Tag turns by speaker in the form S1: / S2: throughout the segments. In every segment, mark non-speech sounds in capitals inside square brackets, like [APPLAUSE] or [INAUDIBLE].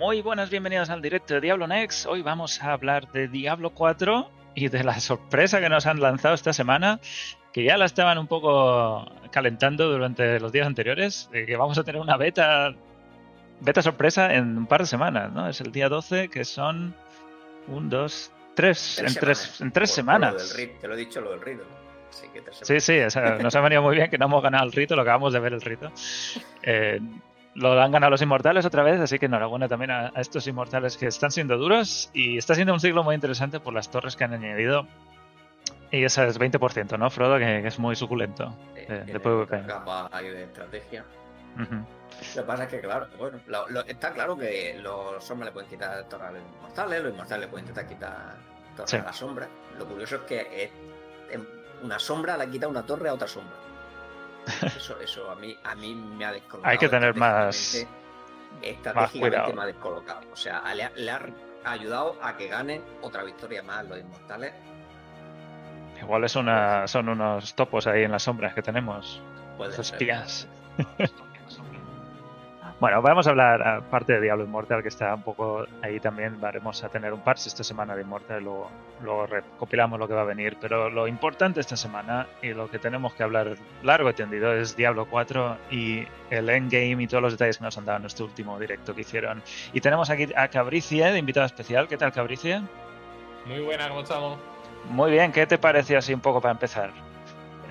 S1: Muy buenas, bienvenidos al directo de Diablo Next. Hoy vamos a hablar de Diablo 4 y de la sorpresa que nos han lanzado esta semana, que ya la estaban un poco calentando durante los días anteriores, de que vamos a tener una beta beta sorpresa en un par de semanas, ¿no? Es el día 12, que son un, dos, tres, en, tres en tres semanas.
S2: te lo he dicho, lo del rito.
S1: sí, sí, nos ha venido muy bien que no hemos ganado el rito, lo acabamos de ver el rito. Eh, [LAUGHS] lo han ganado los inmortales otra vez, así que enhorabuena también a, estos inmortales que están siendo duros y está siendo un ciclo muy interesante por las torres que han añadido. Y ese es 20%, ¿no, Frodo? Que, es muy suculento
S2: de, de PvP. capa de estrategia. Lo que pasa es que, claro, bueno, está claro que los hombres le pueden quitar torres a los inmortales, los inmortales le pueden intentar quitar torres a la sombra. Lo curioso es que una sombra le quita una torre a otra sombra. Eso, eso a mí, a mí me ha descolocado.
S1: Hay que tener más.
S2: Estratégicamente me ha descolocado. O sea, le ha, ayudado a que gane otra victoria más los inmortales.
S1: Igual es una, son unos topos ahí en las sombras que tenemos. Puede espías. Bueno, vamos a hablar, aparte de Diablo Immortal, que está un poco ahí también, vamos a tener un parse esta semana de Immortal, luego, luego recopilamos lo que va a venir, pero lo importante esta semana y lo que tenemos que hablar largo y tendido es Diablo 4 y el endgame y todos los detalles que nos han dado en nuestro último directo que hicieron. Y tenemos aquí a Cabricie, de invitado especial. ¿Qué tal, Cabricie?
S3: Muy buena, ¿cómo estamos?
S1: Muy bien, ¿qué te pareció así un poco para empezar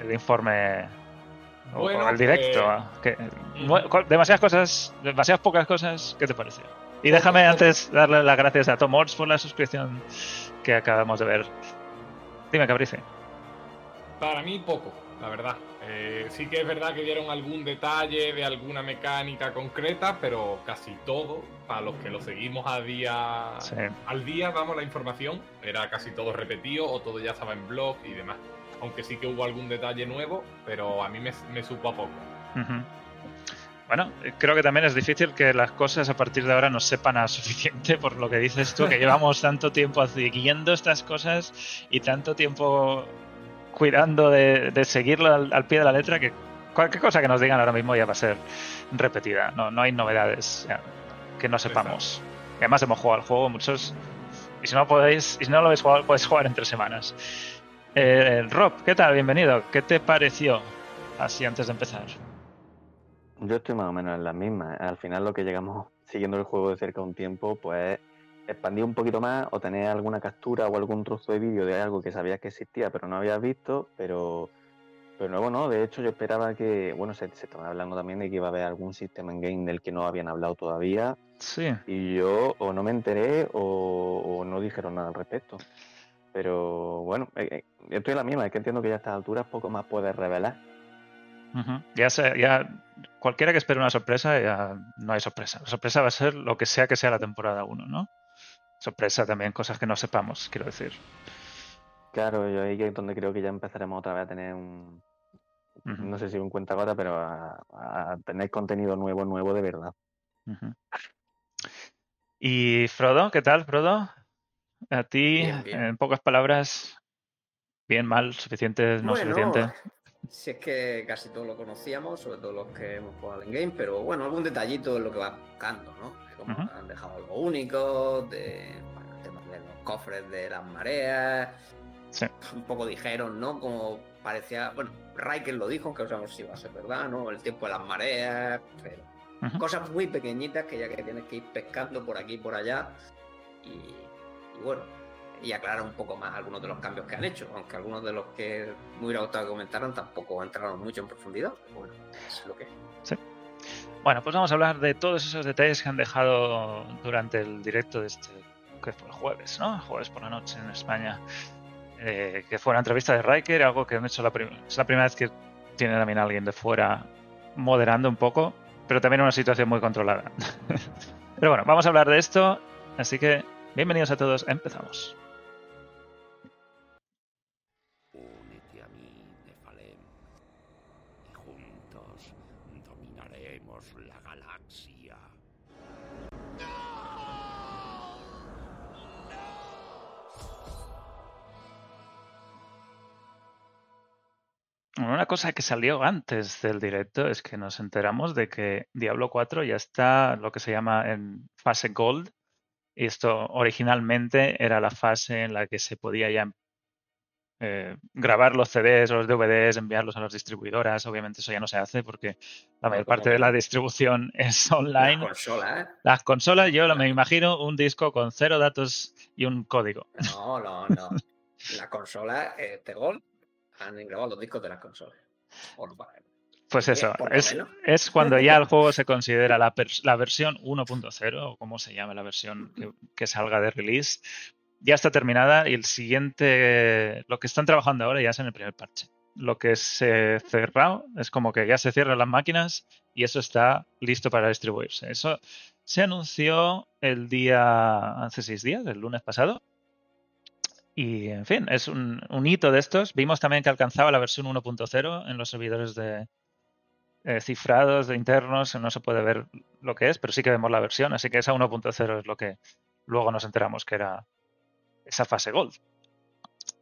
S1: el informe o el directo. Eh, demasiadas cosas, demasiadas pocas cosas. ¿Qué te parece? Y déjame antes darle las gracias a Tom Orts por la suscripción que acabamos de ver. Dime, Caprice.
S3: Para mí, poco, la verdad. Eh, sí que es verdad que dieron algún detalle de alguna mecánica concreta, pero casi todo, para los que lo seguimos a día, al día, vamos, la información, era casi todo repetido o todo ya estaba en blog y demás aunque sí que hubo algún detalle nuevo, pero a mí me, supo a poco.
S1: Bueno, creo que también es difícil que las cosas a partir de ahora no sepan a suficiente por lo que dices tú, que [LAUGHS] llevamos tanto tiempo siguiendo estas cosas y tanto tiempo cuidando de, seguirlo al, pie de la letra que cualquier cosa que nos digan ahora mismo ya va a ser repetida. No, no hay novedades que no sepamos. además hemos jugado al juego muchos y si no podéis, y si no lo habéis jugado, podéis jugar en tres semanas. Eh, Rob, ¿qué tal? Bienvenido. ¿Qué te pareció así antes de empezar?
S4: Yo estoy más o menos en la misma. Al final lo que llegamos siguiendo el juego de cerca un tiempo, pues expandir un poquito más o tener alguna captura o algún trozo de vídeo de algo que sabías que existía pero no habías visto, pero, pero nuevo no. De hecho yo esperaba que, bueno, se, se estaba hablando también de que iba a haber algún sistema en game del que no habían hablado todavía.
S1: Sí.
S4: Y yo o no me enteré o, o no dijeron nada al respecto. Pero bueno, eh, eh, yo estoy en la misma, es que entiendo que ya a estas alturas poco más puedes revelar.
S1: Ya sé, ya cualquiera que espere una sorpresa, ya no hay sorpresa. La sorpresa va a ser lo que sea que sea la temporada 1, ¿no? Sorpresa también, cosas que no sepamos, quiero decir.
S4: Claro, yo ahí es donde creo que ya empezaremos otra vez a tener un, no sé si un cuenta gota, pero a, tener contenido nuevo, nuevo de verdad.
S1: Y Frodo, ¿qué tal, Frodo? A ti, en pocas palabras, bien, mal, suficiente, no suficiente. [LAUGHS]
S2: Si es que casi todos lo conocíamos, sobre todo los que hemos jugado en game, pero bueno, algún detallito es lo que va buscando, ¿no? Como han dejado algo único, de, bueno, el tema de los cofres de las mareas. Sí. [LAUGHS] Un poco dijeron, ¿no? Como parecía, bueno, Riker lo dijo, aunque no sabemos si va a ser verdad, ¿no? El tiempo de las mareas, pero cosas muy pequeñitas que ya que tienes que ir pescando por aquí y por allá. Y y bueno, y aclarar un poco más algunos de los cambios que han hecho, aunque algunos de los que me hubiera gustado que tampoco entraron mucho en profundidad. bueno, es lo que.
S1: Bueno, pues vamos a hablar de todos esos detalles que han dejado durante el directo de este, que fue el jueves, ¿no? Jueves por la noche en España. Eh, que fue una entrevista de Riker, algo que han hecho la es la primera vez que tiene también alguien de fuera moderando un poco, pero también una situación muy controlada. [LAUGHS] pero bueno, vamos a hablar de esto, así que Bienvenidos a todos, empezamos. Una cosa que salió antes del directo es que nos enteramos de que Diablo 4 ya está lo que se llama en fase Gold. Esto originalmente era la fase en la que se podía ya eh, grabar los CDs o los DVDs, enviarlos a las distribuidoras. Obviamente eso ya no se hace porque la mayor parte de la distribución [LAUGHS] es online.
S2: Las consolas, ¿eh?
S1: Las consolas, yo me imagino un disco con cero datos y un código.
S2: No, no, no. la consola eh, de Gold han grabado los discos de las consolas.
S1: Pues eso, es, es, cuando [LAUGHS] ya el juego se considera la, la versión 1.0, o como se llama la versión que, que, salga de release, ya está terminada y el siguiente, lo que están trabajando ahora ya es en el primer parche. Lo que se cerrado es como que ya se cierran las máquinas y eso está listo para distribuirse. Eso se anunció el día, hace seis días, el lunes pasado. Y, en fin, es un, un hito de estos. Vimos también que alcanzaba la versión 1.0 en los servidores de eh, cifrados de internos. No se puede ver lo que es, pero sí que vemos la versión. Así que esa 1.0 es lo que luego nos enteramos que era esa fase Gold.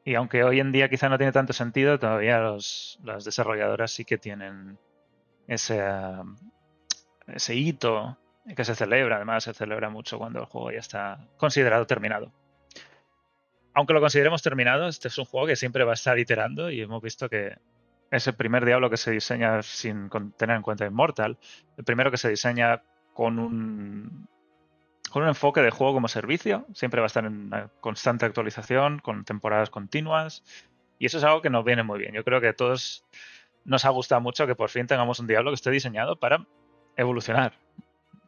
S1: Y aunque hoy en día quizá no tiene tanto sentido, todavía los, las desarrolladoras sí que tienen ese, ese hito que se celebra. Además, se celebra mucho cuando el juego ya está considerado terminado. Aunque lo consideremos terminado, este es un juego que siempre va a estar iterando y hemos visto que es el primer Diablo que se diseña sin tener en cuenta Immortal, el primero que se diseña con un con un enfoque de juego como servicio, siempre va a estar en una constante actualización, con temporadas continuas, y eso es algo que nos viene muy bien. Yo creo que a todos nos ha gustado mucho que por fin tengamos un Diablo que esté diseñado para evolucionar.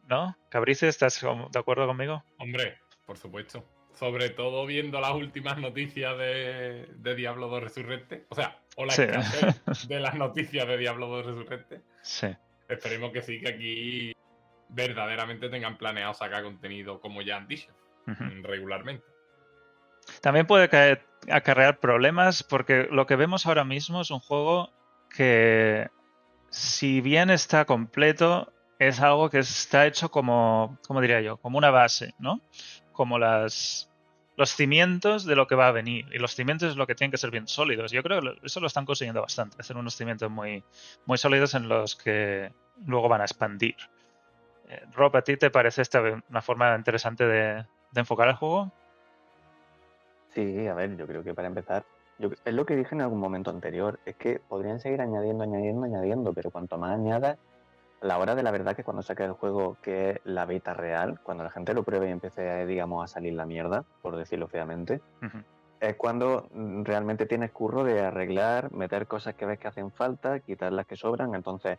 S1: ¿No? Cabrice, ¿estás de acuerdo conmigo?
S3: Hombre, por supuesto. Sobre todo viendo las últimas noticias de, Diablo 2 Resurrente. O sea, o la [LAUGHS] de las noticias de Diablo 2 Resurrente.
S1: Sí.
S3: Esperemos que sí, que aquí verdaderamente tengan planeado sacar contenido como ya han dicho, regularmente.
S1: También puede acarrear problemas porque lo que vemos ahora mismo es un juego que, si bien está completo, es algo que está hecho como, ¿cómo diría yo? Como una base, ¿no? Como las, los cimientos de lo que va a venir. Y los cimientos es lo que tienen que ser bien sólidos. Yo creo que eso lo están consiguiendo bastante, hacer unos cimientos muy, muy sólidos en los que luego van a expandir. Eh, Rob, ¿a ti te parece esta una forma interesante de, enfocar el juego?
S4: Sí, a ver, yo creo que para empezar, es lo que dije en algún momento anterior, es que podrían seguir añadiendo, añadiendo, añadiendo, pero cuanto más añadas, la hora de la verdad que cuando saque el juego, que es la beta real, cuando la gente lo pruebe y empiece, digamos, a salir la mierda, por decirlo feamente, es cuando mm, realmente tienes curro de arreglar, meter cosas que ves que hacen falta, quitar las que sobran, entonces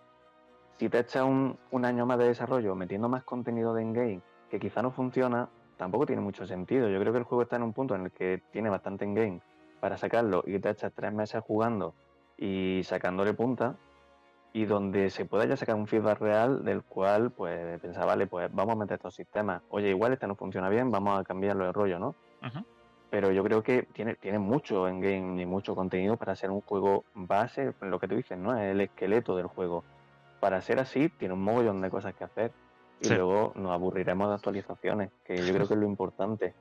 S4: si te echas un, año más de desarrollo metiendo más contenido de in-game que quizá no funciona, tampoco tiene mucho sentido. Yo creo que el juego está en un punto en el que tiene bastante in-game para sacarlo y te echas tres meses jugando y sacándole punta y donde se pueda ya sacar un feedback real del cual pues pensaba, vale, pues vamos a meter estos sistemas. Oye, igual este no funciona bien, vamos a cambiarlo de rollo, ¿no? Pero yo creo que tiene, tiene mucho en game y mucho contenido para ser un juego base, lo que tú dices, ¿no? Es el esqueleto del juego para ser así, tiene un mogollón de cosas que hacer. Y luego nos aburriremos de actualizaciones, que yo creo que es lo importante.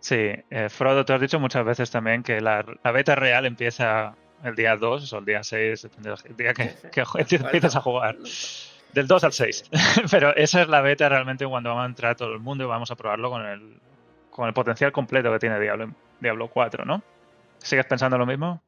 S1: Sí, eh, Frodo, tú has dicho muchas veces también que la, beta real empieza el día 2 o el día 6, depende del día que, [LAUGHS] que empiezas a jugar. Del 2 al 6. [LAUGHS] Pero esa es la beta realmente cuando vamos a entrar todo el mundo y vamos a probarlo con el, con el potencial completo que tiene Diablo, Diablo 4, ¿no? ¿Sigues pensando lo mismo?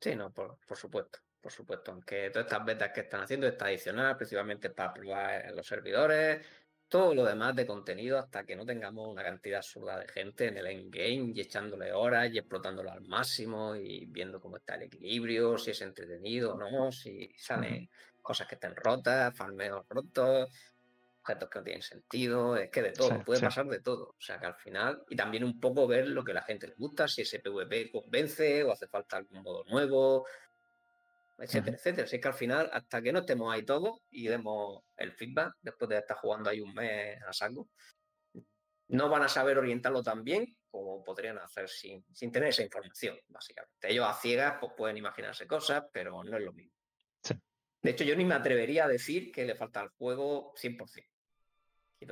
S2: Sí, no, por supuesto por supuesto, aunque todas estas betas que están haciendo está adicional, principalmente para probar los servidores, todo lo demás de contenido hasta que no tengamos una cantidad absurda de gente en el endgame y echándole horas y explotándolo al máximo y viendo cómo está el equilibrio, si es entretenido o no, si salen cosas que estén rotas, farmeos rotos, objetos que no tienen sentido, es que de todo, puede pasar de todo. O sea que al final, y también un poco ver lo que a la gente le gusta, si ese PvP convence o hace falta algún modo nuevo, etcétera, etcétera. Así que al final, hasta que no estemos ahí todos y demos el feedback, después de estar jugando ahí un mes a saco, no van a saber orientarlo tan bien como podrían hacer sin, tener esa información, básicamente. Ellos a ciegas pues, pueden imaginarse cosas, pero no es lo mismo. De hecho, yo ni me atrevería a decir que le falta al juego 100%.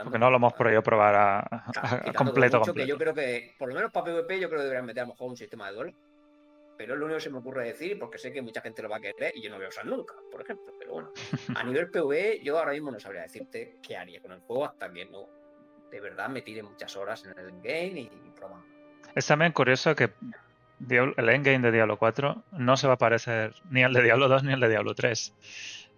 S1: Porque no lo hemos podido probar a, completo,
S2: Que yo creo que, por lo menos para PvP, yo creo que deberían meter a lo mejor un sistema de duelo pero lo único que se me ocurre decir porque sé que mucha gente lo va a querer y yo no voy a usar nunca, por ejemplo. Pero bueno, a nivel PvE, yo ahora mismo no sabría decirte qué haría con el juego hasta que no de verdad me tire muchas horas en el endgame y, y.
S1: Es también curioso que el endgame de Diablo 4 no se va a parecer ni al de Diablo 2 ni al de Diablo 3.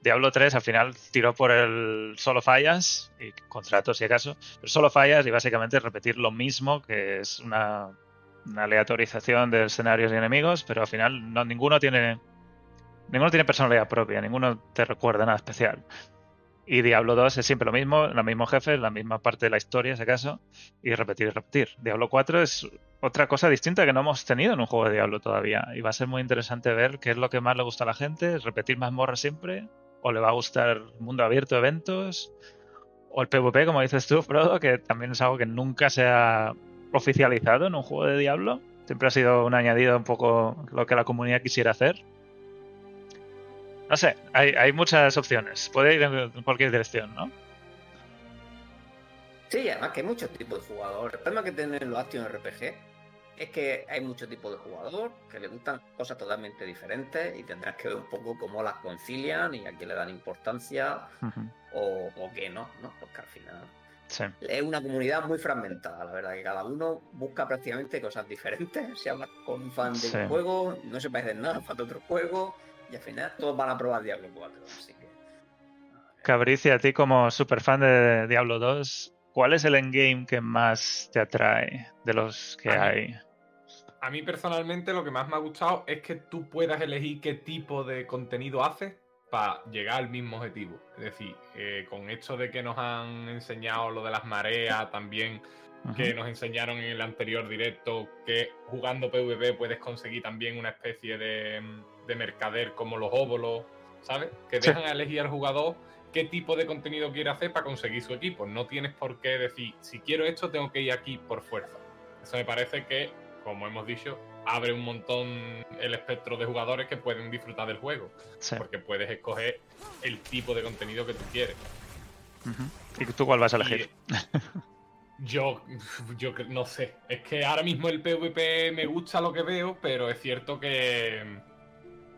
S1: Diablo 3 al final tiró por el solo fallas y contratos si acaso, pero solo fallas y básicamente repetir lo mismo, que es una, aleatorización de escenarios y enemigos, pero al final no, ninguno tiene ninguno tiene personalidad propia, ninguno te recuerda nada especial. Y Diablo 2 es siempre lo mismo, los mismos jefes, la misma parte de la historia, si acaso, y repetir y repetir. Diablo 4 es otra cosa distinta que no hemos tenido en un juego de Diablo todavía. Y va a ser muy interesante ver qué es lo que más le gusta a la gente, repetir mazmorras siempre, o le va a gustar mundo abierto, eventos, o el PvP, como dices tú, Frodo, que también es algo que nunca se ha oficializado en un juego de Diablo. Siempre ha sido un añadido un poco lo que la comunidad quisiera hacer. No sé, hay, muchas opciones. Puede ir en cualquier dirección, ¿no?
S2: Sí, además que hay muchos tipos de jugadores. El problema que tienen los Action RPG es que hay muchos tipos de jugador que le gustan cosas totalmente diferentes y tendrás que ver un poco cómo las concilian y a quién le dan importancia o, qué no, ¿no? Porque al final es una comunidad muy fragmentada, la verdad, que cada uno busca prácticamente cosas diferentes. [LAUGHS] Si hablas con un fan de un juego, no se parece nada para otro juego y al final todos van a probar Diablo 4. Así que...
S1: Cabricia, a ti como super fan de Diablo 2, ¿cuál es el endgame que más te atrae de los que hay?
S3: a mí personalmente lo que más me ha gustado es que tú puedas elegir qué tipo de contenido haces para llegar al mismo objetivo. Es decir, eh, con esto de que nos han enseñado lo de las mareas, también que nos enseñaron en el anterior directo, que jugando PvP puedes conseguir también una especie de, mercader como los óvulos, ¿sabes? Que dejan elegir al jugador qué tipo de contenido quiere hacer para conseguir su equipo. No tienes por qué decir, si quiero esto, tengo que ir aquí por fuerza. Eso me parece que como hemos dicho, abre un montón el espectro de jugadores que pueden disfrutar del juego. Porque puedes escoger el tipo de contenido que tú quieres.
S1: ¿Y tú cuál vas a elegir?
S3: yo, [LAUGHS] yo no sé. Es que ahora mismo el PvP me gusta lo que veo, pero es cierto que,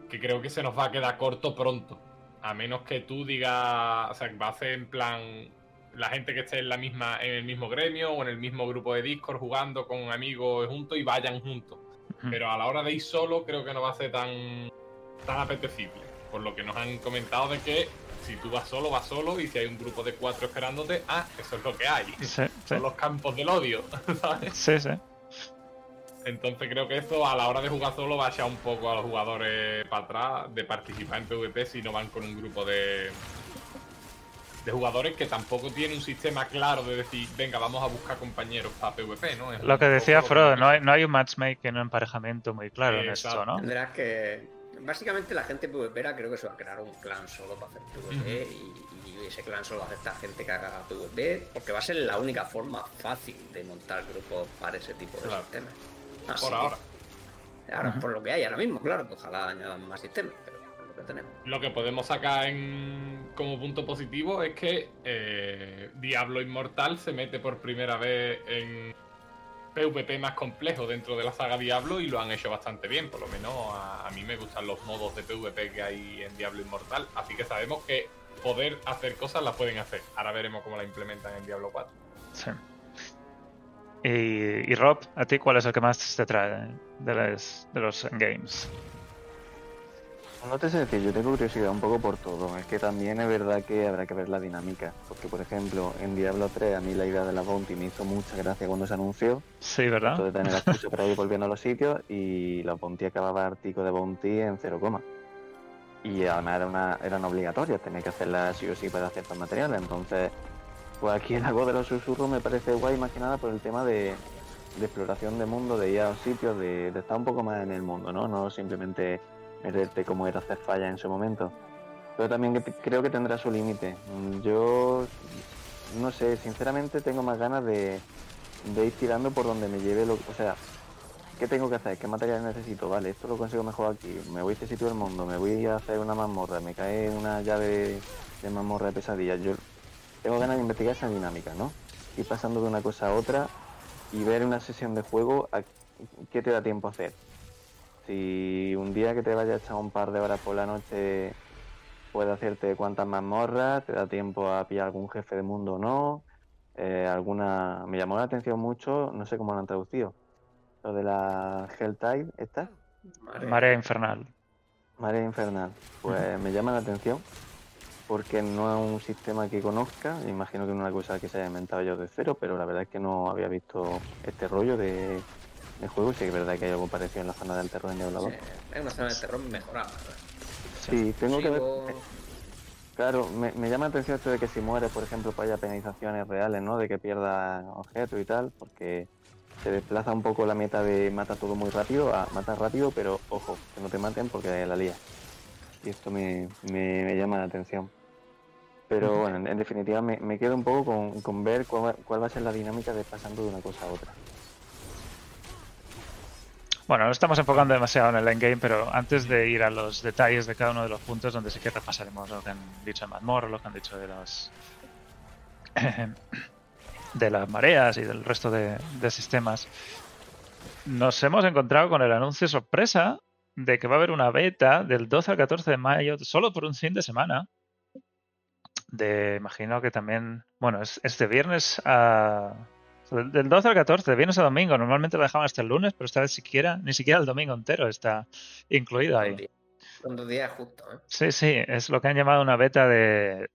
S3: que creo que se nos va a quedar corto pronto. A menos que tú digas, o sea, que va a ser en plan la gente que esté en la misma, en el mismo gremio o en el mismo grupo de Discord jugando con amigos juntos y vayan juntos. Pero a la hora de ir solo creo que no va a ser tan, tan apetecible. Por lo que nos han comentado de que si tú vas solo, vas solo, y si hay un grupo de cuatro esperándote, ah, eso es lo que hay. Son los campos del odio, [LAUGHS] ¿sabes?
S1: Sí, sí.
S3: Entonces creo que esto a la hora de jugar solo va a echar un poco a los jugadores para atrás de participar en PvP si no van con un grupo de, de jugadores que tampoco tienen un sistema claro de decir, venga, vamos a buscar compañeros para PvP, ¿no?
S1: lo que decía Frodo, no hay, no hay un matchmaking, un emparejamiento muy claro en esto, ¿no?
S2: Tendrás que. Básicamente la gente PvPera creo que se va a crear un clan solo para hacer PvP y, ese clan solo va a aceptar gente que haga PvP porque va a ser la única forma fácil de montar grupos para ese tipo de sistemas.
S3: por ahora.
S2: Ahora, por lo que hay ahora mismo, claro, ojalá añadan más sistemas tenemos.
S3: Lo que podemos sacar como punto positivo es que eh, Diablo Inmortal se mete por primera vez en PvP más complejo dentro de la saga Diablo y lo han hecho bastante bien. Por lo menos a, mí me gustan los modos de PvP que hay en Diablo Inmortal. Así que sabemos que poder hacer cosas las pueden hacer. Ahora veremos cómo la implementan en Diablo 4. Sí.
S1: Y, Rob, ¿a ti cuál es el que más te trae de, de los games?
S4: No te sé decir, yo tengo curiosidad un poco por todo. Es que también es verdad que habrá que ver la dinámica. Porque, por ejemplo, en Diablo 3 a mí la idea de la Bounty me hizo mucha gracia cuando se anunció.
S1: Sí, ¿verdad?
S4: Esto de tener la para ir volviendo a los sitios y la Bounty acababa artico de Bounty en 0, y además era una, eran obligatorias, tenía que hacerla sí o sí para ciertos materiales. Entonces, pues aquí el algo de los susurros me parece guay más que nada por el tema de, exploración de mundo, de ir a los sitios, de, de estar un poco más en el mundo, ¿no? No simplemente meterte como era hacer falla en su momento. Pero también creo que tendrá su límite. Yo, no sé, sinceramente tengo más ganas de, ir tirando por donde me lleve lo O sea, ¿qué tengo que hacer? ¿Qué material necesito? Vale, esto lo consigo mejor aquí. Me voy a este sitio del mundo, me voy a hacer una mazmorra, me cae una llave de mazmorra de pesadilla. Yo tengo ganas de investigar esa dinámica, ¿no? Ir pasando de una cosa a otra y ver una sesión de juego a qué te da tiempo a hacer Si un día que te vayas a echar un par de horas por la noche puede hacerte cuantas mazmorras, te da tiempo a pillar algún jefe de mundo o no. Eh, alguna me llamó la atención mucho, no sé cómo lo han traducido. Lo de la Helltide, ¿esta?
S1: Marea infernal.
S4: Marea infernal. Pues me llama la atención porque no es un sistema que conozca. Imagino que es una cosa que se haya inventado yo de cero, pero la verdad es que no había visto este rollo de, juego. Sí que es verdad que hay algo parecido en la zona del terror en Diablo
S2: sí, es una zona de terror mejorada.
S4: Sí, tengo que ver. Claro, me, llama la atención esto de que si mueres, por ejemplo, pues haya penalizaciones reales, ¿no? De que pierdas objetos y tal, porque se desplaza un poco la meta de mata todo muy rápido a matar rápido, pero ojo, que no te maten porque la lía. Y esto me, llama la atención. Pero bueno, en, definitiva me, quedo un poco con, ver cuál, cuál va a ser la dinámica de pasando de una cosa a otra.
S1: Bueno, no estamos enfocando demasiado en el endgame, pero antes de ir a los detalles de cada uno de los puntos, donde sí que repasaremos lo que han dicho en Mazmorra, lo que han dicho de los [CLEARS THROAT] de las mareas y del resto de, sistemas, nos hemos encontrado con el anuncio sorpresa de que va a haber una beta del 12 al 14 de mayo, solo por un fin de semana. De, imagino que también, bueno, es este viernes a del 12 al 14, de viernes a domingo. Normalmente lo dejaban hasta el lunes, pero esta vez siquiera, ni siquiera el domingo entero está incluido ahí.
S2: Son dos días justo, ¿eh?
S1: Sí, sí, es lo que han llamado una beta de,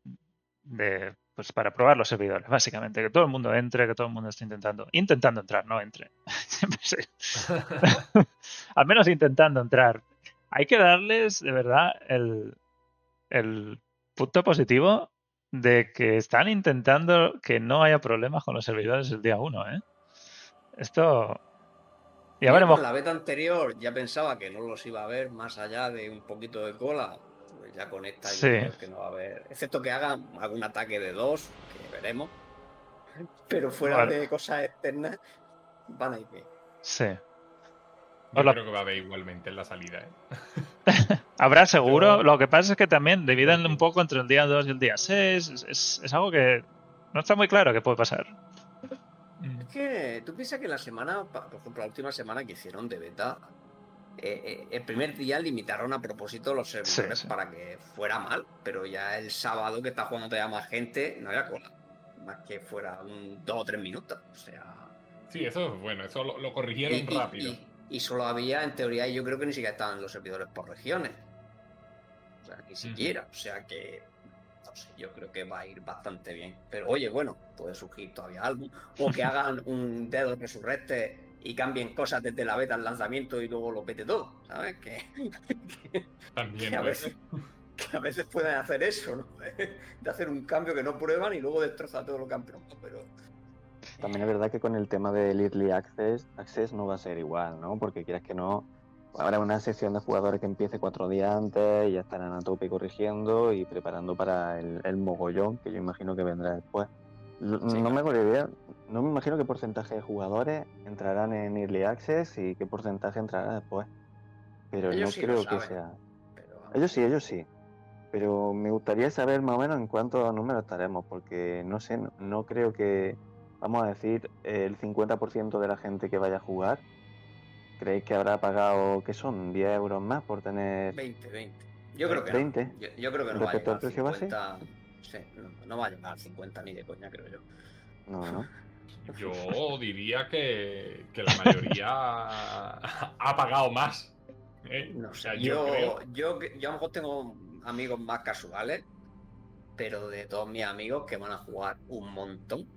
S1: de pues para probar los servidores, básicamente. Que todo el mundo entre, que todo el mundo esté intentando. Intentando entrar, no entre. [LAUGHS] [LAUGHS] al menos intentando entrar. Hay que darles, de verdad, el, el punto positivo de que están intentando que no haya problemas con los servidores el día 1, ¿eh? Esto...
S2: Ya veremos. La beta anterior ya pensaba que no los iba a ver más allá de un poquito de cola. Pues ya con esta que no va a haber. Excepto que hagan algún ataque de dos, que veremos. Pero fuera de cosas externas, van a ir bien.
S1: Sí.
S3: Yo creo que va a haber igualmente en la salida. ¿eh? [LAUGHS] [LAUGHS]
S1: Habrá seguro. Lo que pasa es que también dividen un poco entre el día 2 y el día 6. Es, algo que no está muy claro que puede pasar.
S2: Es que tú piensas que la semana, por ejemplo, la última semana que hicieron de beta, eh, eh, el primer día limitaron a propósito los servidores para que fuera mal, pero ya el sábado que está jugando todavía más gente, no había cola. Más que fuera un 2 o 3 minutos. O sea.
S3: Sí, eso es bueno, eso lo, corrigieron rápido
S2: y solo había, en teoría, yo creo que ni siquiera estaban los servidores por regiones. O sea, ni siquiera. O sea que, no sé, yo creo que va a ir bastante bien. Pero oye, bueno, puede surgir todavía algo. O que [LAUGHS] hagan un dedo resurrecte y cambien cosas desde la beta al lanzamiento y luego lo pete todo, ¿sabes? Que, [LAUGHS]
S3: También
S2: a veces, que a veces pueden hacer eso, ¿no? [LAUGHS] De hacer un cambio que no prueban y luego destroza todo lo que han probado, pero
S4: también es verdad que con el tema del Early Access, Access no va a ser igual, ¿no? Porque quieras que no, habrá una sesión de jugadores que empiece cuatro días antes y ya estarán a tope corrigiendo y preparando para el, mogollón que yo imagino que vendrá después. no me idea, no me imagino qué porcentaje de jugadores entrarán en Early Access y qué porcentaje entrará después. Pero no creo que sea. Ellos sí, ellos sí. Pero me gustaría saber más o menos en cuántos números estaremos, porque no sé, no creo que vamos a decir, el 50% de la gente que vaya a jugar, ¿creéis que habrá pagado, qué son, 10 euros más por tener...
S2: 20, 20. Yo creo que
S4: 20.
S2: No. Yo, creo que no va a llegar al 50... Sí, no, va a llegar al 50 ni de coña, creo yo.
S4: No, no.
S3: Yo diría que, que la mayoría ha pagado más.
S2: ¿eh? No sé, yo, yo, yo a lo mejor tengo amigos más casuales, pero de todos mis amigos que van a jugar un montón,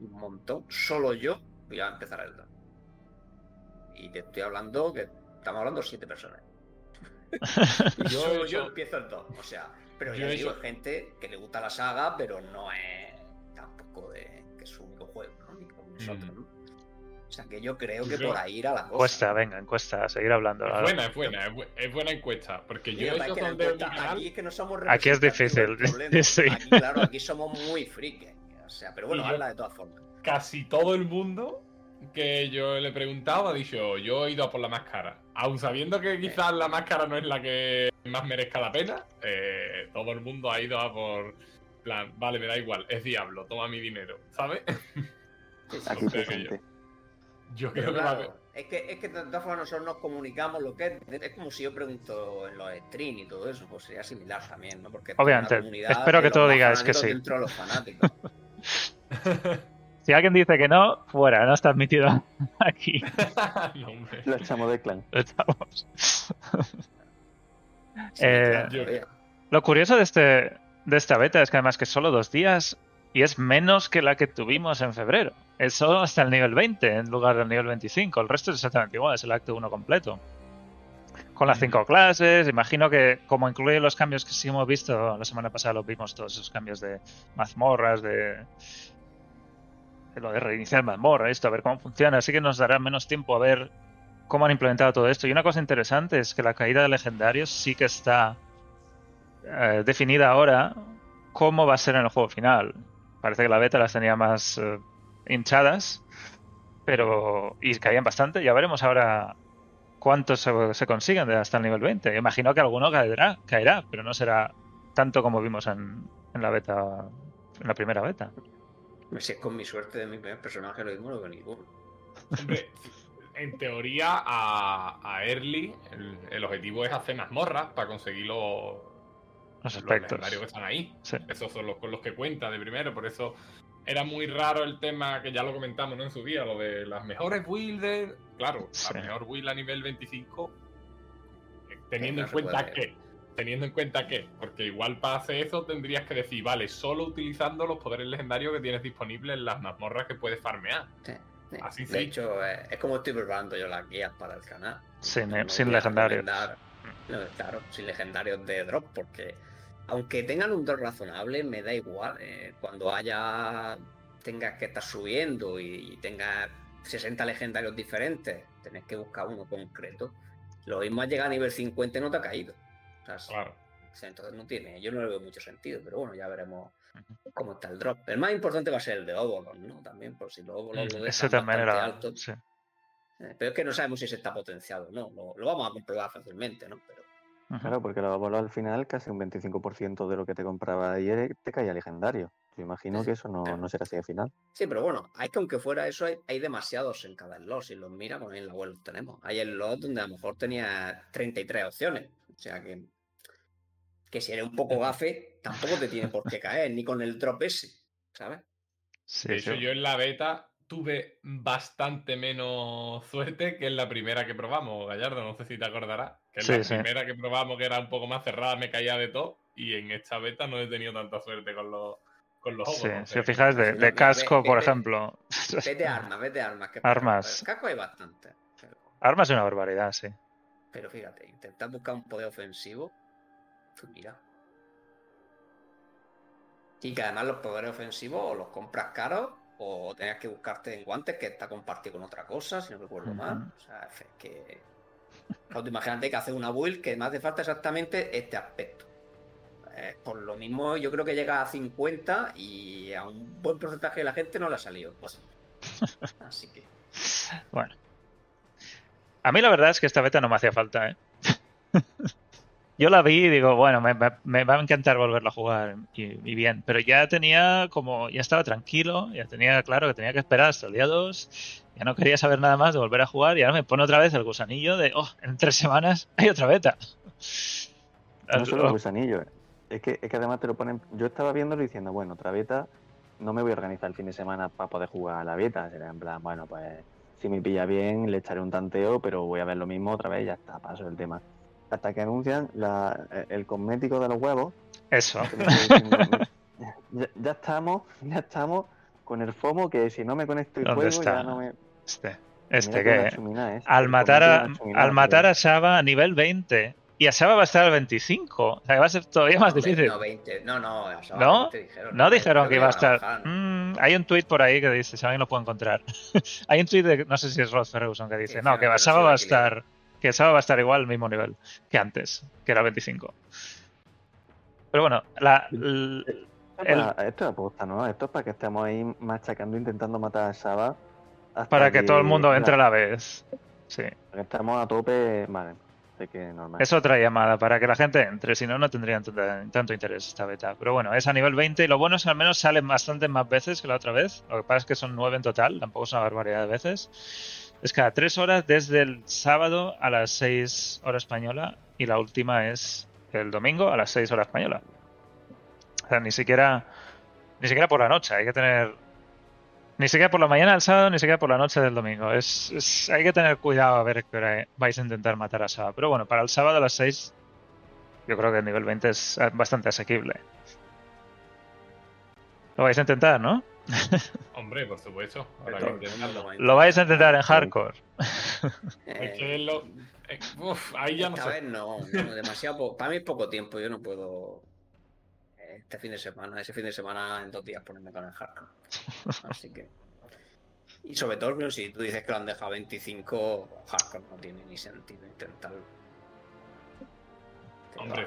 S2: un montón. Solo yo voy a empezar el drama. Y te estoy hablando que estamos hablando de siete personas. [LAUGHS] yo, yo empiezo el 2. O sea, pero yo digo, gente que le gusta la saga, pero no es tampoco de que es su único juego, ¿no? Ni como nosotros, mm. ¿no? O sea que yo creo que por ahí irá la cosa.
S1: Encuesta, venga, encuesta, a seguir hablando.
S3: Es buena, es buena, es buena encuesta. Porque yo he
S2: aquí es que no somos
S1: Aquí es difícil. [LAUGHS]
S2: sí. Aquí, claro, aquí somos muy frikis. O sea, pero bueno, habla de todas formas.
S3: Casi todo el mundo que yo le he preguntado ha dicho, yo he ido a por la máscara. Aun sabiendo que quizás la máscara no es la que más merezca la pena, eh, todo el mundo ha ido a por plan, vale, me da igual, es diablo, toma mi dinero, ¿sabes?
S4: Yo,
S3: yo creo que va a
S2: Es que, es que de todas formas nosotros nos comunicamos lo que es. Es como si yo pregunto en los streams y todo eso, pues sería similar también, ¿no? Porque
S1: Obviamente. Espero que todo digas que sí.
S2: Dentro de los fanáticos. [LAUGHS] [LAUGHS]
S1: si alguien dice que no, fuera, no está admitido [LAUGHS] aquí.
S4: lo echamos de clan.
S1: Lo echamos. [LAUGHS] Eh, lo curioso de este de esta beta es que además que solo dos días y es menos que la que tuvimos en febrero. Es solo hasta el nivel 20 en lugar del nivel 25. El resto es exactamente igual, es el acto 1 completo. Con las cinco clases, imagino que como incluye los cambios que sí hemos visto, la semana pasada lo vimos todos esos cambios de mazmorras, de, de lo de reiniciar mazmorra, esto, a ver cómo funciona. Así que nos dará menos tiempo a ver cómo han implementado todo esto. Y una cosa interesante es que la caída de legendarios sí que está eh, definida ahora cómo va a ser en el juego final. Parece que la beta las tenía más eh, hinchadas, pero y caían bastante. Ya veremos ahora cuántos se, consiguen hasta el nivel 20. Imagino que alguno caerá, caerá, pero no será tanto como vimos en, la beta, en la primera beta.
S2: Si es con mi suerte de mi primer personaje lo mismo lo que ninguno.
S3: en teoría, a, Early el, objetivo es hacer mazmorras para conseguir los,
S1: los aspectos.
S3: que están ahí. Esos son los con los que cuenta de primero, por eso era muy raro el tema que ya lo comentamos ¿no? en su día, lo de las mejores builds. Claro, [LAUGHS] la mejor build a nivel 25, eh, teniendo en cuenta que. Teniendo en cuenta que, porque igual para hacer eso tendrías que decir, vale, solo utilizando los poderes legendarios que tienes disponibles en las mazmorras que puedes farmear.
S2: Así de hecho, eh, es como estoy preparando yo las guías para el canal.
S1: Sin, sin legendarios.
S2: claro, sin legendarios de drop, porque aunque tengan un drop razonable, me da igual. Eh, cuando haya tengas que estar subiendo y, tengas 60 legendarios diferentes, tenés que buscar uno concreto. Lo mismo al llegar a nivel 50 no te ha caído.
S3: claro.
S2: entonces no tiene, yo no le veo mucho sentido, pero bueno, ya veremos cómo está el drop. El más importante va a ser el de Obolon, ¿no? También, por si los Obolon lo
S1: Ese también era alto.
S2: Eh, pero es que no sabemos si se está potenciado, ¿no? Lo, lo, vamos a comprobar fácilmente, ¿no? Pero
S4: Claro, porque lo volado al final casi un 25% de lo que te compraba ayer te caía legendario. Yo imagino que eso no, no, será así al final.
S2: Sí, pero bueno, hay que aunque fuera eso, hay, demasiados en cada slot. Si los mira, pues en la web los tenemos. Hay slot donde a lo mejor tenía 33 opciones. O sea que, que si eres un poco gafe, tampoco te tiene por qué caer, ni con el drop ese, ¿sabes?
S3: Sí, de hecho, yo en la beta tuve bastante menos suerte que en la primera que probamos, Gallardo, no sé si te acordarás. Que en la primera que probamos, que era un poco más cerrada, me caía de todo. Y en esta beta no he tenido tanta suerte con los, con los
S1: Sí, si os fijáis, de, casco, por ejemplo.
S2: Vete armas, vete armas. Que
S1: armas.
S2: Casco hay bastante.
S1: Armas es una barbaridad, sí.
S2: Pero fíjate, intentar buscar un poder ofensivo. Pues mira. Y que además los poderes ofensivos o los compras caros o tenías que buscarte en guantes que está compartido con otra cosa, si no recuerdo mal. O sea, es que. imagínate que hace una build que me hace falta exactamente este aspecto. Eh, por lo mismo, yo creo que llega a 50 y a un buen porcentaje de la gente no le ha salido. Pues, [LAUGHS] así que.
S1: Bueno. A mí la verdad es que esta beta no me hacía falta, ¿eh? [LAUGHS] yo la vi y digo, bueno, me, va a encantar volverla a jugar y, bien, pero ya tenía como, ya estaba tranquilo, ya tenía claro que tenía que esperar hasta el día 2, ya no quería saber nada más de volver a jugar y ahora me pone otra vez el gusanillo de, oh, en tres semanas hay otra beta.
S4: No solo el [LAUGHS] gusanillo, es que, es que además te lo ponen, yo estaba viéndolo diciendo, bueno, otra beta, no me voy a organizar el fin de semana para poder jugar a la beta, será en plan, bueno, pues si me pilla bien le echaré un tanteo, pero voy a ver lo mismo otra vez y ya está, paso el tema hasta que anuncian eh, el cosmético de los huevos.
S1: Eso.
S4: Ya, estamos, ya estamos con el FOMO que si no me conecto el juego ya no me.
S1: Este, este que al matar a, al matar a Shaba a nivel 20 y a Shaba va a estar al 25. O sea, que va a ser todavía más difícil.
S2: No, 20. No, no, a
S1: ¿No? dijeron. No dijeron que iba a estar. Mm, hay un tweet por ahí que dice, si alguien lo puede encontrar. [LAUGHS] hay un tweet de, no sé si es Rod Ferguson que dice, no, que Shaba va a estar que sábado va a estar igual al mismo nivel que antes, que era 25. Pero bueno, la,
S4: Esto es aposta, ¿no? Esto es para que estemos ahí machacando, intentando matar a Saba.
S1: Para que, todo el mundo entre a la vez. Sí. Para
S4: que estemos a tope, vale.
S1: Es otra llamada para que la gente entre, si no, no tendrían tanto interés esta beta. Pero bueno, es a nivel 20 y lo bueno es que al menos salen bastante más veces que la otra vez. Lo que pasa es que son 9 en total, tampoco es una barbaridad de veces. Es cada tres horas desde el sábado a las 6 horas española y la última es el domingo a las 6 horas española. O sea, ni siquiera, ni siquiera por la noche, hay que tener... Ni siquiera por la mañana del sábado, ni siquiera por la noche del domingo. Es, hay que tener cuidado a ver qué hora vais a intentar matar a Saba. Pero bueno, para el sábado a las 6 yo creo que el nivel 20 es bastante asequible. Lo vais a intentar, ¿no? [LAUGHS]
S3: Hombre, por supuesto.
S1: lo vais a intentar en hardcore.
S3: es que lo, eh, ahí ya no
S2: Esta vez no, demasiado. Para mí es poco tiempo. Yo no puedo este fin de semana, ese fin de semana en dos días ponerme con el hardcore. [LAUGHS] Así que. Y sobre todo, si tú dices que lo han dejado 25, hardcore no tiene ni sentido intentarlo.
S3: Hombre,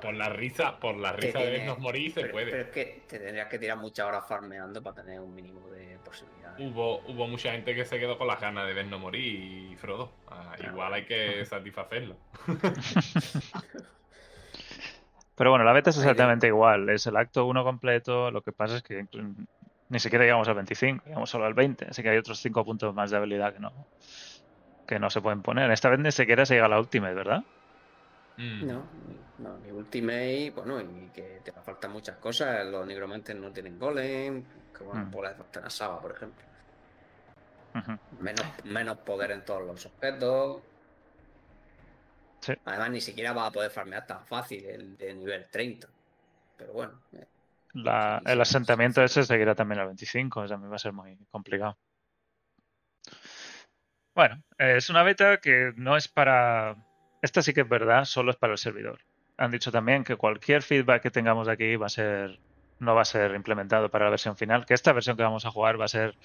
S3: por la risa, por la risa de vernos morir se puede.
S2: Pero es que te tendrías que tirar muchas horas farmeando para tener un mínimo de posibilidades.
S3: Hubo, hubo mucha gente que se quedó con las ganas de vernos morir y Frodo. Ah, igual hay que satisfacerlo. [LAUGHS]
S1: Pero bueno, la beta es exactamente igual. Es el acto 1 completo. Lo que pasa es que ni siquiera llegamos al 25, llegamos solo al 20. Así que hay otros 5 puntos más de habilidad que no, que no se pueden poner. Esta vez ni siquiera se llega a la última, ¿verdad?
S2: Mm. No, no, ni Ultimate, bueno, y que te faltan muchas cosas. Los nigromantes no tienen golem, como mm. bola de Saba, por ejemplo. menos, menos poder en todos los objetos. Además, ni siquiera va a poder farmear tan fácil el de nivel 30. Pero bueno. Eh,
S1: el asentamiento ese seguirá también al 25, eso a mí va a ser muy complicado. Bueno, es una beta que no es para esta sí que es verdad, solo es para el servidor. Han dicho también que cualquier feedback que tengamos de aquí va a ser no va a ser implementado para la versión final, que esta versión que vamos a jugar va a ser,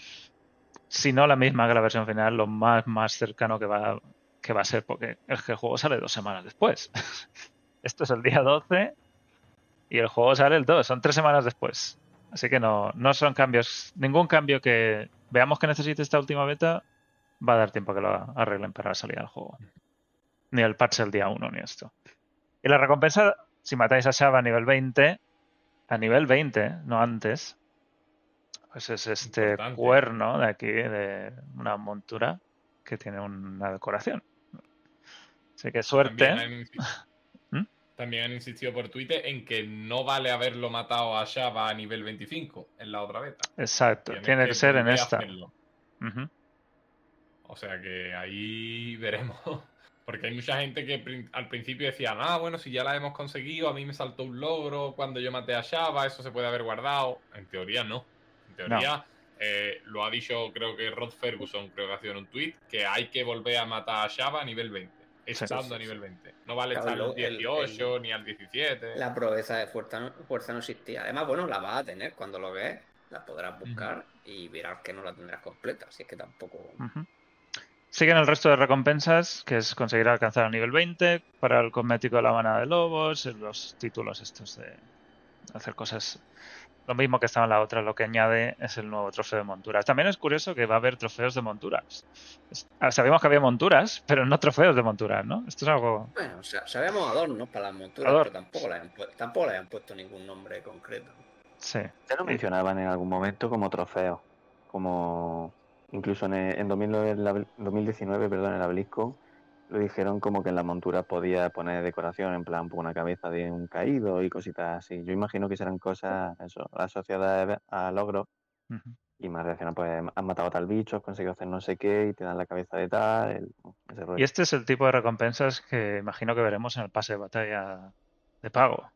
S1: si no la misma que la versión final, lo más, más cercano que va, que va a ser, porque el juego sale dos semanas después. [LAUGHS] Esto es el día 12 y el juego sale el 2, son tres semanas después. Así que no, no son cambios, ningún cambio que veamos que necesite esta última beta va a dar tiempo a que lo arreglen para la salida del juego ni el patch el día 1 ni esto. Y la recompensa, si matáis a Shava a nivel 20, a nivel 20, no antes, pues es este cuerno de aquí, de una montura que tiene una decoración. Así que suerte.
S3: También han, [LAUGHS] ¿Mm? insistido por Twitter en que no vale haberlo matado a Shava a nivel 25 en la otra beta.
S1: Exacto, tiene que, ser en esta.
S3: O sea que ahí [LAUGHS] veremos porque hay mucha gente que al principio decía, ah, bueno, si ya la hemos conseguido, a mí me saltó un logro cuando yo maté a Shava, eso se puede haber guardado. En teoría no. En teoría eh, lo ha dicho, creo que Rod Ferguson, creo que ha sido en un tweet, que hay que volver a matar a Shava a nivel 20. Estando a nivel 20. No vale estar al 18 ni al 17.
S2: La proeza de fuerza no, fuerza no existía. Además, bueno, la vas a tener cuando lo veas. La podrás buscar y verás que no la tendrás completa. Así es que tampoco.
S1: Siguen el resto de recompensas, que es conseguir alcanzar el nivel 20 para el cosmético de la manada de lobos, los títulos estos de hacer cosas. Lo mismo que estaba en la otra, lo que añade es el nuevo trofeo de monturas. También es curioso que va a haber trofeos de monturas. Ah, sabíamos que había monturas, pero no trofeos de monturas, ¿no? Esto es algo.
S2: Bueno, sabemos adornos para las monturas, pero tampoco le, han tampoco le han puesto ningún nombre concreto.
S1: Sí.
S4: Ya lo mencionaban en algún momento como trofeo. Como Incluso en, en 2019, perdón, en la BlizzCon, lo dijeron como que en la montura podía poner decoración, en plan una cabeza de un caído y cositas así. Yo imagino que serán cosas eso, asociadas a logros y más relacionadas, pues han matado a tal bicho, has conseguido hacer no sé qué y te dan la cabeza de tal.
S1: y este es el tipo de recompensas que imagino que veremos en el pase de batalla de pago,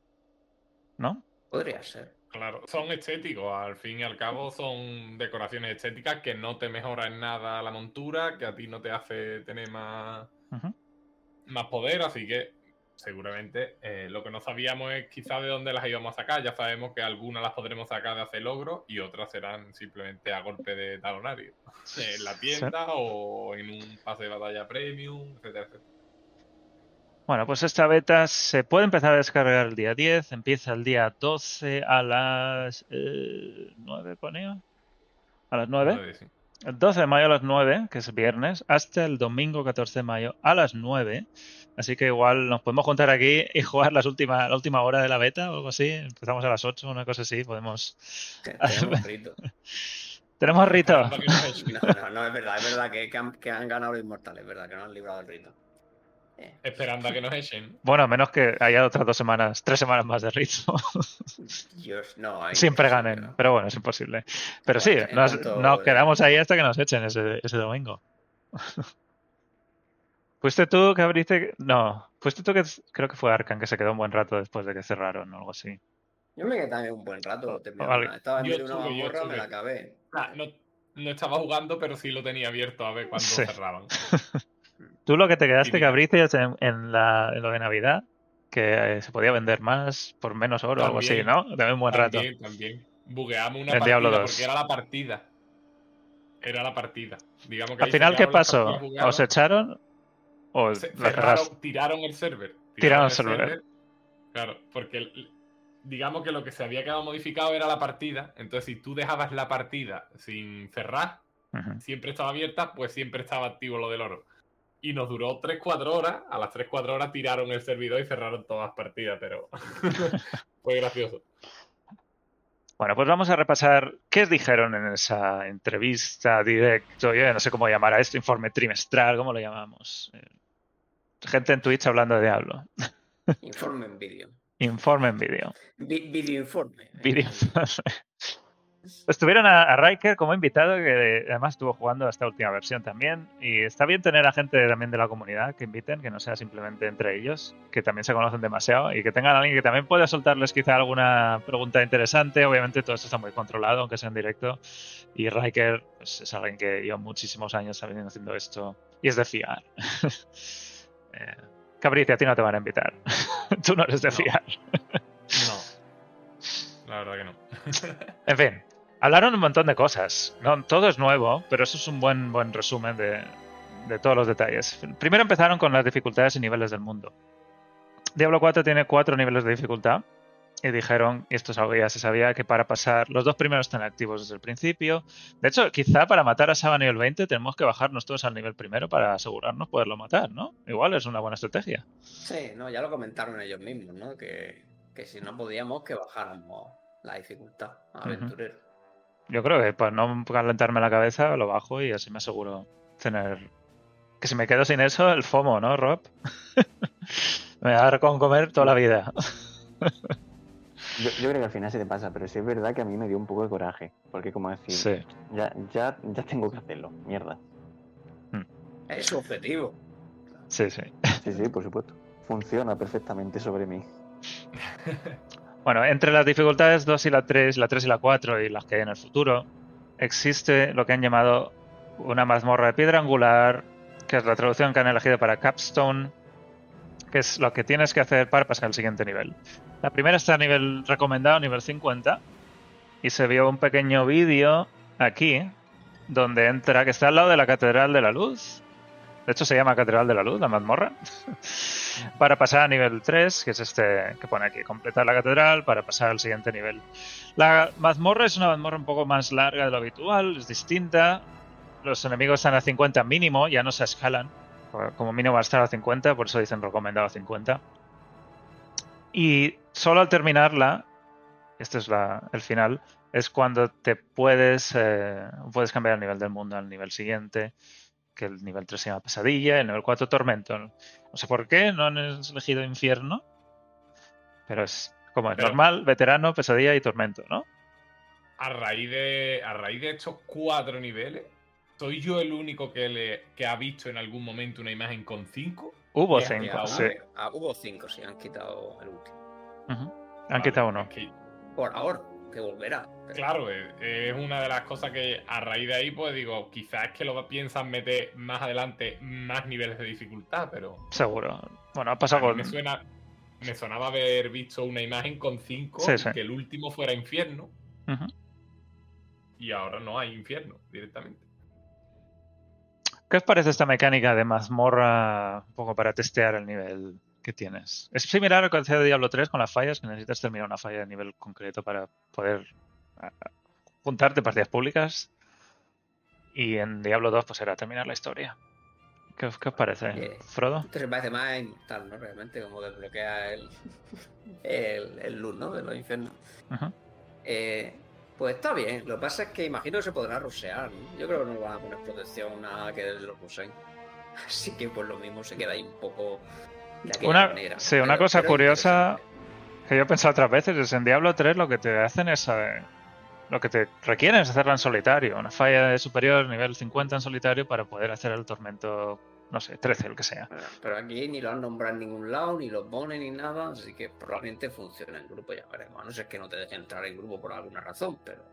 S1: ¿no?
S2: Podría ser.
S3: Claro, son estéticos, al fin y al cabo son decoraciones estéticas que no te mejoran en nada la montura, que a ti no te hace tener más, más poder, así que seguramente eh, lo que no sabíamos es quizá de dónde las íbamos a sacar. Ya sabemos que algunas las podremos sacar de hacer logro y otras serán simplemente a golpe de talonario. en la tienda o en un pase de batalla premium, etcétera, etcétera.
S1: Bueno, pues esta beta se puede empezar a descargar el día 10, empieza el día 12 a las eh, 9, ponía. A las 9. El 12 de mayo a las 9, que es viernes, hasta el domingo 14 de mayo a las 9. Así que igual nos podemos juntar aquí y jugar las últimas, la última hora de la beta o algo así. Empezamos a las 8, una cosa así, podemos... [LAUGHS] Tenemos rito.
S2: No, no, no, es verdad, es verdad que, han, que han ganado los inmortales, es verdad, que no han librado el rito.
S3: Esperando a que nos echen.
S1: Bueno, a menos que haya otras dos semanas, tres semanas más de ritmo.
S2: Dios, no,
S1: Siempre ganen, pero bueno, es imposible. Pero sí, nos, quedamos ahí hasta que nos echen ese, ese domingo. [LAUGHS] ¿Fuiste tú que abriste? No, fuiste tú que creo que fue Arcan que se quedó un buen rato después de que cerraron o algo así.
S2: Yo me quedé también un buen rato. Estaba en medio de una borra, me la acabé.
S3: Ah, no, no, estaba jugando, pero sí lo tenía abierto a ver cuándo cerraban. [LAUGHS]
S1: Tú lo que te quedaste que en, en, la, en lo de Navidad, que eh, se podía vender más por menos oro o algo así, ¿no? También un buen rato.
S3: También, también. Bugueamos una partida porque era la partida. Era la partida. Digamos que
S1: Al final, ¿qué pasó? ¿Os echaron? ¿O
S3: tiraron el server?
S1: Tiraron, el server.
S3: Claro, porque digamos que lo que se había quedado modificado era la partida. Entonces, si tú dejabas la partida sin cerrar, siempre estaba abierta, pues siempre estaba activo lo del oro y nos duró 3-4 horas. A las 3-4 horas tiraron el servidor y cerraron todas las partidas, pero [LAUGHS] fue gracioso.
S1: Bueno, pues vamos a repasar qué dijeron en esa entrevista directo, yo no sé cómo llamar a esto, informe trimestral, ¿cómo lo llamamos? Eh, gente en Twitch hablando de Diablo.
S2: Informe en vídeo.
S1: Informe en vídeo.
S2: Vídeo informe.
S1: Vídeo informe. Estuvieron a, Riker como invitado, que además estuvo jugando esta última versión también. Y está bien tener a gente también de la comunidad que inviten, que no sea simplemente entre ellos, que también se conocen demasiado y que tengan a alguien que también pueda soltarles quizá alguna pregunta interesante. Obviamente todo esto está muy controlado, aunque sea en directo. Y Riker pues, es alguien que lleva muchísimos años haciendo esto y es de fiar. [LAUGHS] eh, Cabricia, a ti no te van a invitar. [LAUGHS] Tú no eres de fiar.
S3: no. La verdad que no.
S1: en fin, Hablaron un montón de cosas. No, todo es nuevo, pero eso es un buen, buen resumen de, todos los detalles. Primero empezaron con las dificultades y niveles del mundo. Diablo 4 tiene cuatro niveles de dificultad. Y dijeron, y esto que ya se sabía, que para pasar, los dos primeros están activos desde el principio. De hecho, quizá para matar a Saba nivel 20 tenemos que bajarnos todos al nivel primero para asegurarnos poderlo matar, ¿no? Igual es una buena estrategia.
S2: Sí, no, ya lo comentaron ellos mismos, ¿no? Que, si no podíamos, que bajáramos la dificultad aventurero.
S1: Yo creo que para no calentarme la cabeza lo bajo y así me aseguro tener... Que si me quedo sin eso, el FOMO, ¿no, Rob? [LAUGHS] me va a dar con comer toda la vida.
S4: yo, creo que al final se te pasa, pero sí es verdad que a mí me dio un poco de coraje. Porque como decir, ya, ya, ya tengo que hacerlo, mierda.
S2: Hmm. Es su objetivo.
S1: Sí, sí.
S4: Sí, sí, por supuesto. Funciona perfectamente sobre mí. [LAUGHS]
S1: Bueno, entre las dificultades 2 y la 3, la 3 y la 4 y las que hay en el futuro, existe lo que han llamado una mazmorra de piedra angular, que es la traducción que han elegido para Capstone, que es lo que tienes que hacer para pasar al siguiente nivel. La primera está a nivel recomendado, nivel 50, y se vio un pequeño vídeo aquí, donde entra, que está al lado de la Catedral de la Luz. De hecho, se llama Catedral de la Luz, la mazmorra. [LAUGHS] para pasar a nivel 3, que es este que pone aquí, completar la catedral para pasar al siguiente nivel. La mazmorra es una mazmorra un poco más larga de lo habitual, es distinta. Los enemigos están a 50 mínimo, ya no se escalan. Como mínimo va a estar a 50, por eso dicen recomendado a 50. Y solo al terminarla, este es el final, es cuando te puedes, eh, puedes cambiar el nivel del mundo al nivel siguiente que el nivel 3 se llama Pesadilla, el nivel 4 Tormento. No sé por qué, no han elegido Infierno, pero es como es normal, Veterano, Pesadilla y Tormento, ¿no?
S3: A raíz de, a raíz de estos cuatro niveles, ¿soy yo el único que, le, que ha visto en algún momento una imagen con 5?
S1: Hubo 5, sí.
S2: Ah, hubo 5, sí, han quitado el último.
S1: Han quitado uno.
S2: Por ahora que volverá.
S3: Claro, es una de las cosas que a raíz de ahí, pues digo, quizás es que lo piensan meter más adelante más niveles de dificultad, pero.
S1: Seguro. Bueno, ha pasado con.
S3: Me, suena, me sonaba haber visto una imagen con 5 que el último fuera infierno. Y ahora no hay infierno directamente.
S1: ¿Qué os parece esta mecánica de mazmorra un poco para testear el nivel? Que tienes. Es similar a lo que hacía de Diablo 3 con las fallas, que necesitas terminar una falla de nivel concreto para poder juntarte partidas públicas. Y en Diablo 2 pues era terminar la historia. ¿Qué, os parece, Frodo?
S2: Esto se parece más en tal, ¿no? Realmente, como desbloquea el, el, el luz, ¿no? De los infiernos. Eh, Pues está bien, lo que pasa es que imagino que se podrá rusear, ¿no? Yo creo que no va a poner protección nada que los ruseen. [LAUGHS] Así que pues lo mismo se queda ahí un poco de
S1: una,
S2: manera.
S1: Sí, una cosa curiosa que yo he pensado otras veces es en Diablo 3 lo que te hacen es eh, lo que te requieren es hacerla en solitario, una falla de superior nivel 50 en solitario para poder hacer el tormento no sé, 13, el que sea.
S2: Pero aquí ni lo han nombrado en ningún lado, ni lo ponen ni nada, así que probablemente funcione en grupo, ya veremos. A no ser que no te dejen entrar en grupo por alguna razón, pero.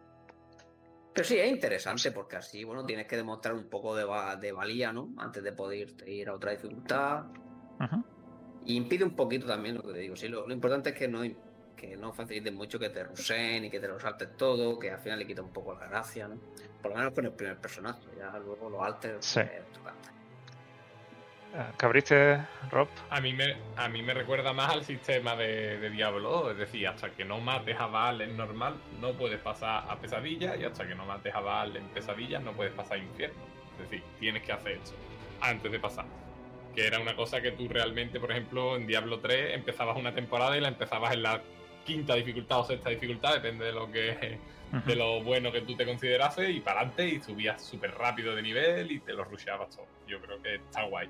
S2: Pero sí, es interesante porque así, bueno, tienes que demostrar un poco de, de valía, ¿no? Antes de poder ir a otra dificultad. Y impide un poquito también lo que te digo. Sí, lo, importante es que no, que no faciliten mucho que te rusen y que te lo saltes todo, que al final le quita un poco la gracia, ¿no? Por lo menos con el primer personaje, ya luego lo altes.
S1: Sí. ¿Cabriste, Rob?
S3: A mí, me, a mí me recuerda más al sistema de, Diablo. Es decir, hasta que no mates a Baal en normal, no puedes pasar a pesadilla. Y hasta que no mates a Baal en pesadilla, no puedes pasar a infierno. Es decir, tienes que hacer eso antes de pasar. Que era una cosa que tú realmente, por ejemplo, en Diablo 3 empezabas una temporada y la empezabas en la quinta dificultad o sexta dificultad, depende de lo que de lo bueno que tú te considerases, y para adelante y subías súper rápido de nivel y te lo rusheabas todo. Yo creo que está guay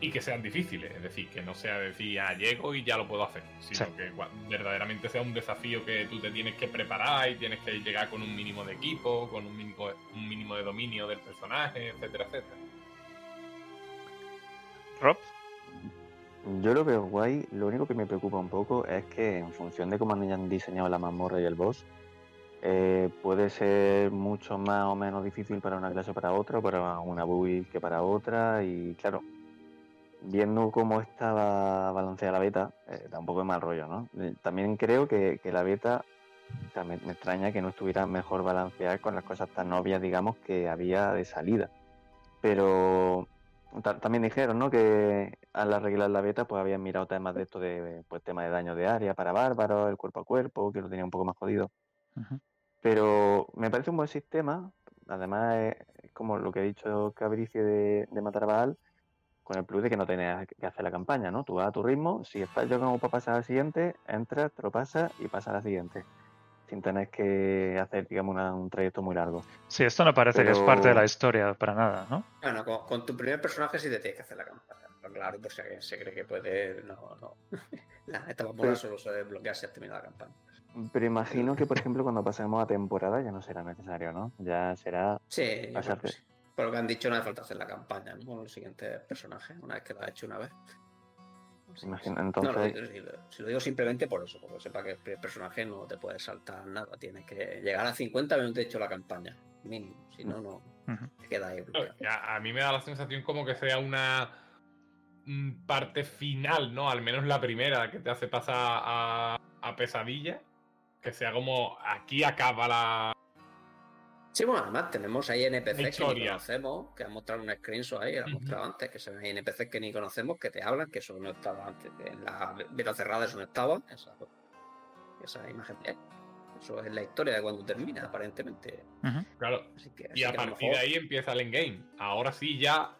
S3: y que sean difíciles, es decir, que no sea decir, ah, llego y ya lo puedo hacer, sino que verdaderamente sea un desafío que tú te tienes que preparar y tienes que llegar con un mínimo de equipo, con un mínimo, un mínimo de dominio del personaje, etcétera, etcétera.
S1: Rob.
S4: Yo lo veo guay, lo único que me preocupa un poco es que en función de cómo han diseñado la mazmorra y el boss, eh, puede ser mucho más o menos difícil para una clase o para otra, para una build que para otra, y claro, viendo cómo estaba balanceada la beta, eh, tampoco es mal rollo, ¿no? Eh, también creo que, la beta, también me, extraña que no estuviera mejor balanceada con las cosas tan obvias, digamos, que había de salida. Pero también dijeron, ¿no? Que al arreglar la beta, pues habían mirado temas de esto de, pues, tema de daño de área para bárbaros, el cuerpo a cuerpo, que lo tenía un poco más jodido. Pero me parece un buen sistema. Además, es, como lo que ha dicho Cabrici de, de matar a Baal con el plus de que no tienes que hacer la campaña, ¿no? Tú vas a tu ritmo, si estás yo como para pasar a la siguiente, entras, te lo pasas y pasas a la siguiente. Sin tener que hacer, digamos, un trayecto muy largo.
S1: Sí, esto no parece que es parte de la historia para nada, ¿no?
S2: Bueno, con, tu primer personaje sí te tienes que hacer la campaña. Claro, por si alguien se cree que puede. No, no. [LAUGHS] esta campaña solo se desbloquea si has terminado la campaña.
S4: Pero imagino que, por ejemplo, cuando pasemos a temporada ya no será necesario, ¿no? Ya será.
S2: Sí, pasarte. Por lo que han dicho, no hace falta hacer la campaña ¿no? con el siguiente personaje, una vez que lo ha hecho una vez.
S4: Entonces...
S2: si lo digo simplemente por eso, porque sepa que el personaje no te puede saltar nada. Tienes que llegar a 50 minutos hecho la campaña, mínimo. Si no, no te queda ahí.
S3: A, mí me da la sensación como que sea una parte final, ¿no? Al menos la primera que te hace pasar a, a pesadilla. Que sea como aquí acaba la,
S2: Sí, bueno, además tenemos ahí NPCs que ni conocemos, que han mostrado un screenshot ahí, lo han mostrado antes, que se ven NPCs que ni conocemos, que te hablan, que eso no estaba antes, en la beta cerrada eso no estaba, esa, esa imagen. Eso es la historia de cuando termina, aparentemente.
S3: Claro. y a partir de ahí empieza el endgame. Ahora sí ya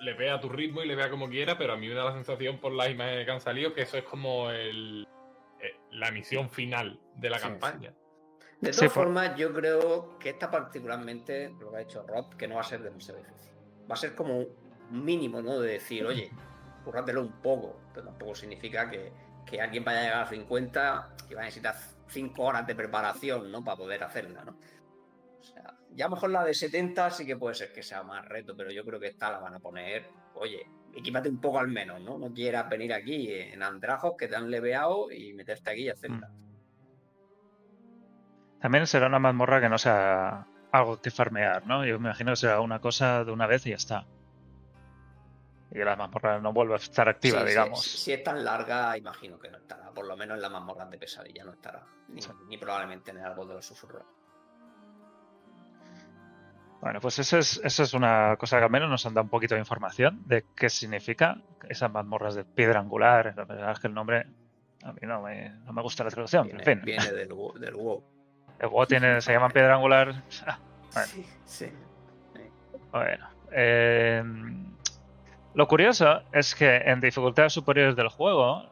S3: le vea a tu ritmo y le vea como quiera, pero a mí me da la sensación por las imágenes que han salido que eso es como el, eh, la misión final de la campaña.
S2: De todas formas, yo creo que esta particularmente, lo que ha dicho Rob, que no va a ser demasiado difícil. Va a ser como un mínimo, ¿no? De decir, oye, currátelo un poco, pero tampoco significa que, alguien vaya a llegar a 50 y va a necesitar 5 horas de preparación, ¿no? Para poder hacerla, ¿no? O sea, ya mejor la de 70 sí que puede ser que sea más reto, pero yo creo que esta la van a poner, oye, equipate un poco al menos, ¿no? No quieras venir aquí en andrajos que te han leveado y meterte aquí y hacerla. Mm.
S1: También será una mazmorra que no sea algo que farmear, ¿no? Yo me imagino que será una cosa de una vez y ya está. Y la mazmorra no vuelve a estar activa, digamos.
S2: Si, es tan larga, imagino que no estará. Por lo menos en la mazmorra de pesadilla no estará. Ni, probablemente en el árbol de los susurros.
S1: Bueno, pues esa es, es una cosa que al menos nos han dado un poquito de información de qué significa esas mazmorras de piedra angular. La verdad es que el nombre a mí no me, no me gusta la traducción,
S2: viene,
S1: en fin.
S2: Viene [LAUGHS] del, del WoW.
S1: El juego tiene, se llama piedra angular. [LAUGHS] Bueno.
S2: Sí, sí.
S1: Bueno. Eh, lo curioso es que en dificultades superiores del juego,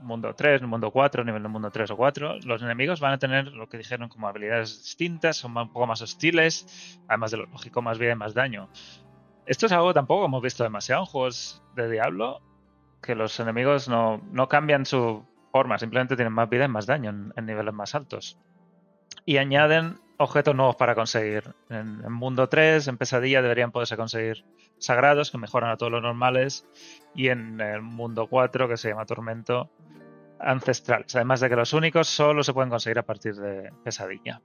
S1: mundo 3, mundo 4, nivel de mundo 3 o 4, los enemigos van a tener lo que dijeron como habilidades distintas, son un poco más hostiles, además de lo lógico, más vida y más daño. Esto es algo tampoco hemos visto demasiado en juegos de Diablo, que los enemigos no, no cambian su forma, simplemente tienen más vida y más daño en, niveles más altos. Y añaden objetos nuevos para conseguir. En, en, Mundo 3, en Pesadilla, deberían poderse conseguir sagrados que mejoran a todos los normales. Y en el Mundo 4, que se llama Tormento, ancestrales. Además de que los únicos solo se pueden conseguir a partir de Pesadilla.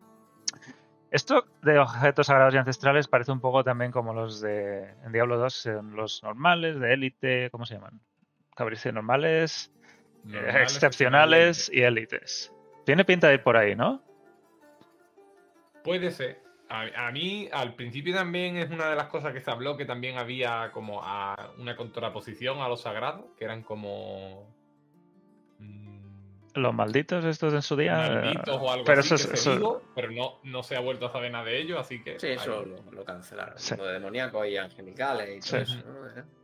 S1: Esto de objetos sagrados y ancestrales parece un poco también como los de en Diablo 2, los normales, de élite, ¿cómo se llaman? Cabrice normales, eh, excepcionales y élites. Tiene pinta de ir por ahí, ¿no?
S3: Puede ser. A, mí, al principio también es una de las cosas que se habló que también había como a una contraposición a los sagrados, que eran como.
S1: Mm, los malditos estos en su día.
S3: Malditos o algo pero así. Eso, pero no, no se ha vuelto a saber nada de ellos, así que.
S2: Sí, eso lo, cancelaron. Lo de demoníacos y angelicales y todo eso, ¿no?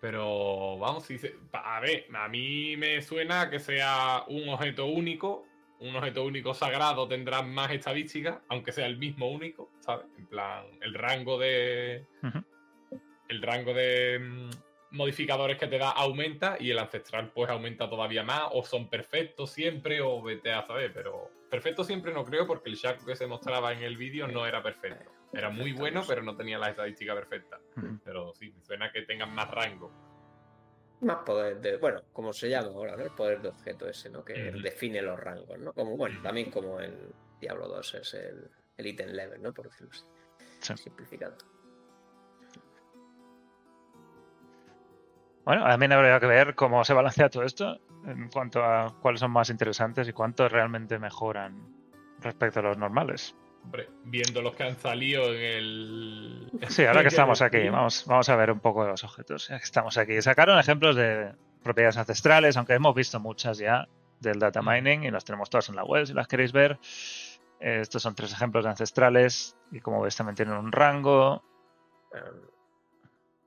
S3: Pero vamos, si a ver, a mí me suena que sea un objeto único. Un objeto único sagrado tendrá más estadísticas, aunque sea el mismo único, ¿sabes? En plan, el rango de. El rango de mm, modificadores que te da aumenta y el ancestral pues aumenta todavía más. O son perfectos siempre, o vete a saber, pero. Perfecto siempre no creo, porque el Shaco que se mostraba en el vídeo no era perfecto. Era muy bueno, pero no tenía la estadística perfecta. Pero sí, me suena que tengan más rango.
S2: Más poder de. Bueno, como se llama ahora, ¿no? El poder de objeto ese, ¿no? Que define los rangos, ¿no? Como, bueno, también como el Diablo 2 es el, el item level, ¿no? Por decirlo así. Simplificado.
S1: Bueno, también habría que ver cómo se balancea todo esto en cuanto a cuáles son más interesantes y cuántos realmente mejoran respecto a los normales.
S3: Hombre, viendo los que han salido en el. [LAUGHS]
S1: Sí, ahora que estamos aquí, vamos, vamos a ver un poco de los objetos. Ya que estamos aquí. Sacaron ejemplos de propiedades ancestrales, aunque hemos visto muchas ya del data mm. mining y las tenemos todas en la web si las queréis ver. Eh, estos son tres ejemplos de ancestrales y como veis también tienen un rango.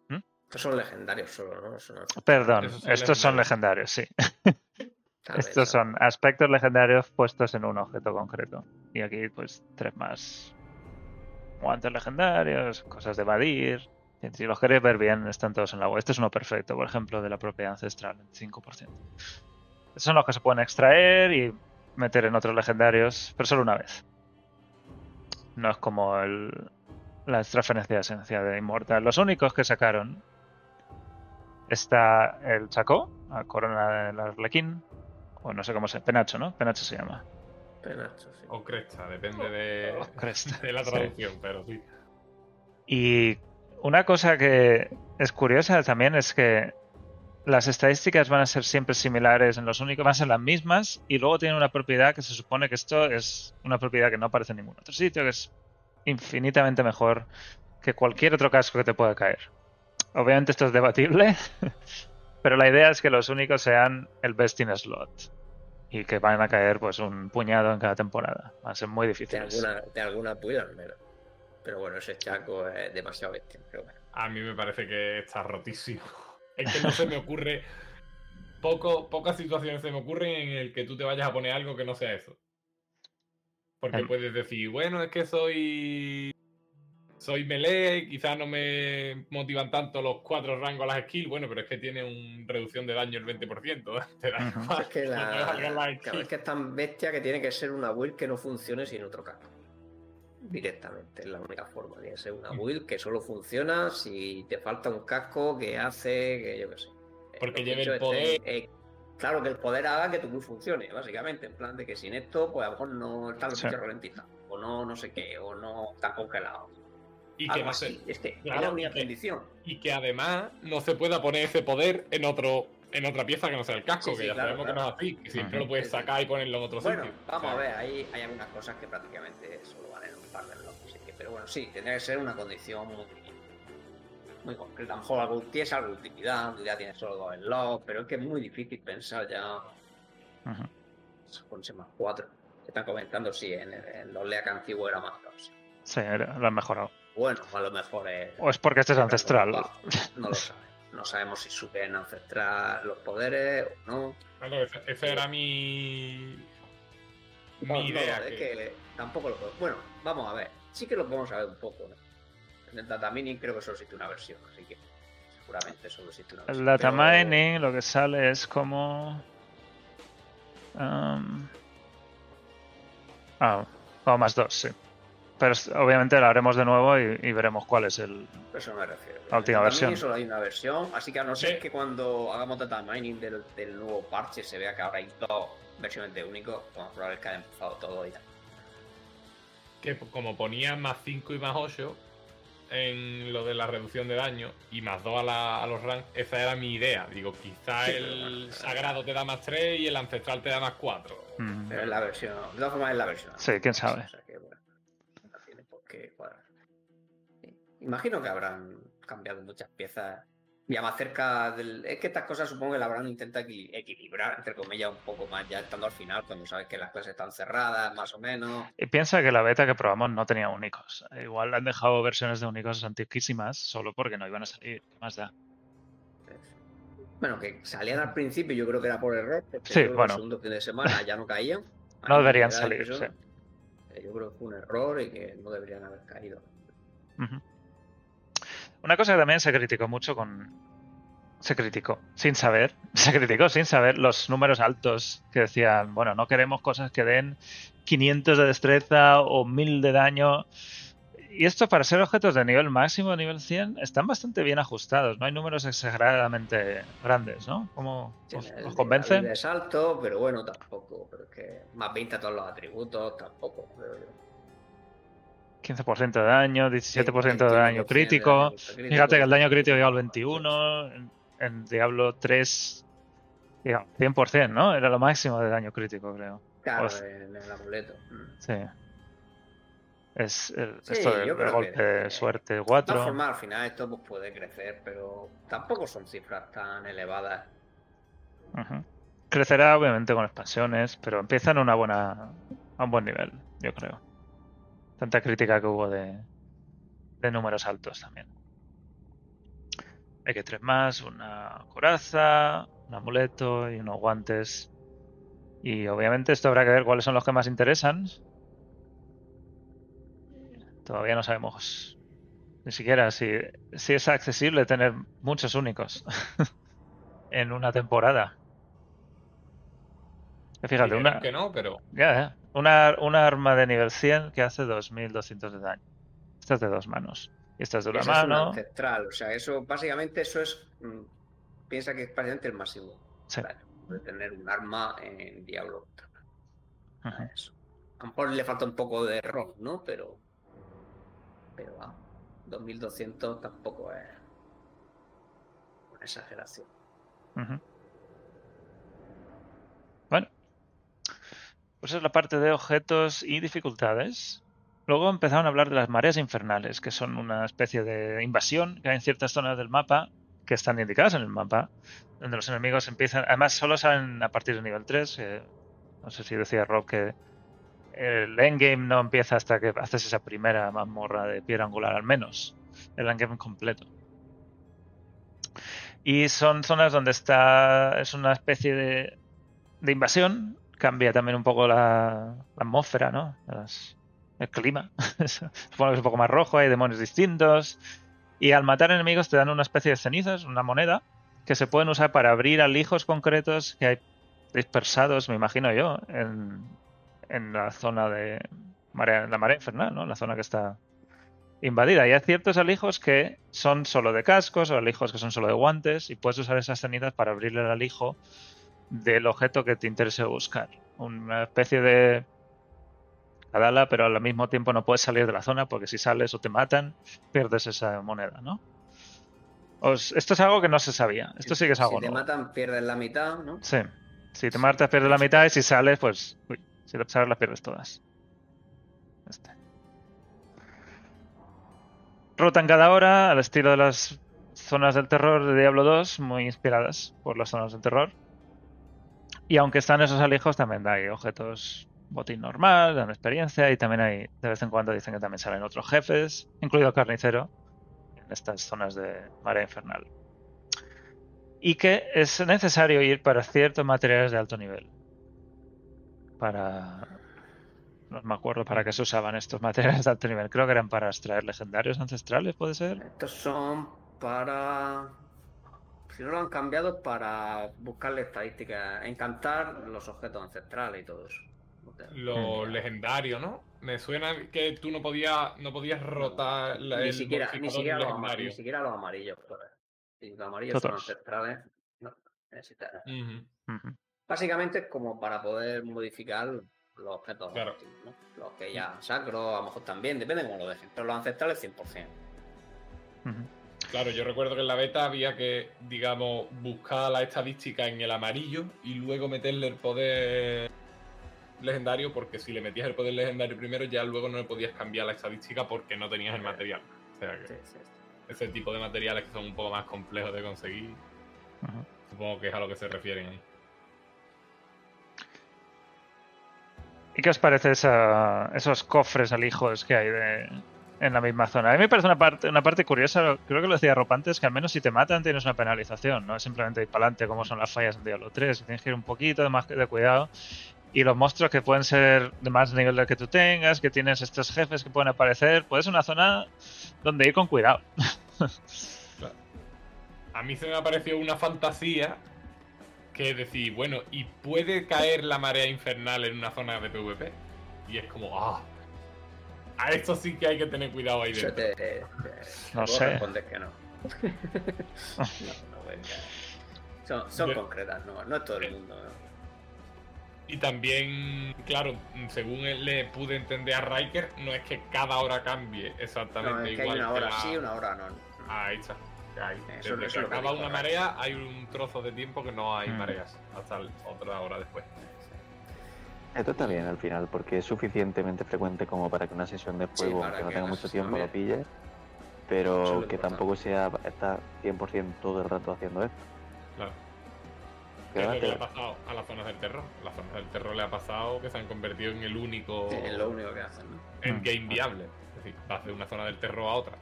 S2: ¿Mm? Estos son legendarios solo, ¿no?
S1: Perdón, estos son legendarios, sí. [LAUGHS] Estos son aspectos legendarios puestos en un objeto concreto. Y aquí, pues, tres más. Guantes legendarios, cosas de evadir. Si los queréis ver bien, están todos en la web. Este es uno perfecto, por ejemplo, de la propiedad ancestral, 5%. Estos son los que se pueden extraer y meter en otros legendarios, pero solo una vez. No es como el, la extraferencia de esencia de Immortal. Los únicos que sacaron está el Chaco, la corona del Arlequín, o no sé cómo se Penacho, ¿no? Penacho se llama.
S2: Penacho, sí.
S3: O Cresta, depende de, de la traducción, pero sí.
S1: Y una cosa que es curiosa también es que las estadísticas van a ser siempre similares en los únicos, van a ser las mismas y luego tienen una propiedad que se supone que esto es una propiedad que no aparece en ningún otro sitio, que es infinitamente mejor que cualquier otro casco que te pueda caer. Obviamente esto es debatible, [LAUGHS] Pero la idea es que los únicos sean el best in slot. Y que van a caer pues un puñado en cada temporada. Va a ser muy difícil.
S2: De alguna, de alguna pero, pero bueno, ese chaco es demasiado bestia.
S3: A mí me parece que está rotísimo. [LAUGHS] Es que no se me ocurre. Poco, pocas situaciones se me ocurren en el que tú te vayas a poner algo que no sea eso. Porque puedes decir, bueno, es que soy soy melee, quizás no me motivan tanto los cuatro rangos a las skills, bueno, pero es que tiene una reducción de daño el 20%.
S2: Es que, [LAUGHS] es que es tan bestia que tiene que ser una build que no funcione sin otro casco. Directamente, es la única forma. Tiene que ser una build que solo funciona si te falta un casco que hace que yo qué sé.
S3: Porque lleve el poder.
S2: claro, que el poder haga que tu build funcione, básicamente. En plan de que sin esto, pues a lo mejor no está el sí. ralentiza. O no, no sé qué, o no está congelado
S3: y que no se,
S2: Y
S3: que además no se pueda poner ese poder en otro en otra pieza que no sea el casco, que ya sabemos que no es así, que siempre lo puedes sacar y ponerlo en otro
S2: bueno,
S3: sitio.
S2: Vamos a ver, hay, hay algunas cosas que prácticamente solo valen un par de bloques, pero bueno, sí, tendría que ser una condición muy, muy concreta. A lo mejor algo, tienes algo de utilidad, ya tienes solo dos slots, pero es que es muy difícil pensar ya con ese más cuatro. Están comentando, sí, en, en los LEAC antiguos era más dos.
S1: Sí, lo han mejorado.
S2: Bueno, a lo mejor es.
S1: O es porque este es ancestral.
S2: No lo sabes. no sabemos si suben ancestrar los poderes o no.
S3: Bueno, esa, era mi, mi idea.
S2: es que... tampoco lo Bueno, vamos a ver. Sí que lo podemos saber un poco. En el data mining creo que solo existe una versión, así que seguramente solo existe una versión.
S1: El data mining lo que sale es como. Um... Ah, o más dos, sí. Pero obviamente lo haremos de nuevo y, veremos cuál es el.
S2: Eso me refiero.
S1: La última versión.
S2: solo hay una versión, así que a no ser que cuando hagamos data mining del, nuevo parche se vea que ahora hay dos versiones de único, vamos a probar que haya empezado todo ya.
S3: Que como ponía más 5 y más 8 en lo de la reducción de daño y más 2 a, los ranks, esa era mi idea. Digo, quizá el sagrado te da más 3 y el ancestral te da más 4.
S2: Pero es la versión, de todas formas es la versión.
S1: Sí, quién sabe.
S2: Imagino que habrán cambiado muchas piezas. Ya más cerca del. Es que estas cosas supongo que la habrán intentado equilibrar, entre comillas, un poco más, ya estando al final, cuando sabes que las clases están cerradas, más o menos.
S1: Y piensa que la beta que probamos no tenía únicos. Igual han dejado versiones de únicos antiquísimas solo porque no iban a salir. ¿Qué más da?
S2: Bueno, que salían al principio, yo creo que era por error.
S1: Sí, bueno. El
S2: segundo fin de semana ya no caían. [LAUGHS]
S1: no deberían salir, sí.
S2: Yo creo que fue un error y que no deberían haber caído.
S1: Una cosa que también se criticó mucho con. Se criticó, sin saber, [LAUGHS] se criticó sin saber los números altos que decían, bueno, no queremos cosas que den 500 de destreza o 1000 de daño. Y esto para ser objetos de nivel máximo, nivel 100, están bastante bien ajustados. No hay números exageradamente grandes, ¿no? ¿Cómo os, convence?
S2: Es alto, pero bueno, tampoco. Pero que más 20 a todos los atributos, tampoco, creo yo.
S1: 15% de daño, 17% de daño crítico. Fíjate que el daño crítico llega al 21, en, Diablo 3 100%, ¿no? Era lo máximo de daño crítico, creo.
S2: Claro, pues en el amuleto. Mm.
S1: Sí. Es esto de, golpe de suerte 4. De
S2: todas formas, al final esto pues, puede crecer, pero tampoco son cifras tan elevadas.
S1: Crecerá obviamente con expansiones, pero empieza en una buena, a un buen nivel, yo creo. Tanta crítica que hubo de, de números altos también. Hay que tres más, una coraza, un amuleto y unos guantes. Y obviamente esto habrá que ver cuáles son los que más interesan. Todavía no sabemos ni siquiera si, si es accesible tener muchos únicos [LAUGHS] en una temporada. Fíjate, una.
S3: Que no, pero.
S1: Ya, una, una, arma de nivel 100 que hace 2200 de daño. Esta es de dos manos. Y esta es de una mano.
S2: Es ancestral, o sea, eso básicamente eso es. Mm, piensa que es prácticamente el masivo. Sí. de tener un arma en Diablo. Eso. A lo mejor le falta un poco de error, ¿no? Pero. Pero va. 2200 tampoco es. Una exageración.
S1: Bueno, pues es la parte de objetos y dificultades. Luego empezaron a hablar de las mareas infernales, que son una especie de invasión que hay en ciertas zonas del mapa, que están indicadas en el mapa, donde los enemigos empiezan. Además, solo salen a partir del nivel 3. no sé si decía Rob que el endgame no empieza hasta que haces esa primera mazmorra de piedra angular, al menos. El endgame completo. Y son zonas donde está. Es una especie de, de invasión cambia también un poco la, atmósfera, ¿no? el clima. [LAUGHS] Supongo que es un poco más rojo, hay demonios distintos. Y al matar enemigos te dan una especie de cenizas, una moneda, que se pueden usar para abrir alijos concretos que hay dispersados, me imagino yo, en, en la zona de marea, la marea infernal, ¿no? La zona que está invadida. Y hay ciertos alijos que son solo de cascos o alijos que son solo de guantes y puedes usar esas cenizas para abrirle el alijo del objeto que te interese buscar. Una especie de cadala, pero al mismo tiempo no puedes salir de la zona porque si sales o te matan, pierdes esa moneda, ¿no? esto es algo que no se sabía. Esto sí que es algo
S2: Si te matan, pierdes la mitad, ¿no?
S1: Sí. Si te matas, pierdes la mitad y si sales, pues... Uy, si te sales, las pierdes todas. Este. Rotan cada hora al estilo de las zonas del terror de Diablo 2, muy inspiradas por las zonas del terror. Y aunque están esos alijos, también hay objetos botín normal, dan experiencia y también hay, de vez en cuando dicen que también salen otros jefes, incluido carnicero, en estas zonas de marea infernal. y que es necesario ir para ciertos materiales de alto nivel. Para... No me acuerdo para qué se usaban estos materiales de alto nivel. Creo que eran para extraer legendarios ancestrales, ¿puede ser?
S2: Estos son para... Si no lo han cambiado, para buscarle estadísticas, encantar los objetos ancestrales y todo eso.
S3: Los mm. legendarios, ¿no? Me suena que tú no podías, no podías rotar
S2: la, ni, siquiera, ni, siquiera los, ni siquiera los amarillos. Y los amarillos son ancestrales. No, necesitan. Básicamente es como para poder modificar los objetos claro. ¿no? Los que ya sacro, a lo mejor también, depende de cómo lo dejen. Pero los ancestrales 100%.
S3: Claro, yo recuerdo que en la beta había que, digamos, buscar la estadística en el amarillo y luego meterle el poder legendario, porque si le metías el poder legendario primero, ya luego no le podías cambiar la estadística porque no tenías el material. O sea que ese tipo de materiales que son un poco más complejos de conseguir, supongo que es a lo que se refieren ahí.
S1: ¿Y qué os parece esos cofres alijos que hay en la misma zona? A mí me parece una parte, curiosa, creo que lo decía Ropa antes, que al menos si te matan tienes una penalización, no simplemente ir para adelante como son las fallas en Diablo 3, tienes que ir un poquito de más de cuidado y los monstruos que pueden ser de más nivel del que tú tengas, que tienes estos jefes que pueden aparecer, pues es una zona donde ir con cuidado. [LAUGHS]
S3: A mí se me ha parecido una fantasía que decir, bueno, y puede caer la marea infernal en una zona de PvP. Y es como, ah, a esto sí que hay que tener cuidado ahí dentro.
S1: no sé.
S2: Que no. [LAUGHS] son, son concretas, no, no es todo el mundo.
S3: Y también, claro, según le pude entender a Riker, no es que cada hora cambie exactamente
S2: no, es que
S3: igual.
S2: Hay una hora sí, una hora no.
S3: Ahí está. Eso, Desde que acaba una marea, hay un trozo de tiempo que no hay mm. mareas, hasta otra hora después.
S4: Esto está bien al final, porque es suficientemente frecuente como para que una sesión de juego, que no tenga mucho tiempo, lo pille, pero que tampoco sea estar 100% todo el rato haciendo esto.
S3: Claro. ¿Qué es lo que le ha pasado a las zonas del terror? A las zonas del terror le ha pasado que se han convertido en el único. [LAUGHS]
S2: en lo único que hacen, ¿no?
S3: En game viable. Es decir, vas de una zona del terror a otra.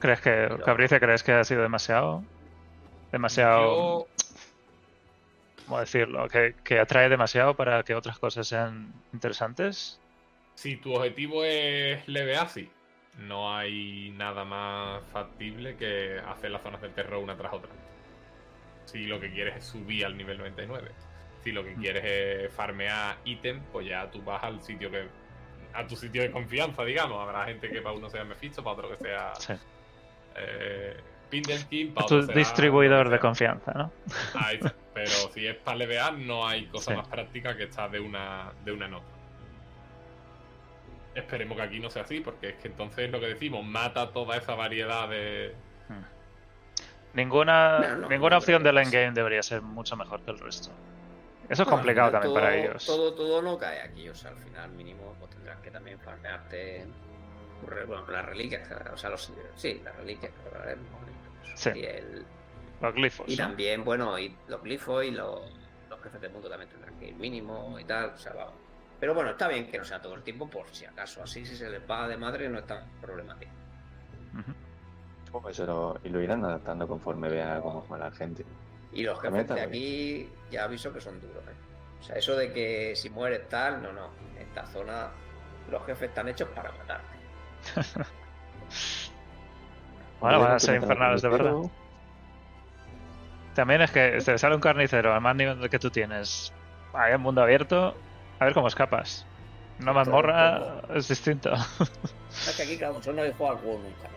S1: ¿Crees que, Cabrice, crees que ha sido demasiado? Demasiado. ¿Cómo decirlo? ¿Que, ¿Que atrae demasiado para que otras cosas sean interesantes?
S3: Si tu objetivo es leve así, no hay nada más factible que hacer las zonas del terror una tras otra. Si lo que quieres es subir al nivel 99. Si lo que mm. quieres es farmear ítem, pues ya tú vas al sitio que. a tu sitio de confianza, digamos. Habrá gente que para uno sea Mephisto, para otro que sea. Sí. Eh, para
S1: tu distribuidor de confianza, ¿no?
S3: Ahí está. [LAUGHS] Pero si es para levear, no hay cosa más práctica que estar de una, de una nota. Esperemos que aquí no sea así, porque es que entonces lo que decimos mata toda esa variedad de, hmm.
S1: Ninguna, ninguna opción del endgame debería ser mucho mejor que el resto. Eso es complicado también para ellos.
S2: Todo, todo no cae aquí, o sea, al final mínimo pues, tendrás que también farmearte bueno, las reliquias, o sea, los, sí, las reliquias,
S1: sí. y el, los glifos.
S2: Y también, bueno, y los glifos y los, los jefes del mundo también tendrán que ir mínimo y tal, o sea, va. Pero bueno, está bien que no sea todo el tiempo, por si acaso, así si se les va de madre no es tan problemático.
S4: Pues y lo irán adaptando conforme vea cómo juega la gente.
S2: Y los jefes de aquí ya aviso que son duros. ¿eh? O sea, eso de que si mueres tal, no, no. En esta zona los jefes están hechos para matarte. [LAUGHS]
S1: bueno, van a ser infernales de verdad. También es que te sale un carnicero al más nivel que tú tienes. Hay un mundo abierto, a ver cómo escapas. Una mazmorra es distinto.
S2: Es que aquí, claro, yo no he jugado al juego nunca.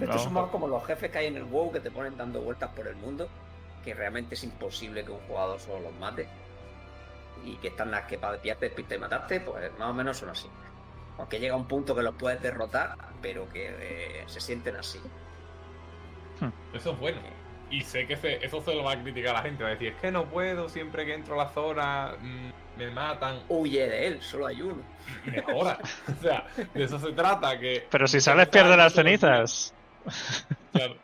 S2: Estos son más como los jefes que hay en el WoW que te ponen dando vueltas por el mundo, que realmente es imposible que un jugador solo los mate. Y que están las que para pillarte, despiste y matarte, pues más o menos son así. Aunque llega un punto que los puedes derrotar, pero que eh, se sienten así.
S3: Hmm. Eso es bueno. Y sé que eso se lo va a criticar la gente. Va a decir, es que no puedo, siempre que entro a la zona mm, me matan.
S2: Huye de él, solo hay uno.
S3: Mejora. o sea, de eso se trata. que
S1: Pero si sales pierde las cenizas.
S3: Claro.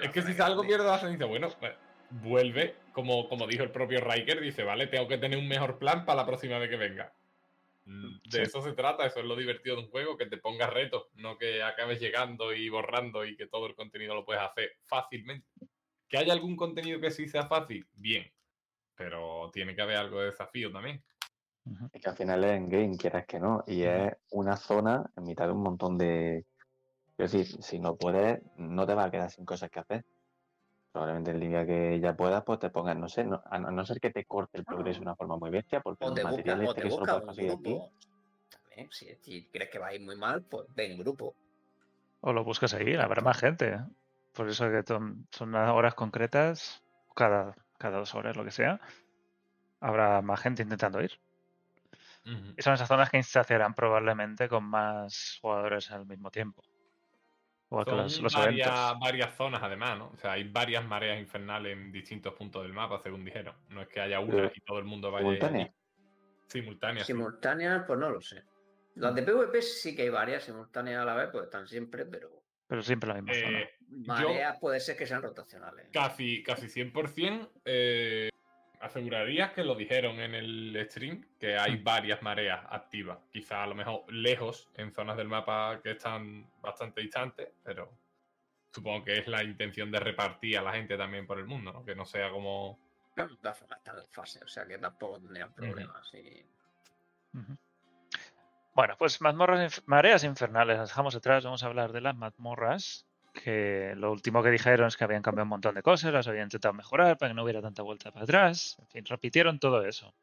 S3: es que si salgo pierdo la ceniza. Bueno, pues, vuelve, como, como dijo el propio Riker, dice, vale, tengo que tener un mejor plan para la próxima vez que venga. Mm, de eso se trata, eso es lo divertido de un juego, que te pongas retos, no que acabes llegando y borrando y que todo el contenido lo puedes hacer fácilmente. Que haya algún contenido que sí sea fácil, bien, pero tiene que haber algo de desafío también.
S4: Es que al final es en game, quieras que no, y es una zona en mitad de un montón de. Es decir, si no puedes, no te va a quedar sin cosas que hacer. Probablemente el día que ya puedas, pues te pongas, no sé, a no ser que te corte el progreso de una forma muy bestia, porque
S2: o te busca, o te busca un grupo. También, si, si, crees que va a ir muy mal, pues ven grupo.
S1: O lo buscas ahí, habrá más gente. Por eso que son horas concretas, cada, cada dos horas, lo que sea, habrá más gente intentando ir. Y son esas zonas que se saciarán probablemente con más jugadores al mismo tiempo.
S3: O son los, varias, varias, zonas además, ¿no? O sea, hay varias mareas infernales en distintos puntos del mapa, según dijeron. No es que haya una y todo el mundo vaya
S4: ¿Simultánea?
S3: Simultáneas.
S2: Simultáneas, pues no lo sé. Las de PvP sí que hay varias simultáneas a la vez, pues están siempre, pero.
S1: Pero siempre la misma zona.
S2: Eh, mareas puede ser que sean rotacionales.
S3: Casi, casi 100% eh, asegurarías que lo dijeron en el stream, que hay hmm. varias mareas activas. Quizá a lo mejor lejos, en zonas del mapa que están bastante distantes, pero supongo que es la intención de repartir a la gente también por el mundo, ¿no? Que no sea como...
S2: Está en fase, o sea que tampoco tendrían problemas.
S1: Bueno, pues mazmorras, mareas infernales, las dejamos atrás, vamos a hablar de las mazmorras que lo último que dijeron es que habían cambiado un montón de cosas, las habían intentado mejorar para que no hubiera tanta vuelta para atrás. En fin, repitieron todo eso.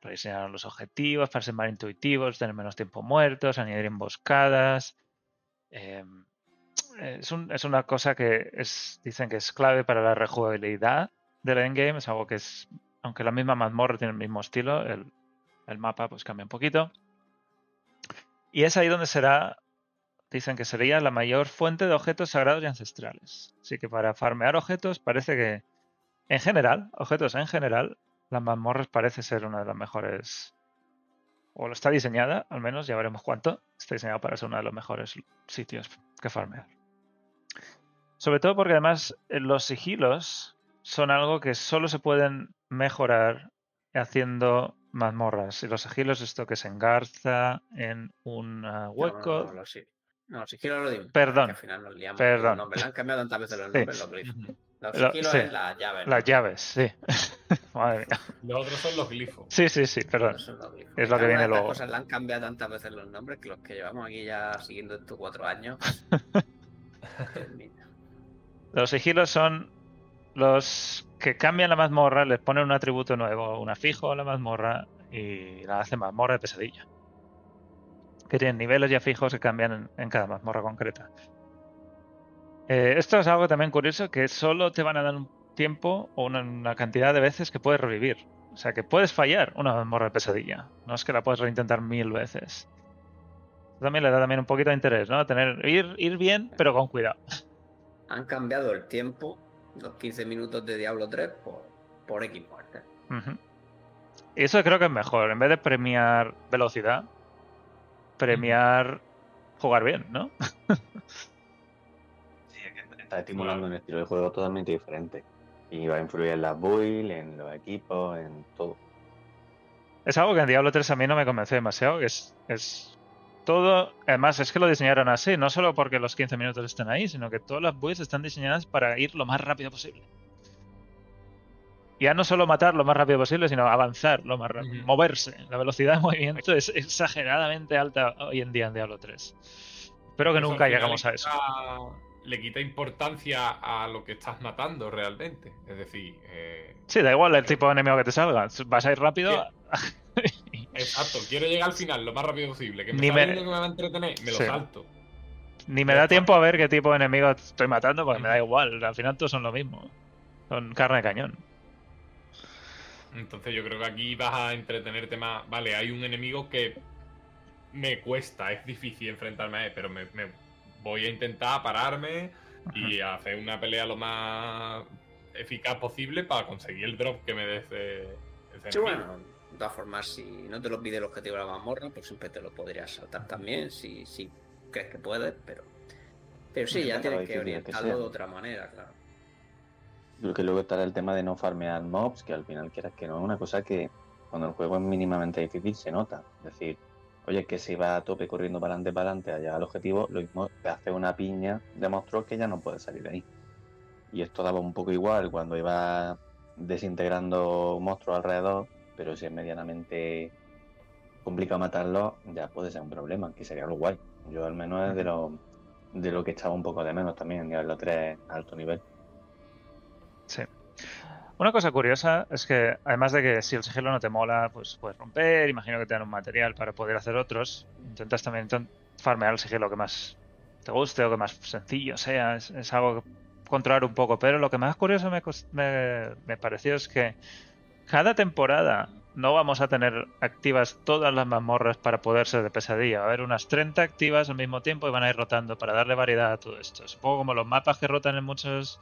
S1: Rediseñaron los objetivos para ser más intuitivos, tener menos tiempo muertos, añadir emboscadas. Em, es, una cosa que es, dicen que es clave para la rejugabilidad del endgame. Es algo que es, aunque la misma mazmorra tiene el mismo estilo, el, el mapa pues cambia un poquito. Y es ahí donde será dicen que sería la mayor fuente de objetos sagrados y ancestrales. Así que para farmear objetos parece que, en general, objetos en general, las mazmorras parece ser una de las mejores, o lo está diseñada, al menos, ya veremos cuánto, está diseñada para ser uno de los mejores sitios que farmear. Sobre todo porque además los sigilos son algo que solo se pueden mejorar haciendo mazmorras. Y los sigilos, esto que se engarza en un hueco.
S2: No, sigilo lo digo.
S1: Perdón.
S2: Al final nos liamos
S1: Perdón.
S2: Los Le han cambiado tantas veces los nombres, los glifos. Los sigilos
S1: sí.
S2: es las llaves.
S1: Las llaves, sí. [LAUGHS] Madre mía.
S3: Los otros son los glifos.
S1: Sí, sí, sí, perdón. Es lo que viene luego.
S2: Las cosas le han cambiado tantas veces los nombres que los que llevamos aquí ya siguiendo estos cuatro años. [LAUGHS]
S1: los sigilos son los que cambian la mazmorra, les ponen un atributo nuevo, una fijo a la mazmorra y la hacen mazmorra de pesadilla que tienen niveles ya fijos que cambian en, cada mazmorra concreta. Eh, esto es algo también curioso que solo te van a dar un tiempo o una, cantidad de veces que puedes revivir. O sea que puedes fallar una mazmorra de pesadilla. No es que la puedes reintentar mil veces. también le da también un poquito de interés, ¿no? Tener, ir, ir bien, pero con cuidado.
S2: Han cambiado el tiempo, los 15 minutos de Diablo 3, por, por X muerte.
S1: Y eso creo que es mejor. En vez de premiar velocidad, premiar jugar bien, ¿no?
S4: sí, está estimulando un estilo de juego totalmente diferente. Y va a influir en las builds, en los equipos, en todo.
S1: Es algo que en Diablo 3 a mí no me convence demasiado. Es, es todo. Además, es que lo diseñaron así, no solo porque los 15 minutos estén ahí, sino que todas las builds están diseñadas para ir lo más rápido posible ya no solo matar lo más rápido posible, sino avanzar lo más rápido, moverse. La velocidad de movimiento es exageradamente alta hoy en día en Diablo 3. Espero que nunca llegamos a eso.
S3: Le quita importancia a lo que estás matando realmente. Es decir. Eh,
S1: sí, da igual el tipo de enemigo que te salga. Vas a ir rápido. [LAUGHS]
S3: Exacto, quiero llegar al final lo más rápido posible. Que me, me... que me va a entretener, me lo salto.
S1: Ni me da tiempo a ver qué tipo de enemigo estoy matando, porque me da igual. Al final todos son lo mismo. Son carne de cañón.
S3: Entonces yo creo que aquí vas a entretenerte más. Vale, hay un enemigo que me cuesta, es difícil enfrentarme a él, pero me, voy a intentar pararme y hacer una pelea lo más eficaz posible para conseguir el drop que me dé ese,
S2: sí, bueno, de todas formas, si no te lo pide el objetivo de la mazmorra, pues siempre te lo podrías saltar también, si, si crees que puedes, pero... Pero sí, ya tienes que orientarlo de otra manera, claro.
S4: Creo que luego estará el tema de no farmear mobs, que al final quieras que no es una cosa que cuando el juego es mínimamente difícil se nota. Es decir, oye, que si va a tope corriendo para adelante, para adelante, allá al objetivo, lo mismo te hace una piña de monstruos que ya no puede salir de ahí. Y esto daba un poco igual cuando iba desintegrando monstruos alrededor, pero si es medianamente complicado matarlos, ya puede ser un problema, que sería lo guay. Yo al menos es de lo, de lo que echaba un poco de menos también en 3 a alto nivel.
S1: Una cosa curiosa es que, además de que si el sigilo no te mola, pues puedes romper, imagino que te dan un material para poder hacer otros. Intentas también farmear el sigilo que más te guste o que más sencillo sea. Es, algo que controlar un poco. Pero lo que más curioso me pareció es que cada temporada no vamos a tener activas todas las mazmorras para poder ser de pesadilla. Va a haber unas 30 activas al mismo tiempo y van a ir rotando para darle variedad a todo esto. Es un poco como los mapas que rotan en muchos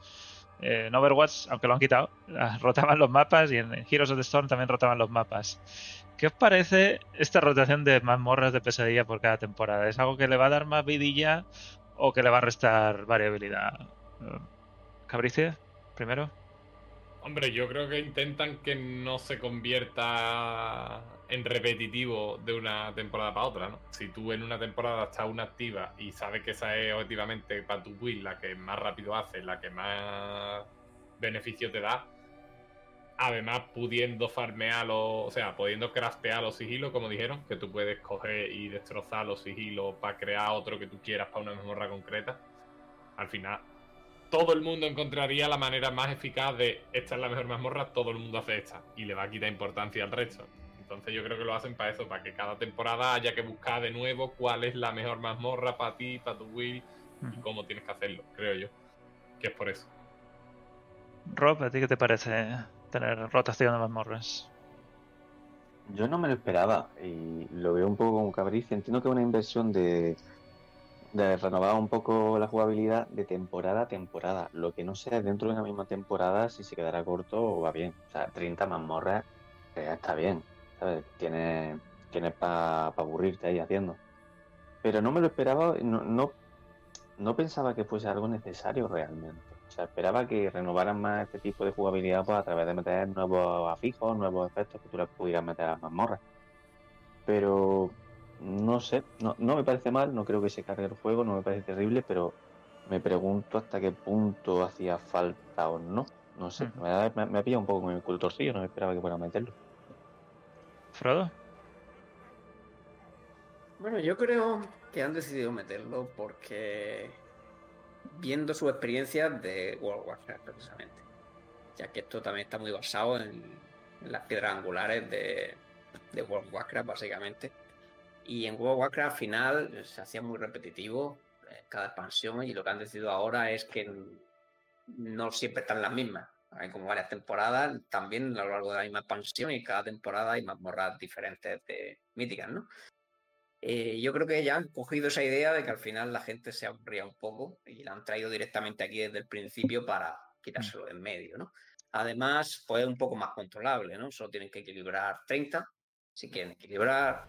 S1: eh, en Overwatch, aunque lo han quitado, [LAUGHS] rotaban los mapas y en Heroes of the Storm también rotaban los mapas. ¿Qué os parece esta rotación de mazmorras de pesadilla por cada temporada? ¿Es algo que le va a dar más vidilla o que le va a restar variabilidad? Eh, Cabrice, primero.
S3: Hombre, yo creo que intentan que no se convierta en repetitivo de una temporada para otra, ¿no? Si tú en una temporada estás una activa y sabes que esa es objetivamente para tu build la que más rápido hace, la que más beneficio te da, además pudiendo farmear los, o sea, pudiendo craftear los sigilos, como dijeron, que tú puedes coger y destrozar los sigilos para crear otro que tú quieras para una memorra concreta, al final todo el mundo encontraría la manera más eficaz de esta es la mejor mazmorra, todo el mundo hace esta y le va a quitar importancia al resto. Entonces yo creo que lo hacen para eso, para que cada temporada haya que buscar de nuevo cuál es la mejor mazmorra para ti, para tu Will y cómo tienes que hacerlo, creo yo. Que es por eso.
S1: Rob, ¿a ti qué te parece tener rotación de mazmorras?
S4: Yo no me lo esperaba y lo veo un poco como cabriz. Entiendo que es una inversión de de renovar un poco la jugabilidad de temporada a temporada. Lo que no sé dentro de una misma temporada si se quedará corto o va bien. O sea, 30 mazmorras eh, está bien, ¿sabes? Tienes, tienes para aburrirte ahí haciendo. Pero no me lo esperaba, no, no, pensaba que fuese algo necesario realmente. O sea, esperaba que renovaran más este tipo de jugabilidad pues, a través de meter nuevos afijos, nuevos efectos que tú le pudieras meter a las mazmorras. Pero no sé, no, no me parece mal, no creo que se cargue el juego, no me parece terrible, pero me pregunto hasta qué punto hacía falta o no. No sé, me, ha, me, pillado un poco con el cultorcillo, no me esperaba que fuera a meterlo.
S1: ¿Frodo?
S2: Bueno, yo creo que han decidido meterlo porque viendo su experiencia de World Warcraft precisamente, ya que esto también está muy basado en, las piedras angulares de, de World of Warcraft básicamente y en World of Warcraft al final se hacía muy repetitivo eh, cada expansión y lo que han decidido ahora es que no siempre están las mismas. Hay como varias temporadas también a lo largo de la misma expansión y cada temporada hay mazmorras diferentes de míticas, ¿no? Eh, yo creo que ya han cogido esa idea de que al final la gente se aburría un poco y la han traído directamente aquí desde el principio para quitárselo de en medio, ¿no? Además, pues es un poco más controlable, ¿no? Solo tienen que equilibrar 30, si quieren equilibrar,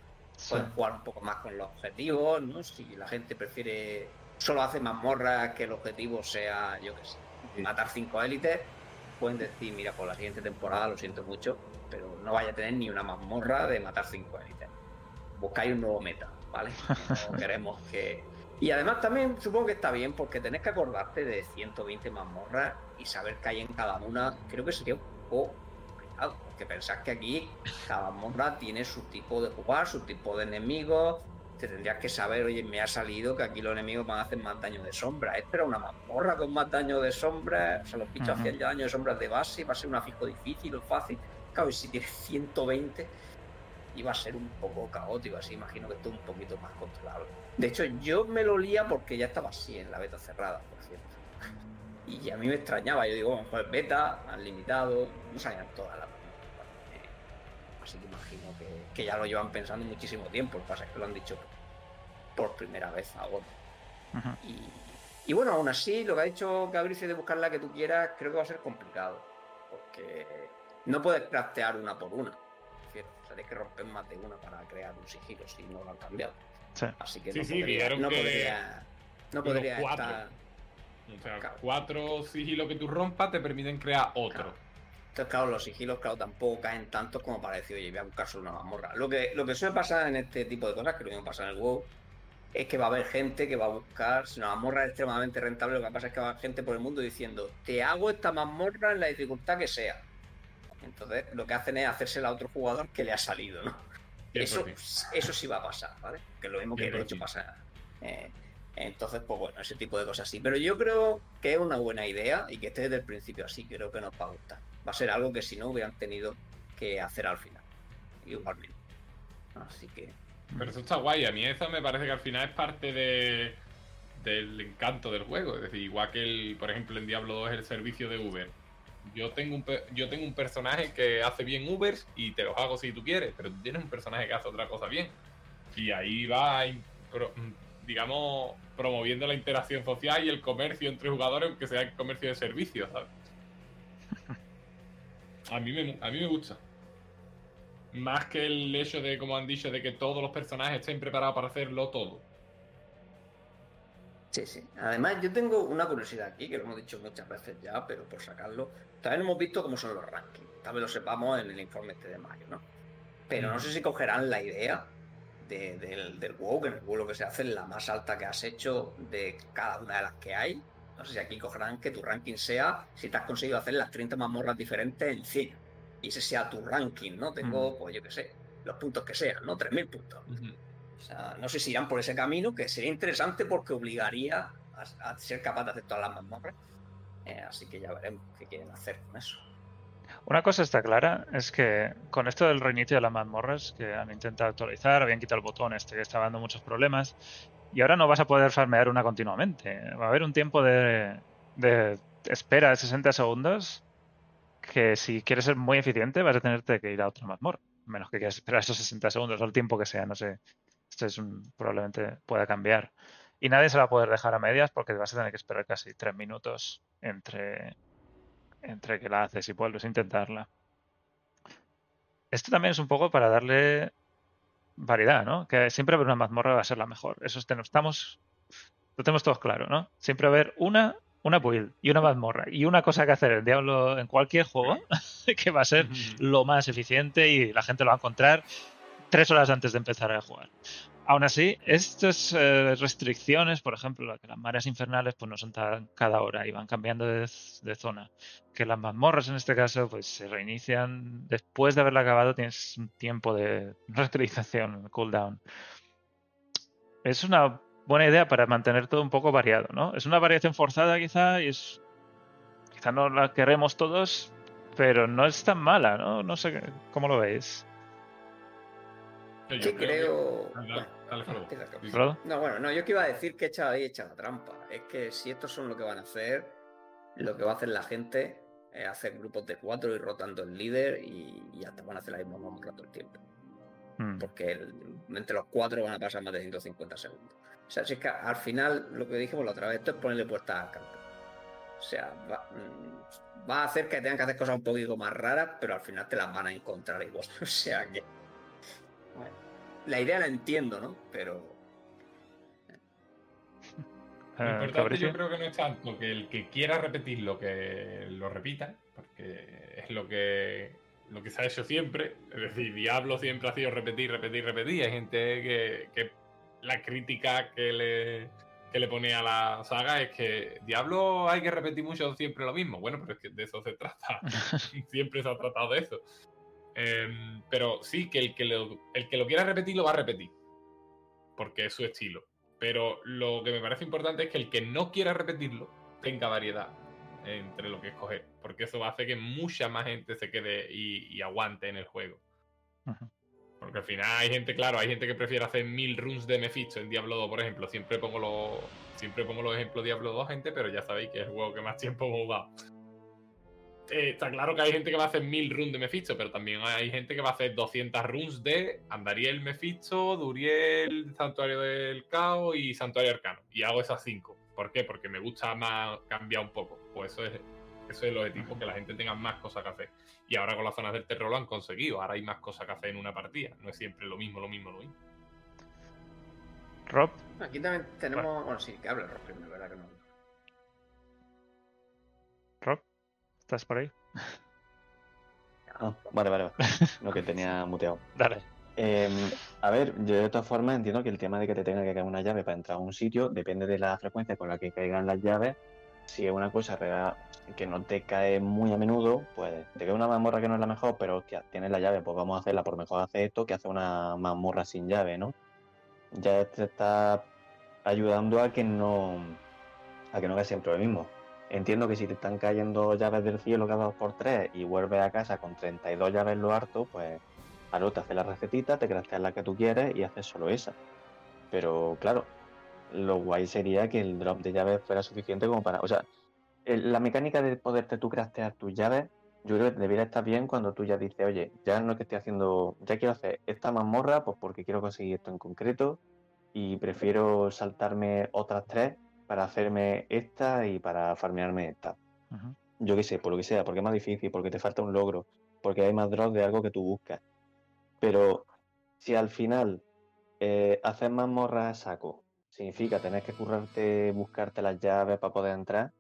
S2: Pueden jugar un poco más con los objetivos, ¿no? Si la gente prefiere solo hace mazmorras que el objetivo sea, yo qué sé, matar cinco élites, pueden decir, mira, por la siguiente temporada lo siento mucho, pero no vaya a tener ni una mazmorra de matar cinco élites. Buscáis un nuevo meta, ¿vale? [LAUGHS] No queremos que. Y además también supongo que está bien porque tenés que acordarte de 120 mazmorras y saber qué hay en cada una. Creo que sería un poco que pensás que aquí cada mazmorra tiene su tipo de jugar, su tipo de enemigos. Te tendrías que saber, oye, me ha salido que aquí los enemigos van a hacer más daño de sombra. Esta era una mazmorra con más daño de sombra. O sea, los bichos hacían ya daño de sombra de base. Va a ser un afijo difícil o fácil. Claro, y si tienes 120, iba a ser un poco caótico. Así imagino que esto es un poquito más controlable. De hecho, yo me lo lía porque ya estaba así en la beta cerrada, por cierto. [LAUGHS] Y a mí me extrañaba. Yo digo, pues beta, han limitado, no salían todas las Así que imagino que, ya lo llevan pensando muchísimo tiempo. Lo que pasa es que lo han dicho por primera vez ahora. y, bueno, aún así, lo que ha dicho Gabriel de buscar la que tú quieras, creo que va a ser complicado. Porque no puedes craftear una por una. Es decir, que romper más de una para crear un sigilo si no lo han cambiado. Así que no, podría, no, podría, no podría,
S3: cuatro. estar. O sea, cuatro sigilos que tú rompas te permiten crear otro.
S2: Entonces, claro, los sigilos, claro, tampoco caen tanto como para decir, oye, voy a buscar solo una mazmorra. Lo que, lo que suele pasar en este tipo de cosas, que lo mismo pasa en el WoW, es que va a haber gente que va a buscar, si una mazmorra es extremadamente rentable, lo que pasa es que va a haber gente por el mundo diciendo, te hago esta mazmorra en la dificultad que sea. Entonces, lo que hacen es hacérsela a otro jugador que le ha salido, ¿no? Eso, eso sí va a pasar, ¿vale? Que es lo mismo que de hecho pasa. Eh, entonces, pues bueno, ese tipo de cosas sí. Pero yo creo que es una buena idea y que esté desde el principio así, creo que nos va a gustar. Va a ser algo que si no hubieran tenido que hacer al final. Igualmente. Así que.
S3: Pero eso está guay. A mí eso me parece que al final es parte de, del encanto del juego. Es decir, igual que, el, por ejemplo, en Diablo 2 el servicio de Uber. Yo tengo, un, yo tengo un personaje que hace bien Ubers y te los hago si tú quieres, pero tú tienes un personaje que hace otra cosa bien. Y ahí va, digamos, promoviendo la interacción social y el comercio entre jugadores, aunque sea el comercio de servicios, ¿sabes? [LAUGHS] A mí me, a mí me gusta. Más que el hecho de, como han dicho, de que todos los personajes estén preparados para hacerlo todo.
S2: Sí, sí. Además, yo tengo una curiosidad aquí, que lo hemos dicho muchas veces ya, pero por sacarlo. También hemos visto cómo son los rankings. Tal vez lo sepamos en el informe este de mayo, ¿no? Pero no sé si cogerán la idea del, del WoW, que en el WoW lo que se hace es la más alta que has hecho de cada una de las que hay. No sé si aquí cogerán que tu ranking sea si te has conseguido hacer las 30 mazmorras diferentes en 100. Y ese sea tu ranking, ¿no? Tengo, pues yo qué sé, los puntos que sean, ¿no? 3.000 puntos. O sea, no sé si irán por ese camino, que sería interesante porque obligaría a, ser capaz de hacer todas las mazmorras. Eh, así que ya veremos qué quieren hacer con eso.
S1: Una cosa está clara, es que con esto del reinicio de las mazmorras, que han intentado actualizar, habían quitado el botón este que estaba dando muchos problemas, y ahora no vas a poder farmear una continuamente. Va a haber un tiempo de, de espera de 60 segundos que si quieres ser muy eficiente vas a tenerte que ir a otra mazmorra. Menos que quieras esperar esos 60 segundos o el tiempo que sea, no sé. Esto es un, probablemente pueda cambiar. Y nadie se va a poder dejar a medias porque vas a tener que esperar casi 3 minutos entre, entre que la haces y vuelves a intentarla. Esto también es un poco para darle variedad, ¿no? Que siempre haber una mazmorra va a ser la mejor. Eso estamos, lo tenemos todos claro, ¿no? Siempre haber una, una build y una mazmorra y una cosa que hacer en Diablo en cualquier juego [LAUGHS] que va a ser lo más eficiente y la gente lo va a encontrar tres horas antes de empezar a jugar. Aún así, estas eh, restricciones, por ejemplo, las mareas infernales pues no son cada hora y van cambiando de, zona, que las mazmorras en este caso pues se reinician después de haberla acabado, tienes un tiempo de reutilización, cooldown. Es una buena idea para mantener todo un poco variado, ¿no? Es una variación forzada quizá y es quizá no la queremos todos, pero no es tan mala, ¿no? No sé cómo lo veis.
S2: Yo creo. No, bueno, no, yo que iba a decir que he echado ahí hecha la trampa. Es que si estos son lo que van a hacer, lo que va a hacer la gente es hacer grupos de cuatro y rotando el líder y, hasta van a hacer la misma un rato el tiempo. Hmm. Porque entre los cuatro van a pasar más de 150 segundos. O sea, si es que al final lo que dijimos la otra vez, esto es ponerle puertas al campo. O sea, va, mm, va, a hacer que tengan que hacer cosas un poquito más raras, pero al final te las van a encontrar igual. [LAUGHS] O sea que la idea la entiendo, ¿no? Pero. [LAUGHS]
S3: Lo ah, importante yo creo que no es tanto que el que quiera repetirlo, que lo repita, porque es lo que, lo que se ha hecho siempre. Es decir, Diablo siempre ha sido repetir, repetir, repetir. Hay gente que, que la crítica que le, que le pone a la saga es que Diablo hay que repetir mucho siempre lo mismo. Bueno, pero es que de eso se trata. [LAUGHS] siempre se ha tratado de eso. Em, pero sí, que el que, lo, el que lo quiera repetir lo va a repetir. Porque es su estilo. Pero lo que me parece importante es que el que no quiera repetirlo tenga variedad entre lo que escoger. Porque eso va a hacer que mucha más gente se quede y, aguante en el juego. Porque al final hay gente, claro, hay gente que prefiere hacer mil runs de Mephisto en Diablo 2, por ejemplo. Siempre pongo los, siempre pongo los ejemplos de Diablo 2, gente, pero ya sabéis que es el juego que más tiempo hemos jugado. Eh, está claro que hay gente que va a hacer mil runs de Mephisto, pero también hay gente que va a hacer 200 runs de Andariel Mephisto, Duriel, Santuario del Caos y Santuario Arcano. Y hago esas cinco. ¿Por qué? Porque me gusta más cambiar un poco. Pues eso es, eso es el objetivo, que la gente tenga más cosas que hacer. Y ahora con las zonas del terror lo han conseguido. Ahora hay más cosas que hacer en una partida. No es siempre lo mismo, lo mismo, lo mismo.
S1: Rob.
S2: Aquí también tenemos. Bueno, sí, que habla Rob primero, ¿verdad que no?
S1: ¿Estás por ahí?
S4: Ah, vale, vale, vale. Lo que tenía [LAUGHS] muteado.
S1: Dale.
S4: Em, a ver, yo de todas formas entiendo que el tema de que te tenga que caer una llave para entrar a un sitio depende de la frecuencia con la que caigan las llaves. Si es una cosa que no te cae muy a menudo, pues te cae una mazmorra que no es la mejor, pero hostia, tienes la llave, pues vamos a hacerla por mejor hacer esto que hace una mazmorra sin llave, ¿no? Ya te está ayudando a que no a que no veas siempre lo mismo. Entiendo que si te están cayendo llaves del cielo cada dos por tres y vuelves a casa con 32 llaves lo harto, pues Claro, te hace la recetita, te crafteas la que tú quieres y haces solo esa. Pero claro, lo guay sería que el drop de llaves fuera suficiente como para. O sea, la mecánica de poderte tú craftear tus llaves, yo creo que debería estar bien cuando tú ya dices, oye, ya no es que estoy haciendo, ya quiero hacer esta mazmorra, pues porque quiero conseguir esto en concreto y prefiero saltarme otras tres para hacerme esta y para farmearme esta. Yo qué sé, por lo que sea, porque es más difícil, porque te falta un logro, porque hay más drops de algo que tú buscas. Pero si al final eh, hacer mazmorras a saco significa tener que currarte, buscarte las llaves para poder entrar,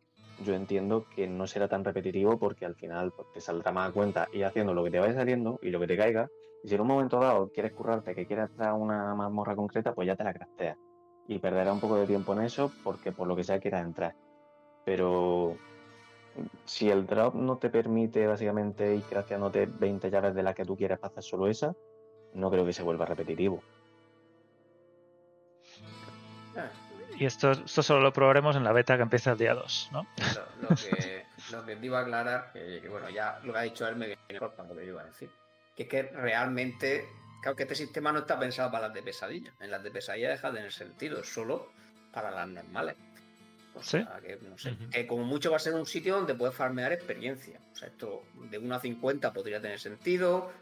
S4: yo entiendo que no será tan repetitivo porque al final pues, te saldrá más a cuenta y haciendo lo que te vaya saliendo y lo que te caiga. Y si en un momento dado quieres currarte, que quieres entrar a una mazmorra concreta, pues ya te la crafteas. Y perderá un poco de tiempo en eso porque por lo que sea quieras entrar. Pero si el drop no te permite básicamente ir crafteándote 20 llaves de las que tú quieres para hacer solo esa, no creo que se vuelva repetitivo.
S1: Y esto, esto solo lo probaremos en la beta que empieza el día 2, ¿no?
S2: Lo, que, [LAUGHS] lo que te iba a aclarar, que, bueno, ya lo que ha dicho él me viene corta lo que yo iba a decir, que es que realmente, claro que este sistema no está pensado para las de pesadilla. En las de pesadilla deja de tener sentido, es solo para las normales. O sea, que, no sé, que como mucho va a ser un sitio donde puedes farmear experiencia. O sea, esto de 1 a 50 podría tener sentido,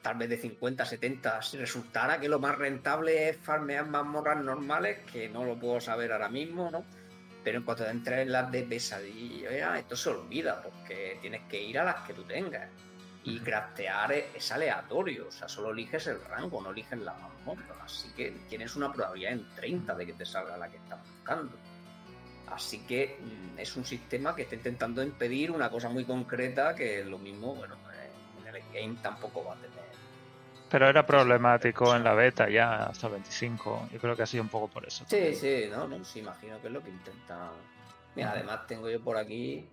S2: tal vez de 50 a 70, si resultara que lo más rentable es farmear mazmorras normales, que no lo puedo saber ahora mismo, ¿no? Pero en cuanto entres en las de pesadilla, esto se olvida, porque tienes que ir a las que tú tengas. Y craftear es, aleatorio, o sea, solo eliges el rango, no eliges la mazmorra. Así que tienes una probabilidad en 30 de que te salga la que estás buscando. Así que mm, es un sistema que está intentando impedir una cosa muy concreta que lo mismo, bueno, en el game tampoco va a tener
S1: pero era problemático en la beta ya hasta el 25. Yo creo que ha sido un poco por eso.
S2: Sí, sí, no, no, sí, imagino que es lo que intenta. Mira, además tengo yo por aquí.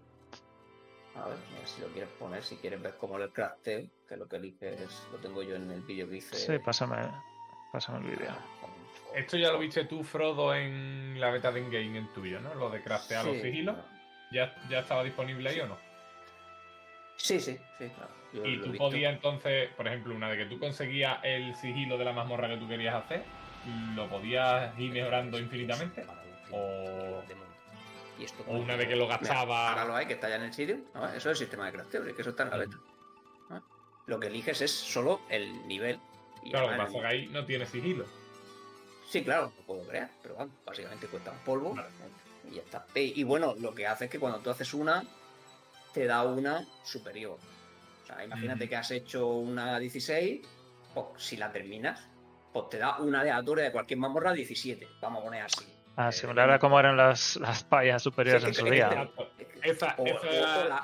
S2: A ver, si lo quieres poner, si quieres ver cómo el crafteo, que lo que eliges lo tengo yo en el vídeo que hice.
S1: Sí, pásame, pásame el vídeo.
S3: Esto ya lo viste tú, Frodo, en la beta de Game en tuyo, ¿no? Lo de craftear los sigilos. ¿Ya, ¿Ya estaba disponible ahí o no?
S2: Sí, sí, sí, claro
S3: y tú podías entonces, por ejemplo, una vez que tú conseguías el sigilo de la mazmorra que tú querías hacer, ¿lo podías ir mejorando infinitamente? O, una vez que lo gastaba.
S2: ahora lo hay, que está ya en el sitio. Eso es el sistema de crafteo, que eso está en la beta. Lo que eliges es solo el nivel.
S3: claro, lo que ahí no tiene sigilo.
S2: Sí, claro, lo puedo crear, pero bueno, básicamente cuesta un polvo y ya está. Y bueno, lo que hace es que cuando tú haces una, te da una superior imagínate que has hecho una 16, pues si la terminas, pues te da una aleatoria de cualquier mamorra 17, vamos a poner así.
S1: Ah, similar a cómo eran las, las payas superiores en su día.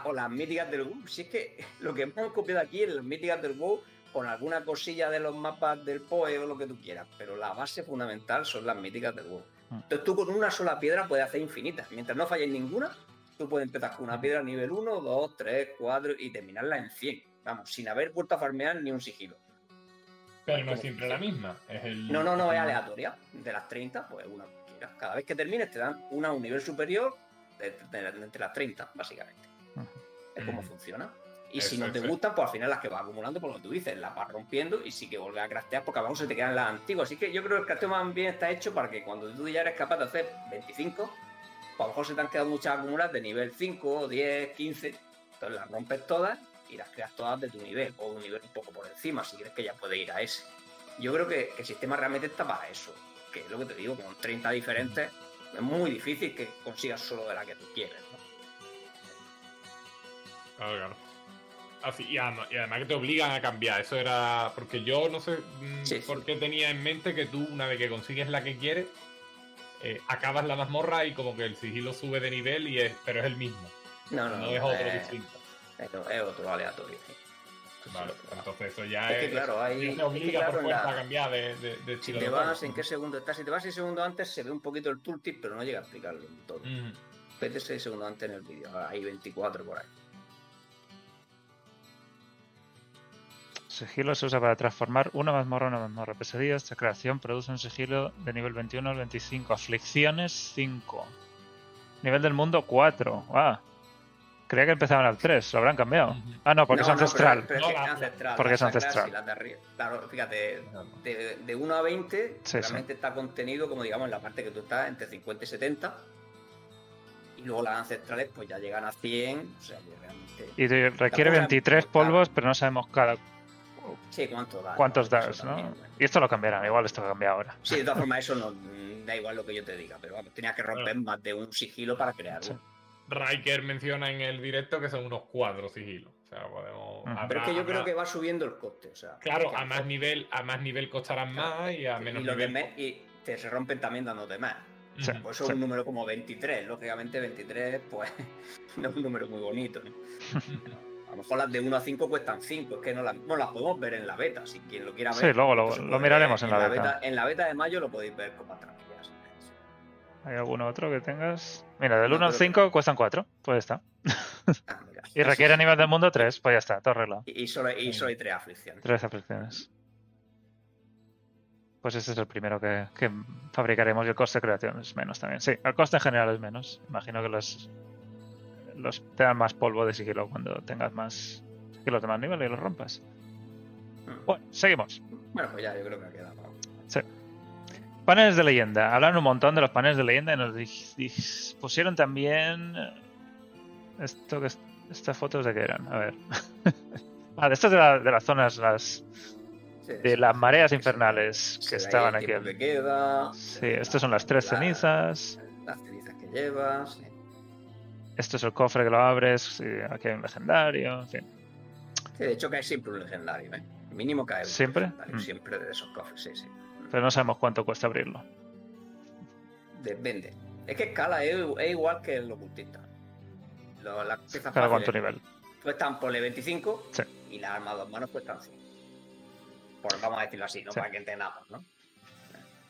S2: o, las míticas del WoW. Si es que lo que hemos copiado aquí es las míticas del WoW con alguna cosilla de los mapas del PoE o lo que tú quieras, pero la base fundamental son las míticas del WoW. Mm. Entonces tú con una sola piedra puedes hacer infinitas. Mientras no falles ninguna, tú puedes empezar con una piedra nivel 1, 2, 3, 4 y terminarla en 100. Vamos, sin haber vuelto a farmear ni un sigilo.
S3: Pero no es siempre la misma.
S2: No, no, no, es aleatoria. De las 30, pues una. Cada vez que termines te dan una a un nivel superior entre las 30, básicamente. Es como funciona. Y si no te gustan, pues al final las que vas acumulando, por lo que tú dices, las vas rompiendo y sí que vuelves a craftear porque abajo se te quedan las antiguas. Así que yo creo que el crafteo más bien está hecho para que cuando tú ya eres capaz de hacer 25, a lo mejor se te han quedado muchas acumuladas de nivel 5, 10, 15, entonces las rompes todas y las creas todas de tu nivel o un nivel un poco por encima si crees que ya puede ir a ese. Yo creo que, el sistema realmente está para eso, que es lo que te digo, con 30 diferentes es muy difícil que consigas solo de la que tú quieres.
S3: Claro, claro. Así, y, además, que te obligan a cambiar. Eso era. Porque yo no sé mm, por qué tenía en mente que tú, una vez que consigues la que quieres, eh, acabas la mazmorra y como que el sigilo sube de nivel, y es, pero es el mismo.
S2: No, no,
S3: no. es otro distinto.
S2: Es, es otro aleatorio.
S3: Vale, entonces eso ya
S2: es.
S3: que
S2: claro, hay.
S3: Se obliga por fuerza a cambiar de, de,
S2: Si te vas, ¿en qué segundo estás? Si te vas 6 segundos antes, se ve un poquito el tooltip, pero no llega a explicarlo todo. Vete 6 segundos antes en el vídeo, hay 24 por ahí.
S1: Sigilo se usa para transformar una mazmorra en una mazmorra pesadilla. Esta creación produce un sigilo de nivel 21 al 25. Aflicciones 5. Nivel del mundo 4. Ah. Creía que empezaban al 3, lo habrán cambiado. Ah, no, porque es ancestral. Porque es ancestral.
S2: claro, fíjate, de, 1 a 20 realmente está contenido como digamos en la parte que tú estás entre 50 y 70. Y luego las ancestrales pues ya llegan a 100. O sea, realmente...
S1: Y requiere 23 polvos, pero no sabemos cada
S2: Sí, ¿cuánto da?
S1: ¿Cuántos das, no? Y esto lo cambiarán, igual esto lo cambia ahora.
S2: Sí, de todas formas, eso no da igual lo que yo te diga, pero vamos, tenía que romper más de un sigilo para crearlo.
S3: Riker menciona en el directo que son unos cuatro sigilos. O sea, podemos.
S2: Pero es que yo creo que va subiendo el coste. O sea,
S3: claro, a más nivel, a más nivel costarán más y a menos nivel.
S2: y te se rompen también dándote más. Sí, pues eso es un número como 23. Lógicamente, 23, pues [LAUGHS] no es un número muy bonito. ¿no? A lo mejor las de 1 a 5 cuestan 5, es que no las, podemos ver en la beta, si quien lo quiera ver.
S1: Sí, luego lo, miraremos en, la, beta.
S2: En la beta de mayo lo podéis ver con más tranquilidad.
S1: ¿Hay alguno otro que tengas? Mira, del 1 al 5 cuestan 4, pues está. [LAUGHS] Ah, y requiere a nivel del mundo 3, pues ya está, todo arreglado.
S2: Y, solo, y solo hay 3 aflicciones.
S1: 3 aflicciones. Pues este es el primero que, que, fabricaremos y el coste de creación es menos también. Sí, el coste en general es menos. Imagino que los los, te dan más polvo de sigilo cuando tengas más sigilos de más nivel y los rompas. Hmm. Bueno, seguimos.
S2: Bueno, pues ya, yo creo que ha quedado.
S1: Sí. Paneles de leyenda. Hablan un montón de los paneles de leyenda y nos pusieron también. Eh, esto que estas fotos de qué eran. A ver. [LAUGHS] ah, de estas de, de las zonas, las. de las mareas infernales que estaban aquí.
S2: Que queda,
S1: sí, estas son las tres cenizas.
S2: Las cenizas que llevas.
S1: Esto es el cofre que lo abres, aquí hay un legendario, en fin.
S2: Sí, de hecho cae siempre un legendario, ¿eh? Mínimo cae un
S1: ¿Siempre?
S2: Mm. Siempre de esos cofres, sí, sí.
S1: Pero no sabemos cuánto cuesta abrirlo.
S2: Depende. Es que escala es, igual que el ocultista. las piezas
S1: ¿Cada cuánto nivel?
S2: Cuestan por 25 sí. y las armas dos manos cuestan 100. Por, vamos a decirlo así, ¿no? Para que entendamos, ¿no?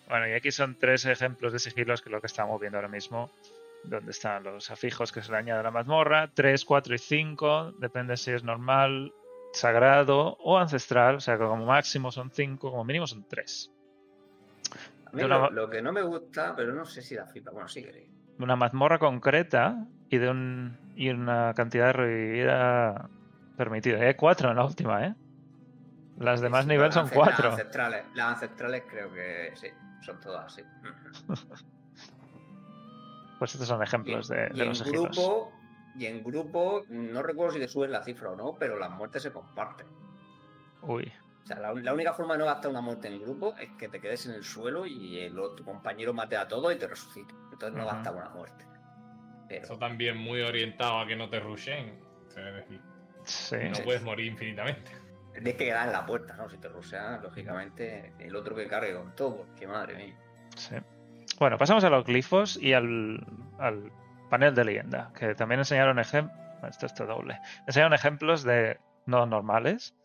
S1: Bueno, y aquí son tres ejemplos de sigilos que es lo que estamos viendo ahora mismo donde están los afijos que se le añade a la mazmorra, 3, 4 y 5, depende si es normal, sagrado o ancestral, o sea que como máximo son 5, como mínimo son 3.
S2: A mí lo, que no me gusta, pero no sé si da flipa, bueno, sí queréis.
S1: Una mazmorra concreta y de un y una cantidad de revivida permitida. Hay 4 en la última, ¿eh? Las demás niveles son 4.
S2: Las ancestrales, las ancestrales creo que sí, son todas así. [LAUGHS]
S1: Pues estos son ejemplos de, los
S2: grupo, Y en grupo, no recuerdo si te suben la cifra o no, pero las muertes se comparten.
S1: Uy.
S2: O sea, la, única forma de no gastar una muerte en grupo es que te quedes en el suelo y el, tu compañero mate a todo y te resucite. Entonces no gastas una muerte.
S3: Eso también muy orientado a que no te rushen. Sí. No puedes morir infinitamente.
S2: Tienes que quedar en la puerta, ¿no? Si te rushean, lógicamente, el otro que cargue con todo. Qué madre mía.
S1: Sí. Bueno, pasamos a los glifos y al, panel de leyenda, que también enseñaron ejemplos. Esto es doble. Enseñaron ejemplos de nodos normales.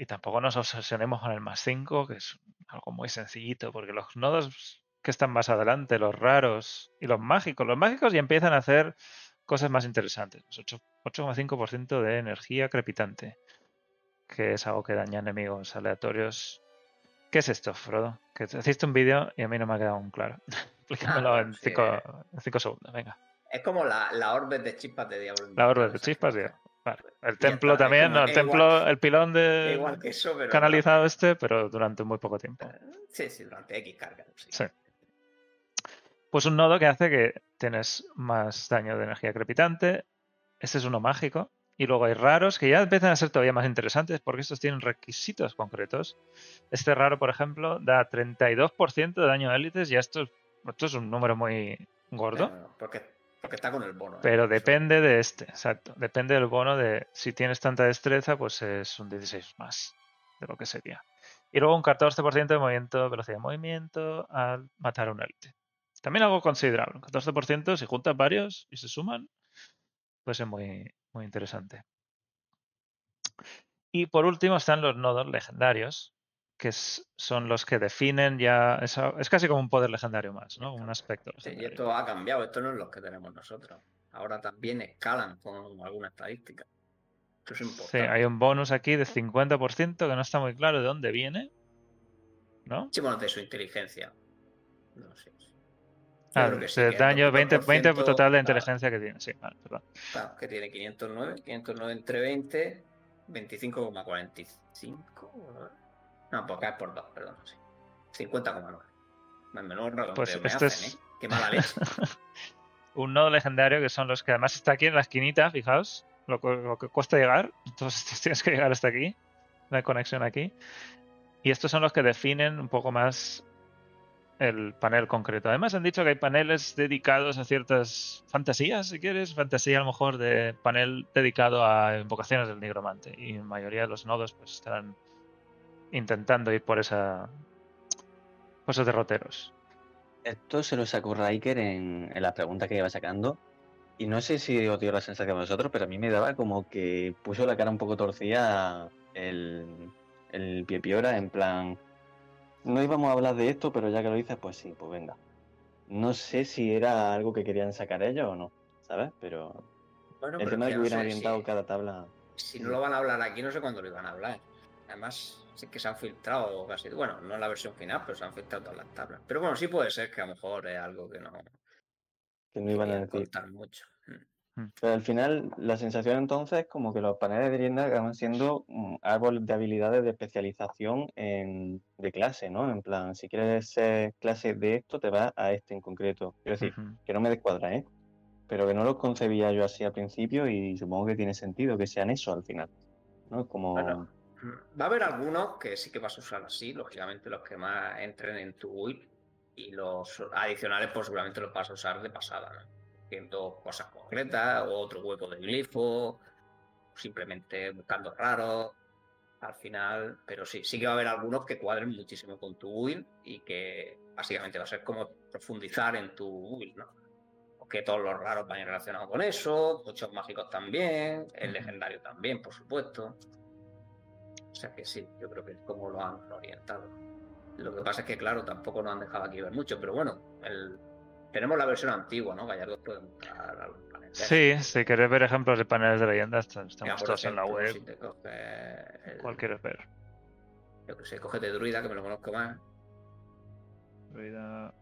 S1: Y tampoco nos obsesionemos con el más 5, que es algo muy sencillito, porque los nodos que están más adelante, los raros y los mágicos, los mágicos ya empiezan a hacer cosas más interesantes. 8,5% de energía crepitante, que es algo que daña enemigos aleatorios ¿Qué es esto, Frodo? Que hiciste un vídeo y a mí no me ha quedado muy claro. [LAUGHS] Explícamelo ah, en, cinco, segundos, venga.
S2: Es como la, la orbe de chispas de diablo.
S1: La orbe de chispas diablo. Vale. El templo también, no, el templo, el pilón de canalizado este, pero durante muy poco tiempo. Eh,
S2: sí, sí, durante X carga.
S1: sí. Pues un nodo que hace que tienes más daño de energía crepitante. Este es uno mágico. Y luego hay raros que ya empiezan a ser todavía más interesantes porque estos tienen requisitos concretos. Este raro, por ejemplo, da 32% de daño a élites y esto, esto es un número muy gordo.
S2: porque, porque, está con el bono. ¿eh?
S1: Pero depende de este, exacto. Depende del bono de si tienes tanta destreza, pues es un 16 más de lo que sería. Y luego un 14% de movimiento, velocidad de movimiento al matar a un élite. También algo considerable. Un 14% si juntas varios y se suman, pues es muy, muy interesante. Y por último están los nodos legendarios, que son los que definen ya. es casi como un poder legendario más, ¿no? Un aspecto.
S2: Sí, y esto ha cambiado, esto no es lo que tenemos nosotros. Ahora también escalan con alguna estadística. Esto es importante.
S1: Sí, hay un bonus aquí de 50% que no está muy claro de dónde viene. ¿No?
S2: Sí, bueno, de su inteligencia. No sé.
S1: Ah, daño 20, 20 total de inteligencia que tiene, sí, vale, perdón.
S2: Claro, que tiene 509, 509 entre 20, 25,45. No, pues acá es por 2, perdón, sí. 50,9. Menor
S1: pues este es...
S2: ¿eh? Qué mala leche. [LAUGHS]
S1: un nodo legendario que son los que además está aquí en la esquinita, fijaos, lo, que cuesta llegar. [LAUGHS] Entonces tienes que llegar hasta aquí, la conexión aquí. Y estos son los que definen un poco más el panel concreto. Además han dicho que hay paneles dedicados a ciertas fantasías, si quieres, fantasía a lo mejor de panel dedicado a invocaciones del nigromante. Y en mayoría de los nodos pues estarán intentando ir por esa por esos derroteros.
S4: Esto se lo sacó Riker en, en la pregunta que iba sacando. Y no sé si os dio la sensación a vosotros, pero a mí me daba como que puso la cara un poco torcida el, el Piepiora en plan no íbamos a hablar de esto, pero ya que lo dices, pues sí, pues venga. No sé si era algo que querían sacar ellos o no, ¿sabes? Pero el tema de que hubieran orientado cada tabla.
S2: Si no lo van a hablar aquí, no sé cuándo lo iban a hablar. Además, sí que se han filtrado casi. Bueno, no en la versión final, pero se han filtrado todas las tablas. Pero bueno, sí puede ser que a lo mejor es algo que no.
S4: Que no iban a
S2: decir. mucho. Mm.
S4: Mm. Pero al final, la sensación entonces es como que los paneles de tienda acaban siendo árboles de habilidades de especialización en, de clase, ¿no? En plan, si quieres ser clase de esto, te vas a este en concreto. Quiero decir, que no me descuadra, ¿eh? Pero que no lo concebía yo así al principio y supongo que tiene sentido que sean eso al final, ¿no? Como...
S2: va a haber algunos que sí que vas a usar así, lógicamente los que más entren en tu build y los adicionales pues seguramente los vas a usar de pasada, ¿no? haciendo cosas concretas, o otro hueco de glifo, simplemente buscando raros. Al final, pero sí, sí que va a haber algunos que cuadren muchísimo con tu build y que básicamente va a ser como profundizar en tu build, ¿no? Que todos los raros vayan relacionados con eso, muchos mágicos también, el legendario también, por supuesto. O sea que sí, yo creo que es como lo han orientado. Lo que pasa es que, claro, tampoco nos han dejado aquí ver mucho, pero bueno, el, tenemos la versión antigua, ¿no? Gallardo puede mostrar algún panel.
S1: Sí, si quieres ver ejemplos de paneles de leyenda, estamos todos en la web. Si ¿Cuál quieres ver?
S2: Yo que sé, cógete Druida, que me lo conozco más.
S1: Druida.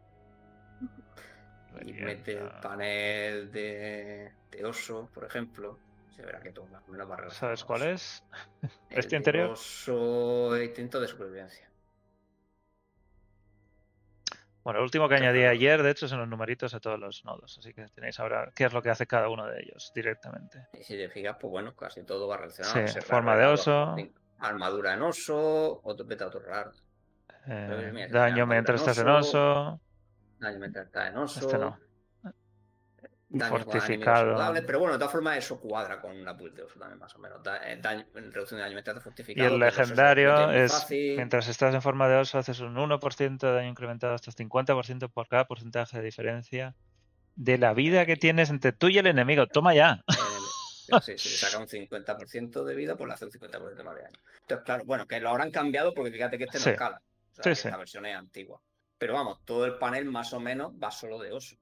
S2: Y mete el panel de, de oso, por ejemplo. Se verá que menos
S1: ¿Sabes cuál es? [LAUGHS] ¿Este interior?
S2: Oso instinto de supervivencia.
S1: Bueno, el último que añadí ayer, de hecho, son los numeritos de todos los nodos. Así que tenéis ahora qué es lo que hace cada uno de ellos directamente.
S2: Y si te fijas, pues bueno, casi todo va relacionado.
S1: Sí, forma de oso.
S2: Armadura en oso, otro beta otro raro.
S1: Eh, daño mientras estás en oso.
S2: Daño mientras estás en oso.
S1: Este no
S2: fortificado. pero bueno, de todas formas eso cuadra con una build de uso también más o menos. Eh, reducción de daño mientras fortificado.
S1: Y el legendario es, mientras estás en forma de oso, haces un 1% de daño incrementado hasta 50% por cada porcentaje de diferencia de la vida que tienes entre tú y el enemigo. Toma ya.
S2: Sí, si le saca un 50% de vida, pues le hace un 50% más de daño. Entonces, claro, bueno, que lo habrán cambiado porque fíjate que este no escala. O sea, versión es antigua. Pero vamos, todo el panel más o menos va solo de oso.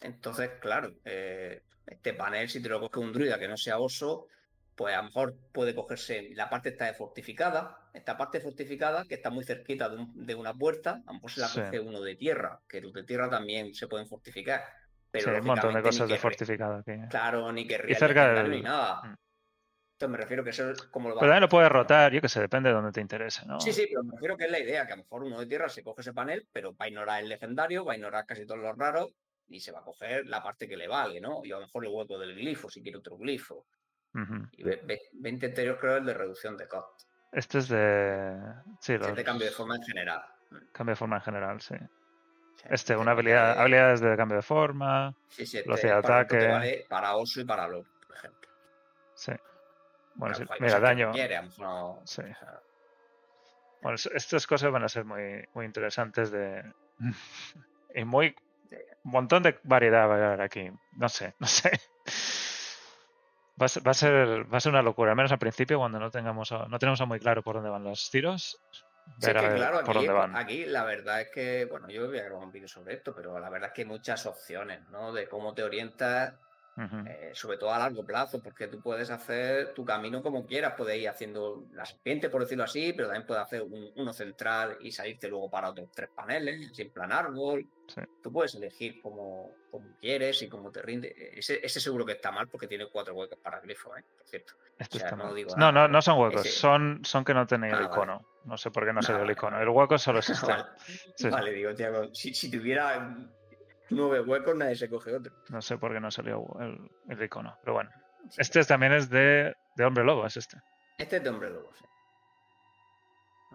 S2: Entonces, claro, eh, este panel, si te lo coge un druida que no sea oso, pues a lo mejor puede cogerse la parte está de fortificada, esta parte fortificada que está muy cerquita de, una puerta, a lo mejor se la coge uno de tierra, que los de tierra también se pueden fortificar. Pero
S1: sí, un montón de cosas de fortificada.
S2: Claro, ni que y cerca ni nada. Mm. Entonces me refiero que eso es como lo
S1: va Pero también lo puedes rotar, yo que sé, depende de donde te interese, ¿no?
S2: Sí, sí, pero me refiero que es la idea, que a lo mejor uno de tierra se coge ese panel, pero va a ignorar el legendario, va a ignorar casi todos los raros y se va a coger la parte que le vale, ¿no? Y a lo mejor el hueco del glifo, si quiere otro glifo. Y 20 interior creo es el de reducción de cost.
S1: Este es de. Sí,
S2: este es de cambio de forma en general.
S1: Cambio de forma en general, sí. este, una habilidad, habilidades de cambio de forma,
S2: sí, sí,
S1: este velocidad de ataque.
S2: Vale para oso y para lo, por ejemplo.
S1: Sí. Bueno, sí, mira, daño.
S2: sí.
S1: Bueno, estas cosas van a ser muy, muy interesantes de. [LAUGHS] y muy un montón de variedad va a haber aquí. No sé, [LAUGHS] no sé. Va a, ser, va, a ser, va a ser una locura, al menos al principio, cuando no tengamos no tenemos muy claro por dónde van los tiros.
S2: Sí, que, claro, aquí, aquí, la verdad es que, bueno, yo voy a grabar un vídeo sobre esto, pero la verdad es que hay muchas opciones, ¿no? De cómo te orientas eh, sobre todo a largo plazo, porque tú puedes hacer tu camino como quieras, puedes ir haciendo la serpiente, por decirlo así, pero también puedes hacer uno central y salirte luego para otros tres paneles, sin plan árbol. Tú puedes elegir como, como, quieres y como te rinde. Ese, ese, seguro que está mal porque tiene cuatro huecos para glifo, ¿eh? por cierto.
S1: no, no, no, son huecos, son, son que no tenéis el ah, icono. No sé por qué no se dio el icono. El hueco solo es este. [LAUGHS]
S2: vale. digo, Tiago, si, si tuviera nueve huecos, nadie se coge otro.
S1: No sé por qué no salió el, icono, pero bueno. Este también es de, de, Hombre Lobo, es este.
S2: Este es de Hombre Lobo, sí.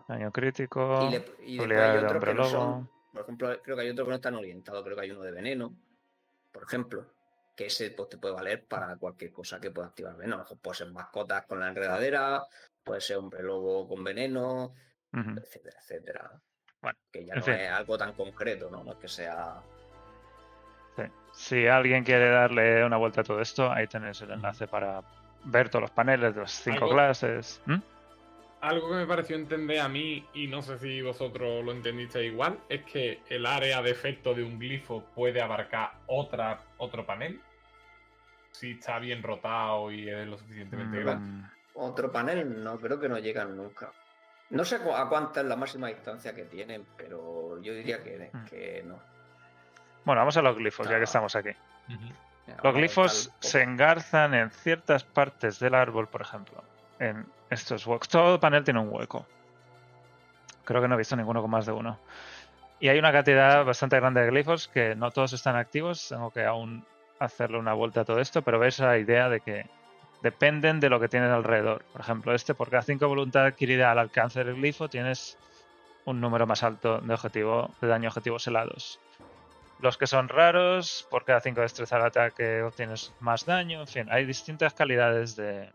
S1: Daño crítico,
S2: y, después hay otros que no son, por ejemplo, creo que hay otro que no están orientados, creo que hay uno de veneno, por ejemplo, que ese pues, te puede valer para cualquier cosa que pueda activar veneno. Puede ser mascotas con la enredadera, puede ser hombre lobo con veneno, etcétera, etcétera. Bueno, que ya no es algo tan concreto, ¿no? No es que sea
S1: si alguien quiere darle una vuelta a todo esto, ahí tenéis el enlace para ver todos los paneles de las cinco clases. ¿Mm?
S3: Algo que me pareció entender a mí, y no sé si vosotros lo entendiste igual, es que el área de efecto de un glifo puede abarcar otra, otro panel. Si está bien rotado y es lo suficientemente mm. grande.
S2: Otro panel, no, creo que no llegan nunca. No sé a cuánta es la máxima distancia que tienen, pero yo diría que, mm. que no.
S1: Bueno, vamos a los glifos, ya que estamos aquí. Los glifos se engarzan en ciertas partes del árbol, por ejemplo. En estos huecos. Todo panel tiene un hueco. Creo que no he visto ninguno con más de uno. Y hay una cantidad bastante grande de glifos que no todos están activos. Tengo que aún hacerle una vuelta a todo esto, pero ves la idea de que dependen de lo que tienes alrededor. Por ejemplo, este, por cada 5 voluntad adquirida al alcance del glifo, tienes un número más alto de objetivo de daño objetivos helados. Los que son raros, por cada 5 destreza al ataque obtienes más daño. En fin, hay distintas calidades de,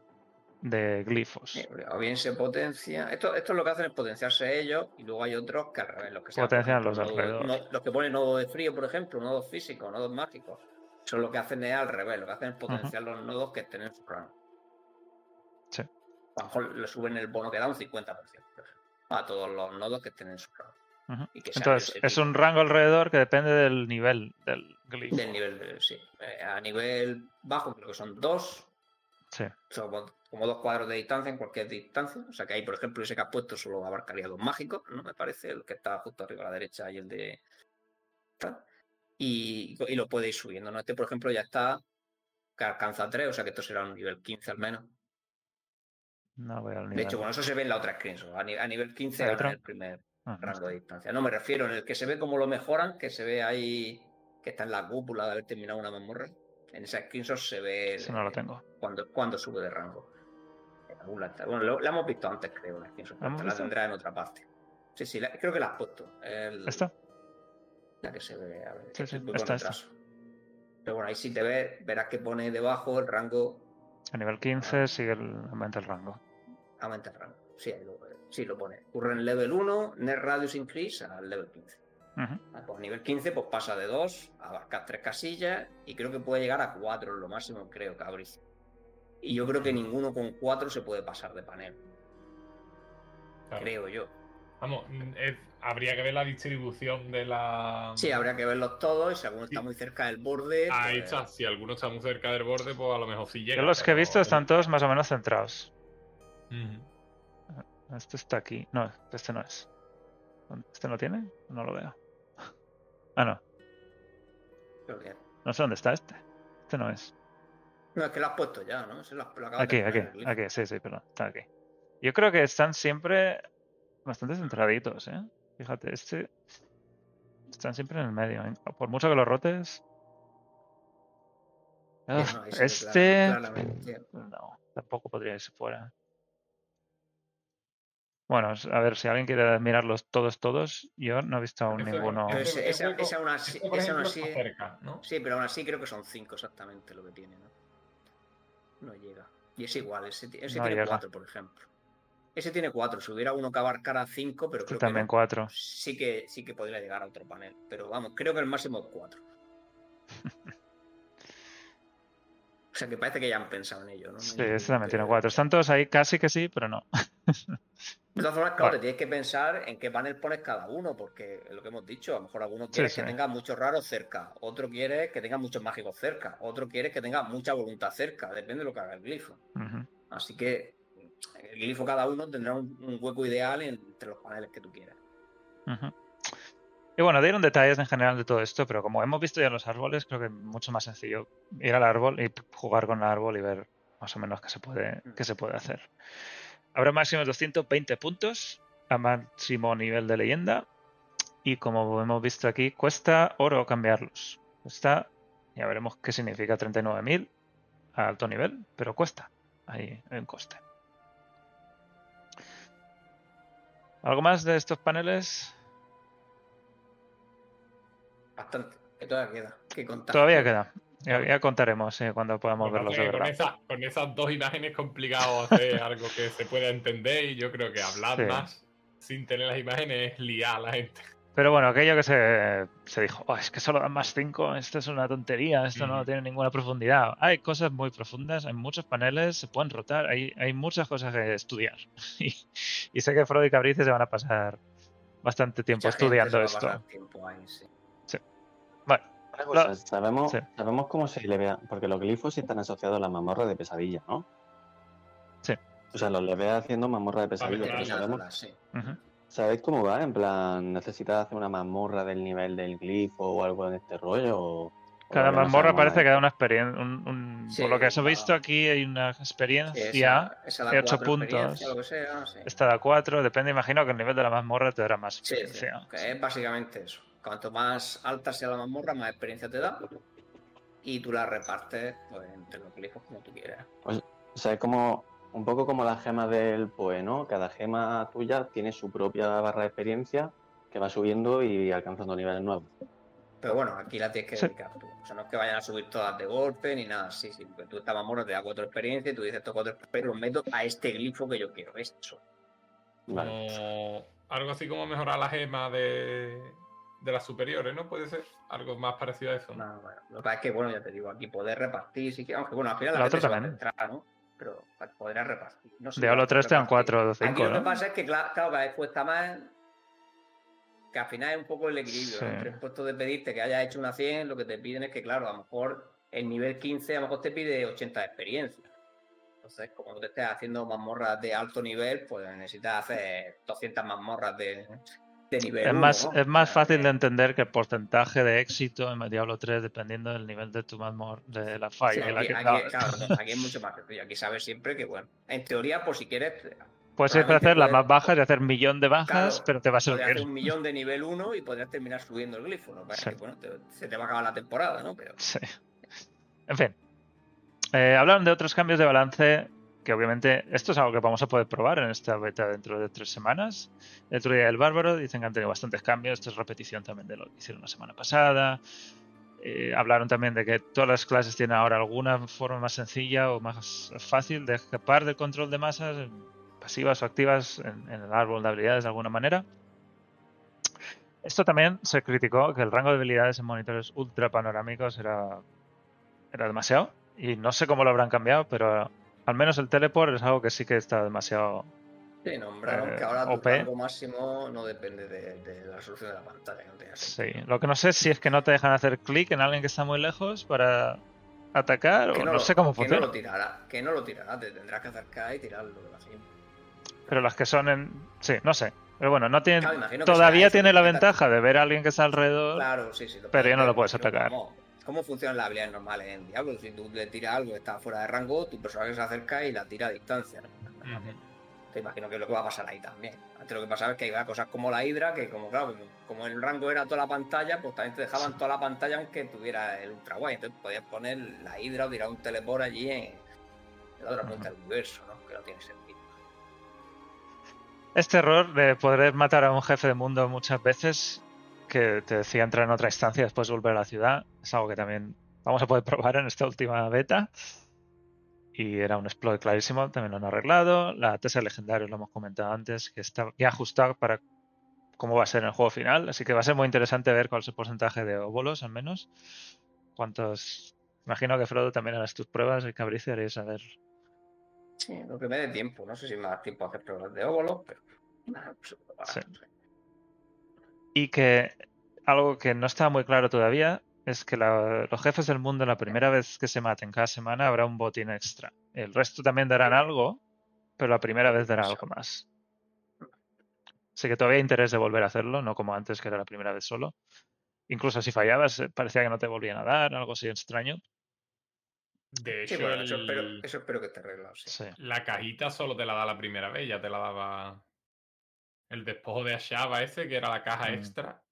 S1: glifos.
S2: o bien se potencia. Esto, esto lo que hacen es potenciarse ellos y luego hay otros que al revés. Los que
S1: se potencian los alrededor.
S2: los que ponen nodos de frío, por ejemplo, nodos físicos, nodos mágicos. Eso lo que hacen es al revés. Lo que hacen es potenciar los nodos que estén en su rango.
S1: Sí.
S2: A lo mejor le suben el bono que da un 50%. A todos los nodos que estén en su rango.
S1: Entonces, es un rango alrededor que depende del nivel del glifo.
S2: Del nivel, sí. Eh, a nivel bajo creo que son dos.
S1: Sí.
S2: Son como, dos cuadros de distancia en cualquier distancia. O sea que ahí, por ejemplo, ese que has puesto solo abarcaría dos mágicos, ¿no? Me parece, el que está justo arriba a la derecha y el de. Y, y lo puede ir subiendo, ¿no? Este, por ejemplo, ya está que alcanza tres, o sea que esto será un nivel 15 al menos.
S1: No voy al nivel.
S2: De hecho, bueno, eso se ve en la otra screen. A, nivel 15 era el primer rango de distancia. No me refiero en el que se ve como lo mejoran, que se ve ahí que está en la cúpula de haber terminado una mamorra. En esa screenshot se ve
S1: no lo tengo.
S2: Cuando, cuando sube de rango. Bueno, lo, la hemos visto antes, creo, en la La tendrá en otra parte. Sí, sí, creo que la has puesto.
S1: ¿Esta?
S2: La que se ve. A ver,
S1: sí, sí, esta, esta.
S2: Pero bueno, ahí si te ves, verás que pone debajo el rango.
S1: A nivel 15 sigue el, aumenta el rango.
S2: Aumenta el rango. Sí, ahí lo, Sí, lo pone. Ocurre en level 1, net radius increase al level 15. A pues nivel 15 pues pasa de 2 a abarcar 3 casillas y creo que puede llegar a 4 lo máximo, creo que Y yo creo que ninguno con 4 se puede pasar de panel. Creo yo.
S3: Vamos, habría que ver la distribución de la.
S2: Sí, habría que verlos todos y si alguno está muy cerca del borde.
S3: Ahí pues está, si alguno está muy cerca del borde, pues a lo mejor sí llega.
S1: Yo los que he visto están todos más o menos centrados. Este está aquí. No, este no es. ¿Este no tiene? No lo veo. [LAUGHS] Ah, no. No sé dónde está este. Este no es.
S2: No, es que lo has puesto ya, ¿no? Se lo,
S1: aquí, aquí, aquí, sí, sí, pero está aquí. Yo creo que están siempre bastante centraditos, ¿eh? Fíjate, este... Están siempre en el medio. ¿eh? Por mucho que lo rotes... este... No, tampoco podría irse fuera. Bueno, a ver, si alguien quiere mirarlos todos, todos, yo no he visto aún ninguno.
S2: Esa, esa, aún así, Sí, pero aún así creo que son cinco exactamente lo que tiene, ¿no? No llega. Y es igual, ese, tiene cuatro, por ejemplo. Ese tiene cuatro. Si hubiera uno que abarcara cinco, pero creo
S1: también cuatro.
S2: Sí que, sí que podría llegar a otro panel. Pero vamos, creo que el máximo es cuatro. [LAUGHS] O sea que parece que ya han pensado en ello, ¿no?
S1: Sí, este también tiene cuatro. Están todos ahí casi que sí, pero no. [LAUGHS]
S2: De todas formas, claro, te tienes que pensar en qué panel pones cada uno, porque es lo que hemos dicho, a lo mejor alguno quiere que tenga muchos raros cerca, otro quiere que tenga muchos mágicos cerca, otro quiere que tenga mucha voluntad cerca, depende de lo que haga el glifo. Así que el glifo cada uno tendrá un, hueco ideal entre los paneles que tú quieras.
S1: Y bueno, dieron detalles en general de todo esto, pero como hemos visto ya en los árboles, creo que es mucho más sencillo ir al árbol y jugar con el árbol y ver más o menos qué se puede, qué se puede hacer. Habrá máximo 220 puntos a máximo nivel de leyenda. Y como hemos visto aquí, cuesta oro cambiarlos. Cuesta, ya veremos qué significa 39.000 a alto nivel, pero cuesta. Ahí hay un coste. ¿Algo más de estos paneles?
S2: Bastante, que todavía queda que contar.
S1: Todavía queda. Ya, contaremos eh, cuando podamos verlos de
S3: verdad. Con, esas dos imágenes complicado hacer [LAUGHS] algo que se pueda entender y yo creo que hablar más sin tener las imágenes es liar a la gente.
S1: Pero bueno, aquello que se, se dijo, oh, es que solo dan más 5, esto es una tontería, esto no tiene ninguna profundidad. Hay cosas muy profundas, hay muchos paneles, se pueden rotar, hay, hay muchas cosas que estudiar. [LAUGHS] y, sé que Frodo y Cabrice se van a pasar bastante tiempo estudiando esto. sí. Bueno,
S4: sabemos, sabemos cómo se le vea, porque los glifos están asociados a la mamorra de pesadilla, ¿no?
S1: Sí.
S4: O sea, los le ve haciendo mamorra de pesadilla, pero sabemos. ¿Sabéis cómo va? En plan, ¿necesitas hacer una mamorra del nivel del glifo o algo en este rollo?
S1: Cada mazmorra parece que da una experiencia. por lo que os he visto aquí, hay una experiencia de 8 puntos. Esta da 4, depende, imagino que el nivel de la mazmorra te dará más experiencia.
S2: es básicamente eso. Cuanto más alta sea la mazmorra, más experiencia te da. Y tú la repartes pues, entre los glifos como tú quieras.
S4: O sea, es como un poco como la gema del PoE, ¿no? Cada gema tuya tiene su propia barra de experiencia que va subiendo y alcanzando niveles nuevos.
S2: Pero bueno, aquí la tienes que dedicar tú. O sea, no es que vayan a subir todas de golpe ni nada así. Sí, porque tú esta mazmorra te da cuatro experiencias y tú dices estos cuatro experiencias los meto a este glifo que yo quiero. Esto.
S3: Vale. algo así como mejorar la gema de, de las superiores, ¿no? Puede ser algo más parecido a eso.
S2: No, bueno, lo que pasa es que, bueno, ya te digo, aquí poder repartir, sí que, aunque bueno, al final la, gente se va a entrar, ¿no? Pero podrás repartir. No
S1: sé Diablo 3 te dan 4 o 5.
S2: Aquí lo que pasa es que, claro, cada vez cuesta más. Que al final es un poco el equilibrio. Entre el puesto de pedirte que hayas hecho una 100, lo que te piden es que, claro, a lo mejor el nivel 15 a lo mejor te pide 80 de experiencia. Entonces, como tú te estés haciendo mazmorras de alto nivel, pues necesitas hacer 200 mazmorras de,
S1: es, más, es más fácil de entender que el porcentaje de éxito en Diablo 3 dependiendo del nivel de tu mazmorra, de la falla.
S2: aquí, [LAUGHS] aquí, es mucho más sencillo. Aquí sabes siempre que, bueno, en teoría, por si quieres.
S1: Puedes siempre hacer las más bajas y hacer un millón de bajas, pero te va a servir.
S2: hacer un millón de nivel 1 y podrías terminar subiendo el glifo, ¿no? Que, bueno, se te va a acabar la temporada, ¿no? Pero...
S1: Sí. En fin. Eh, hablaron de otros cambios de balance que obviamente esto es algo que vamos a poder probar en esta beta dentro de tres semanas. Dentro de el Bárbaro dicen que han tenido bastantes cambios, esto es repetición también de lo que hicieron la semana pasada. Eh, hablaron también de que todas las clases tienen ahora alguna forma más sencilla o más fácil de escapar del control de masas, pasivas o activas en, el árbol de habilidades de alguna manera. Esto también se criticó que el rango de habilidades en monitores ultra panorámicos era, era demasiado. Y no sé cómo lo habrán cambiado, pero al menos el teleport es algo que sí que está demasiado.
S2: Sí, nombraron que ahora tu rango máximo no depende de, la resolución de la pantalla.
S1: sí, lo que no sé es si es que no te dejan hacer clic en alguien que está muy lejos para atacar o no, sé cómo funciona.
S2: Que no lo tirará, que no lo tirará, te tendrás que acercar y tirarlo. Así.
S1: Pero las que son en. Sí, no sé. Pero bueno, no tiene, todavía tiene la ventaja de ver a alguien que está alrededor.
S2: Claro, sí, sí.
S1: Pero ya no lo puedes atacar
S2: cómo funcionan las habilidades normales en Diablo. Si tú le tiras algo que está fuera de rango, tu personaje se acerca y la tira a distancia. Te imagino que es lo que va a pasar ahí también. Antes lo que pasaba es que iba cosas como la Hydra, que como claro, como el rango era toda la pantalla, pues también te dejaban toda la pantalla aunque tuviera el ultra guay. Entonces podías poner la Hydra o tirar un teleport allí en, la otra punta del universo, ¿no? Que no tiene sentido.
S1: Este error de poder matar a un jefe de mundo muchas veces que te decía entrar en otra instancia y después volver a la ciudad. Es algo que también vamos a poder [LAUGHS] probar en esta última beta. Y era un exploit clarísimo, también lo han arreglado. La tesa legendaria lo hemos comentado antes, que está ya ajustado para cómo va a ser en el juego final. Así que va a ser muy interesante ver cuál es el porcentaje de óvulos, al menos. Cuántos Imagino que Frodo también harás tus pruebas y Cabrice haréis a ver.
S2: Sí, lo que me dé tiempo. No sé si me da tiempo a hacer pruebas de óvulos, pero. Pues,
S1: y que algo que no está muy claro todavía es que los jefes del mundo la primera vez que se maten cada semana habrá un botín extra. El resto también darán algo, pero la primera vez dará algo más. Sé que todavía hay interés de volver a hacerlo, no como antes que era la primera vez solo. Incluso si fallabas, eh, parecía que no te volvían a dar, algo así extraño.
S3: De hecho,
S2: eso, espero, que te arreglas.
S3: La cajita solo te la da la primera vez, ya te la daba el despojo de Ashaba ese, que era la caja mm. extra.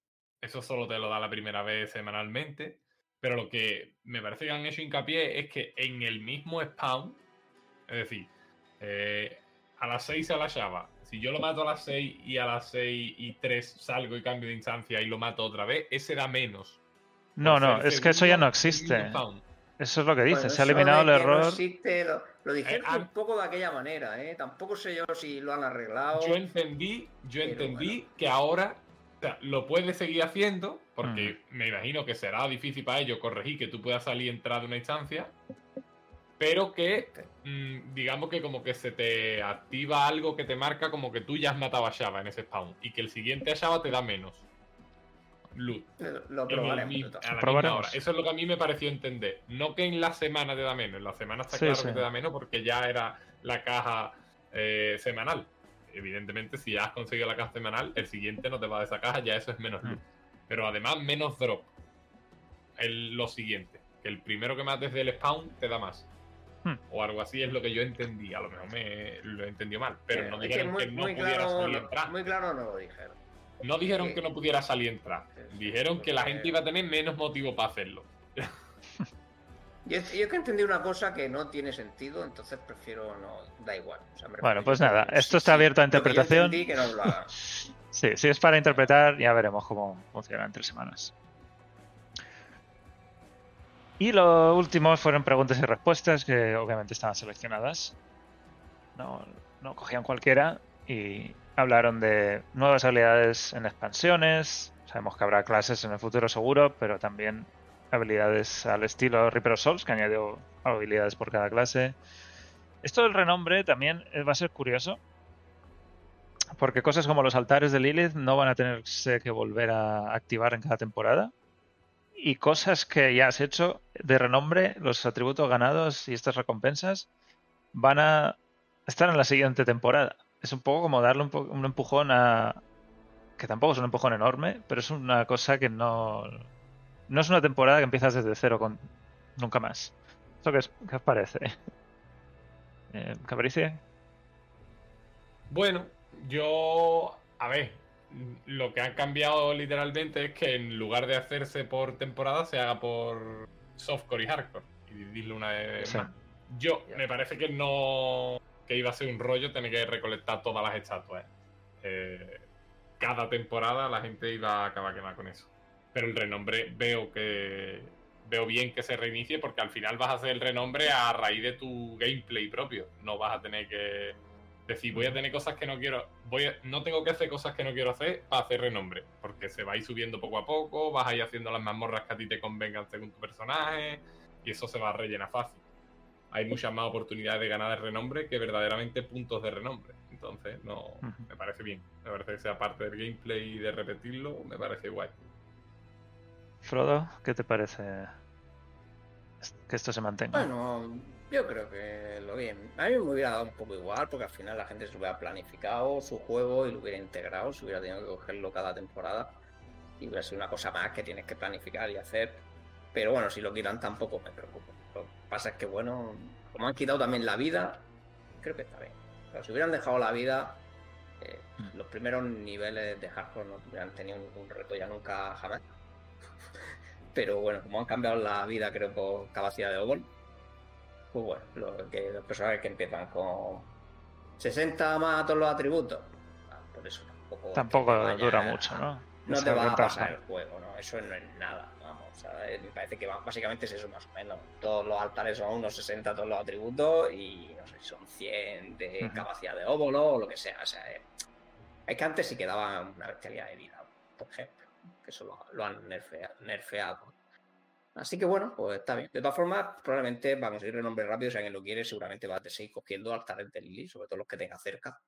S3: Eso solo te lo da la primera vez semanalmente. Pero lo que me parece que han hecho hincapié es que en el mismo spawn, es decir, eh, a las 6 a la Shava, si yo lo mato a las 6 y a las 6 y 3 salgo y cambio de instancia y lo mato otra vez, ese da menos.
S1: No, no, es que eso ya no existe. Eso es lo que dice, se ha eliminado el error. No
S2: existe, lo, dijeron eh, un poco de aquella manera, ¿eh? Tampoco sé yo si lo han arreglado.
S3: Yo entendí, yo entendí que ahora lo puedes seguir haciendo, porque mm. me imagino que será difícil para ellos corregir que tú puedas salir y entrar de una instancia, pero que mm, digamos que como que se te activa algo que te marca como que tú ya has matado a Shava en ese spawn y que el siguiente a Shava te da menos loot.
S2: Lo probaremos.
S3: Eso es lo que a mí me pareció entender. No que en la semana te da menos, en la semana está claro que te da menos porque ya era la caja eh, semanal evidentemente, si ya has conseguido la caja semanal, el siguiente no te va de esa caja, ya eso es menos luz. Hmm. Pero además, menos drop. El, lo siguiente, que el primero que mates del spawn te da más. Hmm. O algo así es lo que yo entendí. A lo mejor me lo entendió mal. Pero no dijeron que, no pudiera salir y entrar.
S2: Muy claro no lo dijeron.
S3: No dijeron que no pudiera salir y entrar. Dijeron que la gente iba a tener menos motivo para hacerlo. [LAUGHS]
S2: Yo, yo que entendí una cosa que no tiene sentido, entonces prefiero no. Da igual.
S1: bueno, pues nada, esto está abierto a interpretación. [LAUGHS] sí, si es para interpretar, ya veremos cómo funciona en tres semanas. Y lo último fueron preguntas y respuestas que obviamente estaban seleccionadas. No, no cogían cualquiera y hablaron de nuevas habilidades en expansiones. Sabemos que habrá clases en el futuro seguro, pero también habilidades al estilo Reaper Souls, que añadió habilidades por cada clase. Esto del renombre también eh, va a ser curioso, porque cosas como los altares de Lilith no van a tenerse que volver a activar en cada temporada. Y cosas que ya has hecho de renombre, los atributos ganados y estas recompensas, van a estar en la siguiente temporada. Es un poco como darle un, un empujón a... que tampoco es un empujón enorme, pero es una cosa que no, no es una temporada que empiezas desde cero con nunca más. ¿Esto qué, os parece? [LAUGHS] Eh, ¿Caprice?
S3: Bueno, yo. A ver, lo que ha cambiado literalmente es que en lugar de hacerse por temporada, se haga por softcore y hardcore. Y dividirlo una vez más. Yo, me parece que no. Que iba a ser un rollo tener que recolectar todas las estatuas. Eh, cada temporada la gente iba a acabar quemar con eso pero el renombre veo que veo bien que se reinicie porque al final vas a hacer el renombre a raíz de tu gameplay propio. No vas a tener que decir voy a tener cosas que no quiero, voy no tengo que hacer cosas que no quiero hacer para hacer renombre, porque se va a ir subiendo poco a poco, vas a ir haciendo las mazmorras que a ti te convengan según tu personaje y eso se va a rellenar fácil. Hay muchas más oportunidades de ganar el renombre que verdaderamente puntos de renombre. Entonces, no, me parece bien. Me parece que sea parte del gameplay y de repetirlo, me parece guay.
S1: Frodo, ¿qué te parece que esto se mantenga?
S2: Bueno, yo creo que lo bien. A mí me hubiera dado un poco igual, porque al final la gente se hubiera planificado su juego y lo hubiera integrado, se hubiera tenido que cogerlo cada temporada. Y hubiera sido una cosa más que tienes que planificar y hacer. Pero bueno, si lo quitan tampoco me preocupo. Pasa es que, bueno, como han quitado también la vida, creo que está bien. Pero si hubieran dejado la vida, eh, mm. los primeros niveles de hardcore no hubieran tenido ningún reto ya nunca jamás [LAUGHS] pero bueno, como han cambiado la vida, creo, por capacidad de Obol, pues bueno, lo que, los personajes que empiezan con 60 más todos los atributos, ah, por eso tampoco.
S1: Tampoco dura mucho, ¿no?
S2: No te va a pasar el juego, ¿no? Eso no es nada, me parece que básicamente es eso más o menos. Todos los altares son unos 60 todos los atributos y no sé si son 100 de capacidad de óvulo o lo que sea. O sea, eh, es que antes sí quedaba una bestialidad de vida, por ejemplo que eso lo, han nerfeado. Así que bueno, pues está bien. De todas formas, probablemente para conseguir renombre rápido, si alguien lo quiere, seguramente va a seguir cogiendo altares de Lili, sobre todo los que tenga cerca.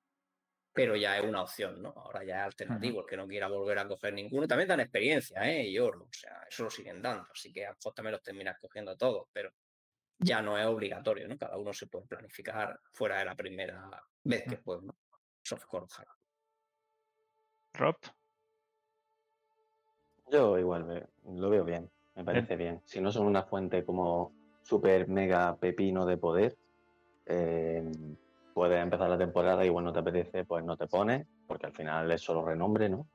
S2: Pero ya es una opción, ¿no? Ahora ya es alternativo, el que no quiera volver a coger ninguno. También dan experiencia, ¿eh? Y oro, o sea, eso lo siguen dando. Así que a lo también los terminas cogiendo todos, pero ya no es obligatorio, ¿no? Cada uno se puede planificar fuera de la primera vez que juega, ¿no? Softcore
S1: Rob.
S4: Yo igual lo veo bien, me parece bien. Si no son una fuente como super mega pepino de poder, eh, puedes empezar la temporada y bueno, te apetece, pues no te pones, porque al final es solo renombre, ¿no?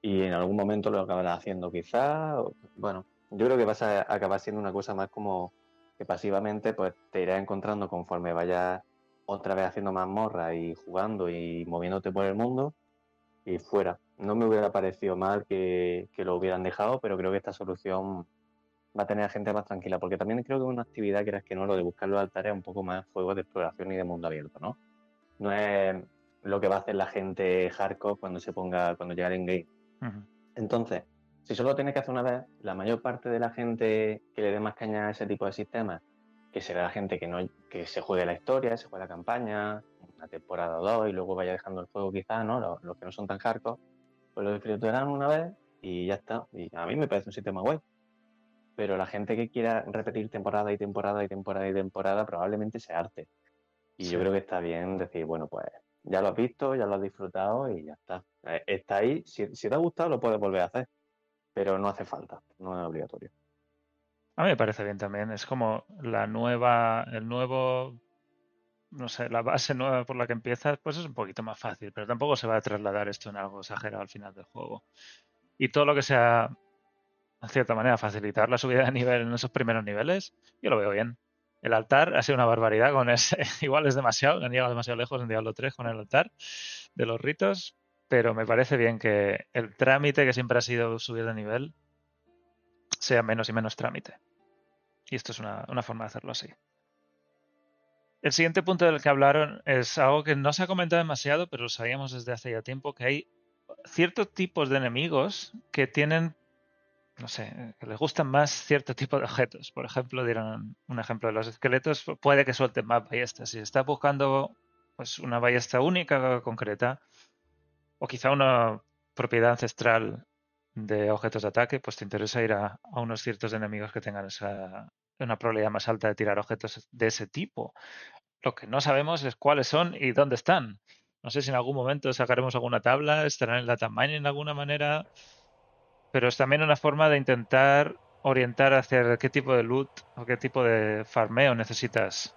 S4: Y en algún momento lo acabarás haciendo quizá, bueno, yo creo que vas a acabar siendo una cosa más como que pasivamente pues te irás encontrando conforme vayas otra vez haciendo más morra y jugando y moviéndote por el mundo y fuera. No me hubiera parecido mal que, lo hubieran dejado, pero creo que esta solución va a tener a gente más tranquila, porque también creo que es una actividad que que no, lo de buscar los altares es un poco más juego de exploración y de mundo abierto, ¿no? No es lo que va a hacer la gente hardcore cuando se ponga, cuando llegue en game. Entonces, si solo tienes que hacer una vez, la mayor parte de la gente que le dé más caña a ese tipo de sistemas, que será la gente que no que se juegue la historia, se juegue la campaña, una temporada o dos y luego vaya dejando el juego quizás, ¿no? Los, que no son tan hardcore, pues lo disfrutarán una vez y ya está. Y a mí me parece un sistema guay. Pero la gente que quiera repetir temporada y temporada y temporada y temporada probablemente se arte. Y yo creo que está bien decir, bueno, pues ya lo has visto, ya lo has disfrutado y ya está. Eh, está ahí, si, si te ha gustado lo puedes volver a hacer pero no hace falta, no es obligatorio.
S1: A mí me parece bien también, es como la nueva, el nuevo, no sé, la base nueva por la que empiezas, pues es un poquito más fácil, pero tampoco se va a trasladar esto en algo exagerado al final del juego. Y todo lo que sea, en cierta manera, facilitar la subida de nivel en esos primeros niveles, yo lo veo bien. El altar ha sido una barbaridad con ese, [LAUGHS] igual es demasiado, han llegado demasiado lejos en Diablo 3 con el altar de los ritos, pero me parece bien que el trámite que siempre ha sido subir de nivel sea menos y menos trámite. Y esto es una, forma de hacerlo así. El siguiente punto del que hablaron es algo que no se ha comentado demasiado, pero lo sabíamos desde hace ya tiempo, que hay ciertos tipos de enemigos que tienen, no sé, que les gustan más cierto tipo de objetos. Por ejemplo, dieron un ejemplo de los esqueletos, puede que suelten más ballestas. Si estás buscando pues, una ballesta única, concreta, o quizá una propiedad ancestral de objetos de ataque, pues te interesa ir a, unos ciertos enemigos que tengan esa, una probabilidad más alta de tirar objetos de ese tipo. Lo que no sabemos es cuáles son y dónde están. No sé si en algún momento sacaremos alguna tabla, estarán en la mining de alguna manera, pero es también una forma de intentar orientar hacia qué tipo de loot o qué tipo de farmeo necesitas.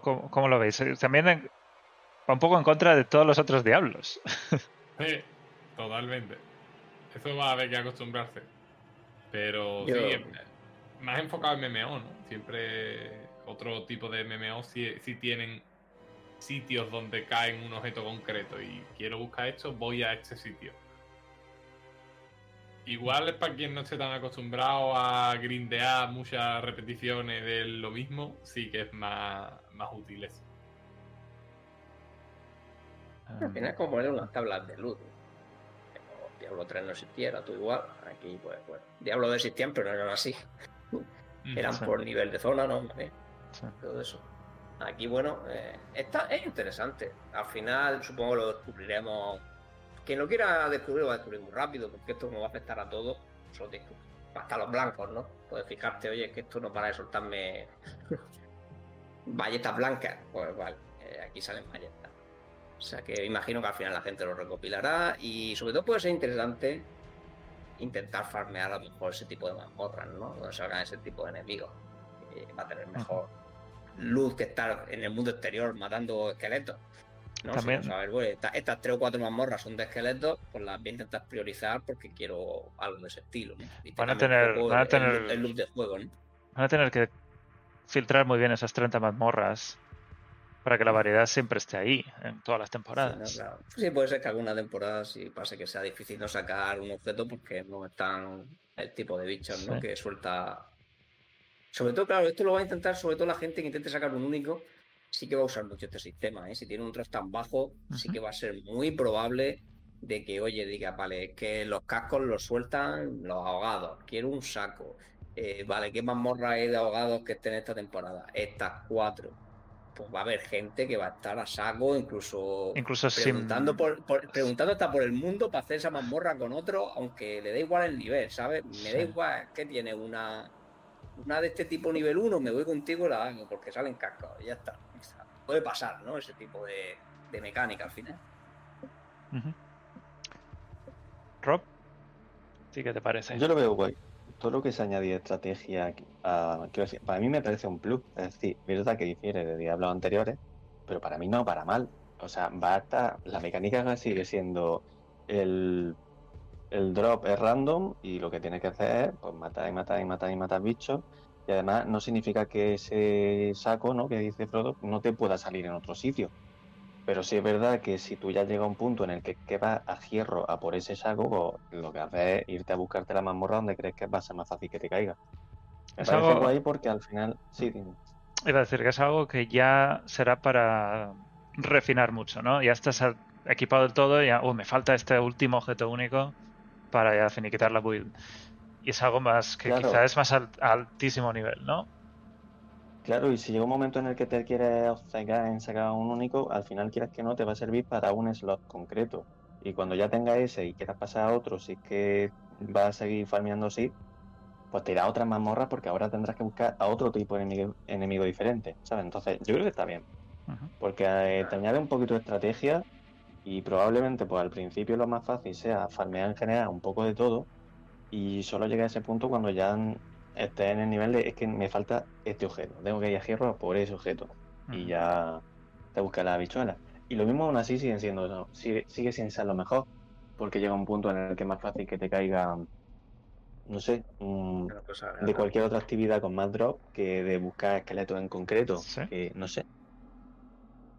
S1: ¿cómo, lo veis? También va un poco en contra de todos los otros diablos. [LAUGHS]
S3: Sí, totalmente. Eso va a haber que acostumbrarse. Pero sí, más enfocado en MMO, ¿no? Siempre otro tipo de MMO si, si tienen sitios donde caen un objeto concreto y quiero buscar esto, voy a este sitio. Igual es para quien no esté tan acostumbrado a grindear muchas repeticiones de lo mismo, sí que es más, más útil eso.
S2: Al final es como poner unas tablas de luz. Diablo 3 no existiera, tú igual. Aquí, pues, bueno. Diablo 2 existían, pero no eran así. Mm, eran por nivel de zona, ¿no? Todo eso. Aquí, bueno, eh, está, es interesante. Al final, supongo lo descubriremos. Quien lo quiera descubrir, lo va a descubrir muy rápido, porque esto nos va a afectar a todos. Hasta los blancos, ¿no? Puedes fijarte, oye, que esto no para de soltarme Valletas blancas. Pues vale, eh, aquí salen valletas. O sea que imagino que al final la gente lo recopilará y sobre todo puede ser interesante intentar farmear a lo mejor ese tipo de mazmorras, ¿no? Donde salgan ese tipo de enemigos. va a tener mejor luz que estar en el mundo exterior matando esqueletos. ¿No? También. estas, tres o cuatro mazmorras son de esqueletos, pues las voy a intentar priorizar porque quiero algo de ese estilo.
S1: van, a tener, van a tener,
S2: el, luz de juego, ¿no?
S1: Van a tener que filtrar muy bien esas 30 mazmorras para que la variedad siempre esté ahí en todas las temporadas.
S2: Sí, puede ser que alguna temporada sí pase que sea difícil no sacar un objeto porque no están el tipo de bichos ¿no? que suelta. Sobre todo, claro, esto lo va a intentar, sobre todo la gente que intente sacar un único, sí que va a usar mucho este sistema. ¿eh? Si tiene un trash tan bajo, sí que va a ser muy probable de que, oye, diga, vale, que los cascos los sueltan los ahogados, quiero un saco, eh, vale, ¿qué mazmorra hay de ahogados que estén esta temporada? Estas cuatro. Pues va a haber gente que va a estar a saco, incluso,
S1: incluso
S2: preguntando, por, preguntando hasta por el mundo para hacer esa mazmorra con otro, aunque le da igual el nivel, ¿sabes? Me da igual que tiene una, una de este tipo nivel 1, me voy contigo y la hago, porque salen cascados, y ya está. Puede pasar, ¿no? Ese tipo de, mecánica al final.
S1: Rob, ¿sí qué te parece?
S4: Yo lo veo guay todo lo que se añadido estrategia, quiero decir, para mí me parece un plus. Es decir, verdad que difiere de diablos anteriores, pero para mí no para mal. O sea, va hasta. La mecánica sigue siendo el, el drop es random y lo que tienes que hacer es pues, matar y matar y matar y matar bichos. Y además no significa que ese saco, ¿no? Que dice Frodo, no te pueda salir en otro sitio. Pero sí es verdad que si tú ya llegas a un punto en el que, que vas a hierro a por ese saco, pues, lo que haces es irte a buscarte la mazmorra donde crees que va a ser más fácil que te caiga. Me es parece algo... guay porque al final. Sí,
S1: Iba a decir que es algo que ya será para refinar mucho, ¿no? Ya estás equipado del todo y ya, me falta este último objeto único para ya finiquitar la build. Y es algo más que quizás es más altísimo nivel, ¿no?
S4: Claro, y si llega un momento en el que te quieres obcecar en sacar un único, al final quieras que no, te va a servir para un slot concreto. Y cuando ya tengas ese y quieras pasar a otro, si es que vas a seguir farmeando así, pues te irá a otra mazmorra porque ahora tendrás que buscar a otro tipo de enemigo, diferente, ¿sabes? Entonces, yo creo que está bien. Porque eh, te añade un poquito de estrategia y probablemente pues al principio lo más fácil sea farmear en general un poco de todo y solo llega a ese punto cuando ya esté en el nivel de es que me falta este objeto, tengo que ir a hierro por ese objeto. Y ya te busca la bichuela. Y lo mismo aún así siguen siendo, sigue, sigue sin ser lo mejor, porque llega un punto en el que es más fácil que te caiga, no sé, de cualquier otra actividad con más drop que de buscar esqueletos en concreto, que no sé.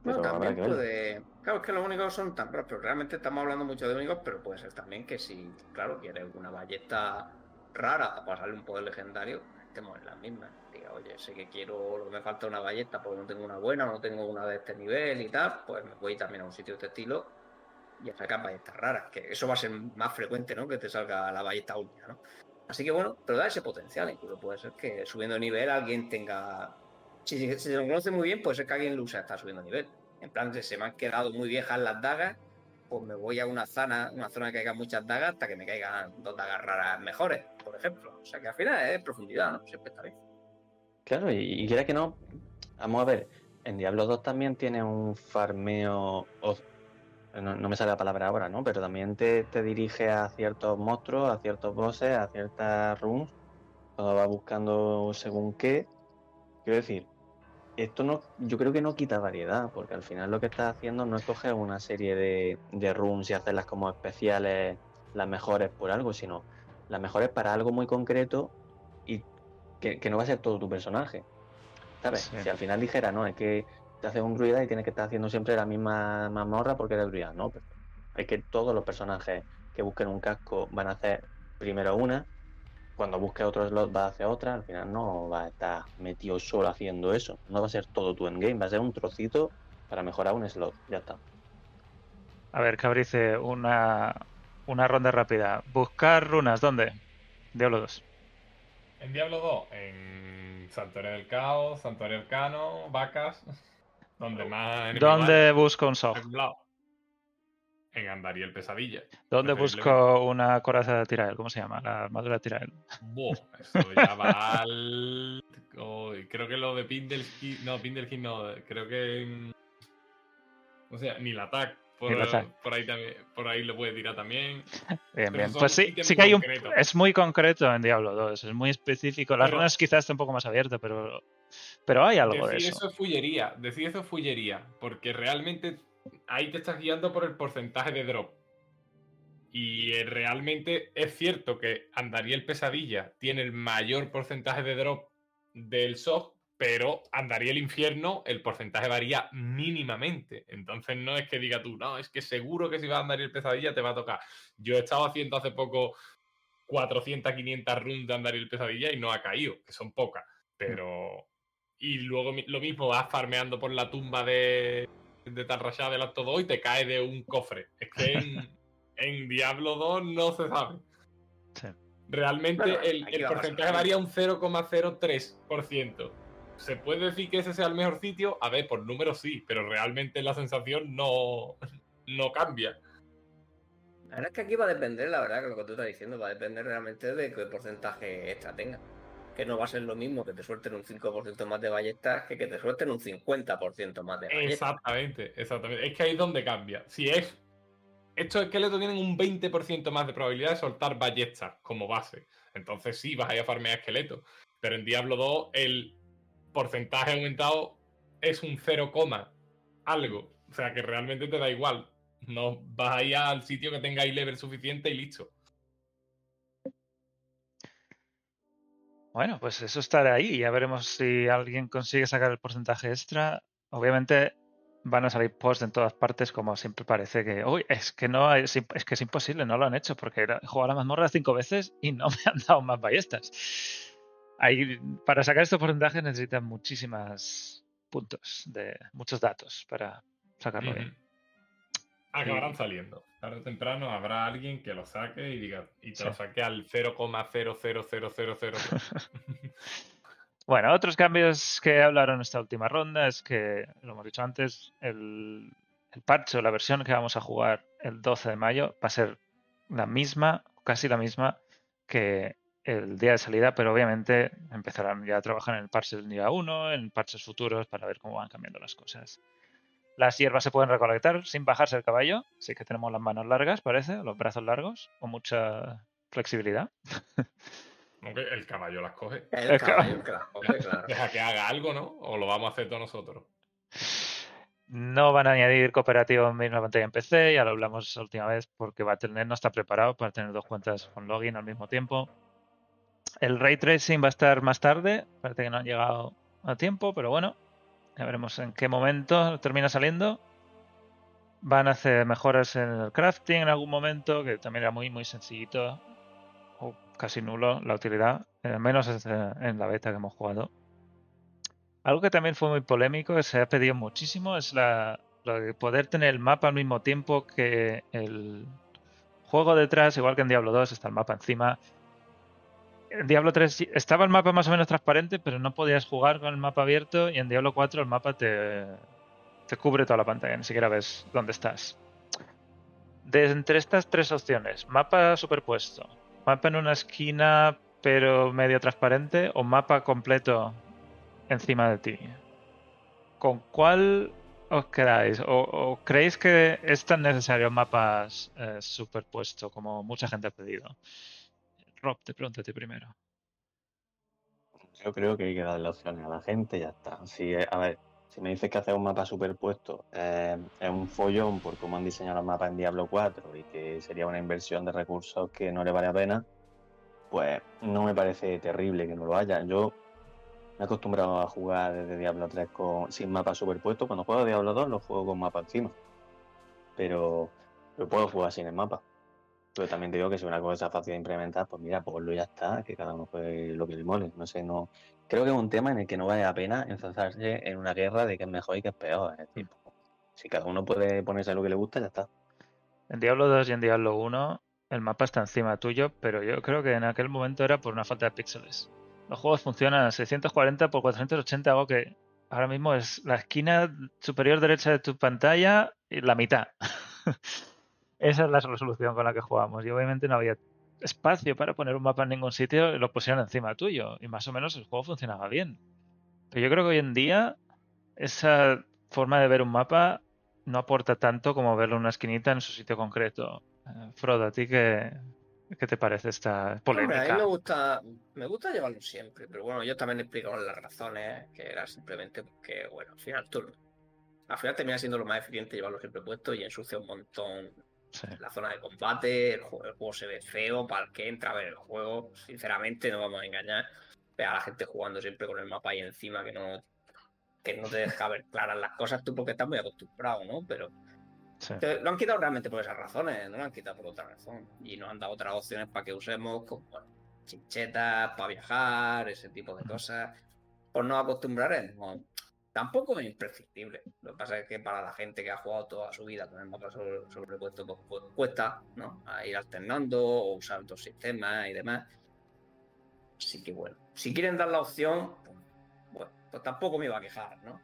S2: Pero también puede... Claro, es que los únicos son tan pero realmente estamos hablando mucho de únicos, pero puede ser también que si, claro, quieres una ballesta rara para pasarle un poder legendario, estemos en las mismas. Diga, oye, sé que quiero, me falta una ballesta porque no tengo una buena, no tengo una de este nivel y tal, pues me voy también a un sitio de este estilo y a sacar ballestas raras, que eso va a ser más frecuente, ¿no? Que te salga la ballesta única, ¿no? Así que bueno, pero da ese potencial, incluso puede ser que subiendo de nivel alguien tenga. Si, se lo conoce muy bien, puede ser que alguien lo use está subiendo nivel. En plan, se me han quedado muy viejas las dagas pues me voy a una zona, una zona que caigan muchas dagas hasta que me caigan dos dagas raras mejores, por ejemplo. O sea que al final es profundidad, ¿no? Siempre está bien.
S4: Claro, y, quiera que no, vamos a ver, en Diablo 2 también tiene un farmeo, no, me sale la palabra ahora, ¿no? Pero también te, te, dirige a ciertos monstruos, a ciertos bosses, a ciertas runes, cuando vas buscando según qué. Quiero decir, esto no, yo creo que no quita variedad, porque al final lo que estás haciendo no es coger una serie de, de rooms y hacerlas como especiales, las mejores por algo, sino las mejores para algo muy concreto y que, no va a ser todo tu personaje. ¿Sabes? Si al final dijera, no, es que te haces un druida y tienes que estar haciendo siempre la misma mazmorra porque eres druida, no, pero es que todos los personajes que busquen un casco van a hacer primero una cuando busque otro slot va a hacer otra, al final no va a estar metido solo haciendo eso. No va a ser todo tu endgame, va a ser un trocito para mejorar un slot. Ya está.
S1: A ver, Cabrice, una, una ronda rápida. Buscar runas, ¿dónde? Diablo 2.
S3: En Diablo 2, en Santuario del Caos, Santuario Arcano, Vacas. Donde más.
S1: ¿Dónde busco un soft?
S3: En Andariel Pesadilla.
S1: ¿Dónde busco una coraza de Tirael? ¿Cómo se llama? La armadura de Tirael.
S3: Buah, eso ya va al. creo que lo de Pindelkin. No, Pindelkin no. Creo que. O sea, ni la ataque. Por, por, ahí también, por ahí lo puede tirar también.
S1: Bien, bien. Pues sí, sí que hay un. Es muy concreto en Diablo 2, es muy específico. Las runas quizás está un poco más abierto, pero. Pero hay algo de eso.
S3: eso es fullería. Decir eso es fullería. Porque realmente ahí te estás guiando por el porcentaje de drop. Y eh, realmente es cierto que Andariel Pesadilla tiene el mayor porcentaje de drop del soft, pero Andariel Infierno el porcentaje varía mínimamente. Entonces no es que diga tú, no, es que seguro que si va a Andariel Pesadilla te va a tocar. Yo he estado haciendo hace poco 400, 500 runs de Andariel Pesadilla y no ha caído, que son pocas. Pero... Y luego lo mismo vas farmeando por la tumba de de tan rayada del acto 2 y te cae de un cofre. Es que en, [LAUGHS] Diablo 2 no se sabe. Realmente el, porcentaje varía un 0,03%. ¿Se puede decir que ese sea el mejor sitio? A ver, por números sí, pero realmente la sensación no, [LAUGHS] no cambia.
S2: La verdad es que aquí va a depender, la verdad, que lo que tú estás diciendo, va a depender realmente de qué porcentaje extra tenga. Que no va a ser lo mismo que te suelten un 5% más de ballestas que que te suelten un 50% más de ballestas.
S3: Exactamente, exactamente. Es que ahí es donde cambia. Si es. Estos esqueletos tienen un 20% más de probabilidad de soltar ballestas como base. Entonces sí, vas a ir a farmear esqueletos. Pero en Diablo 2 el porcentaje aumentado es un 0, algo. O sea que realmente te da igual. No vas a ir al sitio que tenga level suficiente y listo.
S1: Bueno, pues eso estará ahí. Ya veremos si alguien consigue sacar el porcentaje extra. Obviamente van a salir posts en todas partes, como siempre parece que, uy, es que no, es, que es imposible, no lo han hecho, porque he jugado a la mazmorra cinco veces y no [LAUGHS] me han dado más ballestas. Ahí, para sacar estos porcentajes necesitan muchísimos puntos, de muchos datos para sacarlo bien.
S3: Acabarán saliendo. Tarde o temprano habrá alguien que lo saque y diga y te lo saque al 0,00000. [LAUGHS]
S1: bueno, otros cambios que hablaron en esta última ronda es que, lo hemos dicho antes, el, el parche o la versión que vamos a jugar el 12 de mayo va a ser la misma, casi la misma que el día de salida, pero obviamente empezarán ya a trabajar en el parche del día 1, en parches futuros para ver cómo van cambiando las cosas. Las hierbas se pueden recolectar sin bajarse el caballo, así que tenemos las manos largas, parece, los brazos largos, con mucha flexibilidad. [LAUGHS]
S3: el caballo las coge.
S2: El, caballo, que las coge, claro.
S3: Deja que haga algo, ¿no? O lo vamos a hacer todos nosotros.
S1: No van a añadir cooperativo en misma pantalla en PC, ya lo hablamos la última vez, porque va a tener, no está preparado para tener dos cuentas con login al mismo tiempo. El ray tracing va a estar más tarde, parece que no han llegado a tiempo, pero bueno, ya veremos en qué momento termina saliendo. Van a hacer mejoras en el crafting en algún momento, que también era muy, muy sencillito o casi nulo la utilidad, al menos en la beta que hemos jugado. Algo que también fue muy polémico, que se ha pedido muchísimo, es la, lo de poder tener el mapa al mismo tiempo que el juego detrás, igual que en Diablo 2 está el mapa encima, en Diablo 3 estaba el mapa más o menos transparente, pero no podías jugar con el mapa abierto y en Diablo 4 el mapa te, te cubre toda la pantalla, ni siquiera ves dónde estás. De entre estas tres opciones, mapa superpuesto, mapa en una esquina pero medio transparente o mapa completo encima de ti, ¿con cuál os quedáis? ¿O, creéis que es tan necesario mapas eh, superpuesto como mucha gente ha pedido? Rob, pregunto a ti primero.
S4: Yo creo que hay que darle opciones a la gente y ya está. Si, eh, si me dices que hacer un mapa superpuesto eh, es un follón por cómo han diseñado los mapas en Diablo 4 y que sería una inversión de recursos que no le vale la pena, pues no me parece terrible que no lo haya. Yo me he acostumbrado a jugar desde Diablo 3 con, sin mapa superpuesto. Cuando juego Diablo 2 lo juego con mapa encima. Pero, pero puedo jugar sin el mapa. Pero también te digo que si una cosa fácil de implementar, pues mira, pues lo ya está, que cada uno juegue lo que le mole. No sé, no. Creo que es un tema en el que no vale la pena enforzarse en una guerra de que es mejor y que es peor. Es decir, mm. si cada uno puede ponerse lo que le gusta, ya está.
S1: En Diablo 2 y en Diablo 1 el mapa está encima tuyo, pero yo creo que en aquel momento era por una falta de píxeles. Los juegos funcionan a 640 por 480, algo que ahora mismo es la esquina superior derecha de tu pantalla y la mitad. [LAUGHS] Esa es la resolución con la que jugamos. Y obviamente no había espacio para poner un mapa en ningún sitio y lo pusieron encima tuyo. Y más o menos el juego funcionaba bien. Pero yo creo que hoy en día esa forma de ver un mapa no aporta tanto como verlo en una esquinita en su sitio concreto. Eh, Frodo, ¿a ti qué, qué te parece esta polémica?
S2: a mí me gusta, me gusta llevarlo siempre, pero bueno, yo también he explicado las razones, que era simplemente porque, bueno, al final tú, al final termina siendo lo más eficiente llevarlo siempre puesto y ensucia un montón la zona de combate, el juego, se ve feo, para el que entra a ver el juego, sinceramente, no vamos a engañar. Ve a la gente jugando siempre con el mapa ahí encima que no, que no te deja ver claras las cosas tú porque estás muy acostumbrado, ¿no? Pero lo han quitado realmente por esas razones, no lo han quitado por otra razón. Y nos han dado otras opciones para que usemos, como chinchetas, para viajar, ese tipo de cosas. Por no acostumbrar, tampoco es imprescindible. Lo que pasa es que para la gente que ha jugado toda su vida con el mapa sobre, sobrepuesto, pues, pues, cuesta, ¿no? A ir alternando o usar otros sistemas y demás. Así que bueno, si quieren dar la opción, pues, bueno, pues tampoco me iba a quejar, ¿no?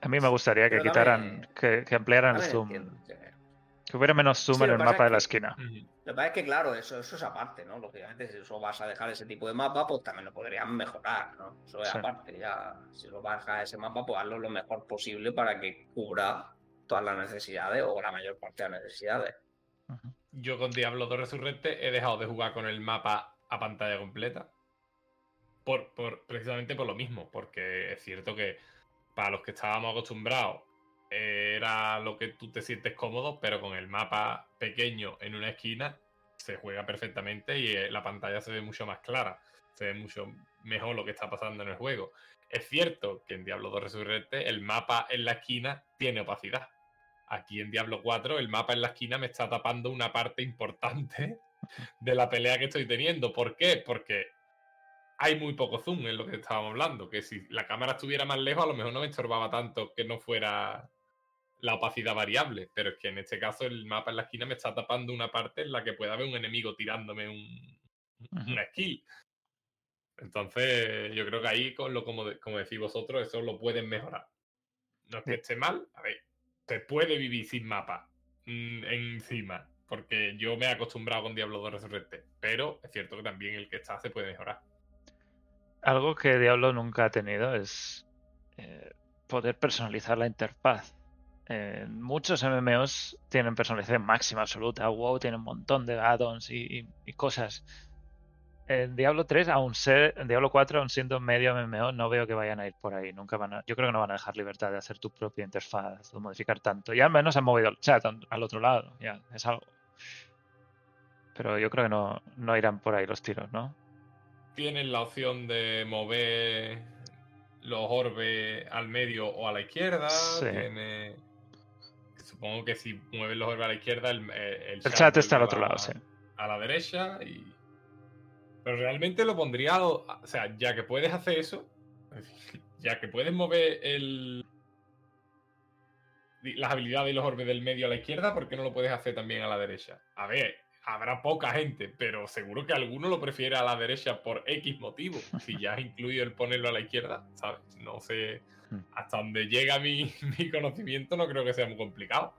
S1: A mí me gustaría que quitaran, que, ampliaran el zoom. que... hubiera menos zoom en el mapa de la esquina.
S2: Lo que pasa es que, claro, eso, eso es aparte, ¿no? Lógicamente, si eso vas a dejar ese tipo de mapa, pues también lo podrían mejorar, ¿no? Eso es aparte, ya. Si lo vas a dejar ese mapa, pues hazlo lo mejor posible para que cubra todas las necesidades o la mayor parte de las necesidades.
S3: Yo con Diablo 2 Resurrente he dejado de jugar con el mapa a pantalla completa. Por, por, precisamente por lo mismo, porque es cierto que para los que estábamos acostumbrados era lo que tú te sientes cómodo, pero con el mapa pequeño en una esquina se juega perfectamente y eh, la pantalla se ve mucho más clara, se ve mucho mejor lo que está pasando en el juego. Es cierto que en Diablo 2 Resurrente el mapa en la esquina tiene opacidad. Aquí en Diablo 4 el mapa en la esquina me está tapando una parte importante [LAUGHS] de la pelea que estoy teniendo. ¿Por qué? Porque hay muy poco zoom en lo que estábamos hablando. Que si la cámara estuviera más lejos, a lo mejor no me estorbaba tanto que no fuera la opacidad variable. Pero es que en este caso el mapa en la esquina me está tapando una parte en la que pueda haber un enemigo tirándome un, una skill. Entonces, yo creo que ahí, con lo, como, como decís vosotros, eso lo pueden mejorar. No es que esté mal, a ver, se puede vivir sin mapa mm, encima, porque yo me he acostumbrado con Diablo 2 Resurrente, pero es cierto que también el que está se puede mejorar
S1: algo que Diablo nunca ha tenido es eh, poder personalizar la interfaz. Muchos MMOs tienen personalización máxima absoluta. WoW tiene un montón de add-ons y, cosas. En Diablo 3, aún ser, en Diablo 4, aún siendo medio MMO, no veo que vayan a ir por ahí. Nunca van a, yo creo que no van a dejar libertad de hacer tu propia interfaz o modificar tanto. Ya al menos han movido el chat al otro lado. Ya, es algo. Pero yo creo que no, no irán por ahí los tiros, ¿no?
S3: Tienen la opción de mover los orbes al medio o a la izquierda. Supongo que si mueves los orbes a la izquierda, el,
S1: eh, chat, está al otro lado, sí.
S3: A la derecha. Y... Pero realmente lo pondría. O sea, ya que puedes hacer eso, [LAUGHS] ya que puedes mover el, las habilidades y los orbes del medio a la izquierda, ¿por qué no lo puedes hacer también a la derecha? A ver, habrá poca gente, pero seguro que alguno lo prefiere a la derecha por X motivo. Si ya has incluido el ponerlo a la izquierda, ¿sabes? No sé. Hasta donde llega [LAUGHS] mi, conocimiento, no creo que sea muy complicado.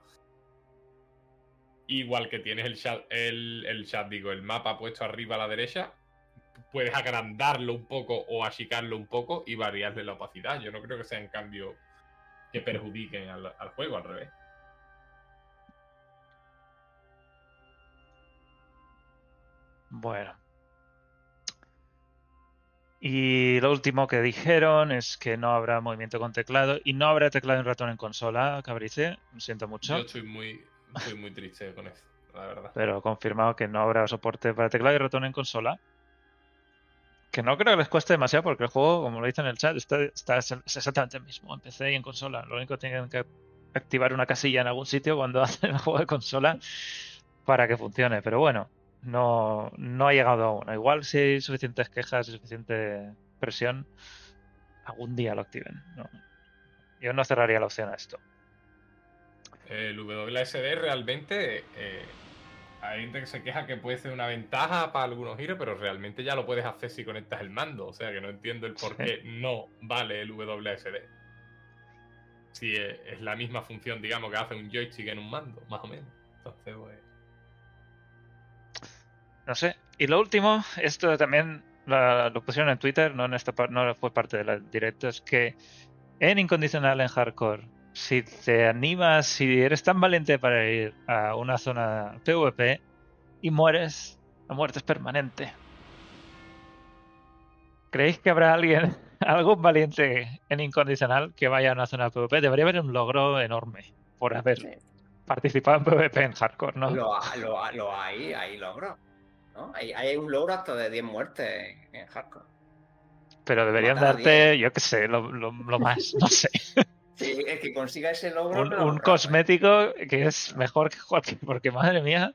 S3: Igual que tienes el chat, el, chat, digo, el mapa puesto arriba a la derecha, puedes agrandarlo un poco o achicarlo un poco y variarle la opacidad. Yo no creo que sean cambios que perjudiquen al juego, al revés.
S1: Bueno. Y lo último que dijeron es que no habrá movimiento con teclado y no habrá teclado y ratón en consola, Cabrice. Lo siento mucho.
S3: Yo estoy muy, muy triste con eso, la verdad.
S1: Pero confirmado que no habrá soporte para teclado y ratón en consola. Que no creo que les cueste demasiado porque el juego, como lo dice en el chat, está, está exactamente el mismo en PC y en consola. Lo único que tienen que activar una casilla en algún sitio cuando [LAUGHS] hacen el juego de consola para que funcione. Pero bueno, no, no ha llegado aún. Igual si hay suficientes quejas y suficiente presión, algún día lo activen. Yo no cerraría la opción a esto.
S3: El WSD realmente eh, hay gente que se queja que puede ser una ventaja para algunos giros, pero realmente ya lo puedes hacer si conectas el mando. O sea que no entiendo el por qué no vale el WSD. Si es, la misma función, digamos, que hace un joystick en un mando, más o menos. Entonces, pues.
S1: No sé. Y lo último, esto también lo pusieron en Twitter, no, en esta, no fue parte del directo, es que en incondicional en hardcore, si te animas, si eres tan valiente para ir a una zona PvP y mueres, la muerte es permanente. ¿Creéis que habrá alguien, [LAUGHS] algún valiente en incondicional que vaya a una zona PvP? Debería haber un logro enorme por haber participado en PvP en hardcore, ¿no?
S2: Lo, lo, lo hay, hay logro. Hay, un logro hasta de 10 muertes en, hardcore.
S1: Pero deberían darte, yo qué sé, lo, más, no sé. [LAUGHS]
S2: Sí, es que consiga ese logro.
S1: Un, cosmético que es mejor que cualquier. [LAUGHS] Porque madre mía,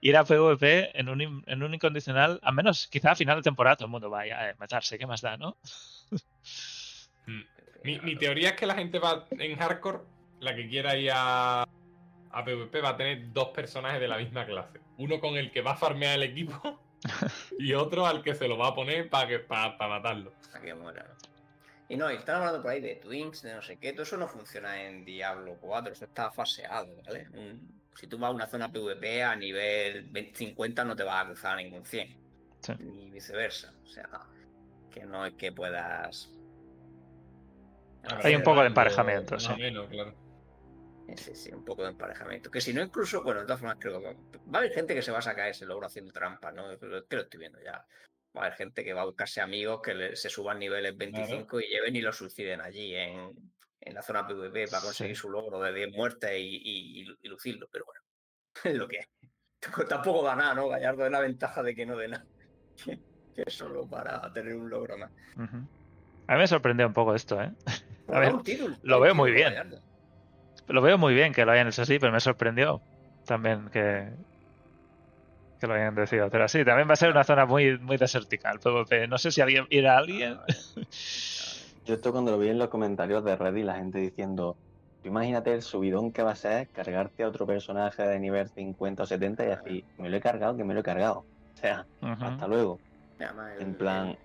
S1: ir a PvP en un, en un incondicional, al menos quizá a final de temporada todo el mundo vaya a matarse, ¿qué más da, no?
S2: Mm.
S3: Mi, teoría es que la gente va en hardcore, la que quiera ir a, a PvP, va a tener dos personajes de la misma clase. Uno con el que va a farmear el equipo [LAUGHS] y otro al que se lo va a poner para para matarlo.
S2: Para que muera. Y no, y están hablando por ahí de Twins, de no sé qué, todo eso no funciona en Diablo 4, eso está faseado, ¿vale? si tú vas a una zona PvP a nivel 50 no te vas a cruzar a ningún 100. Ni viceversa. O sea, que no es que puedas.
S1: Hay un poco de emparejamiento, sí.
S3: claro.
S2: Sí, sí, un poco de emparejamiento. Que si no, incluso, bueno, de todas formas, creo que va a haber gente que se va a sacar ese logro haciendo trampa, ¿no? Que lo estoy viendo ya. Va a haber gente que va a buscarse amigos que se suban niveles 25 y lleven y lo suiciden allí en, la zona PvP para conseguir su logro de 10 muertes y, lucirlo. Pero bueno, [LAUGHS] es lo que es. Tampoco da nada, ¿no? Gallardo es la ventaja de que no dé nada. [LAUGHS] que es solo para tener un logro más.
S1: A mí me sorprendió un poco esto, ¿eh? [LAUGHS] A ver, lo veo muy bien. Lo veo muy bien que lo hayan hecho así, pero me sorprendió también que, que lo hayan decidido hacer así. También va a ser una zona muy, muy desértica el PvP. No sé si alguien irá a alguien.
S4: Yo esto cuando lo vi en los comentarios de Reddit, la gente diciendo, imagínate el subidón que va a ser cargarte a otro personaje de nivel 50 o 70 y así, me lo he cargado, que me lo he cargado. O sea, hasta luego. En plan...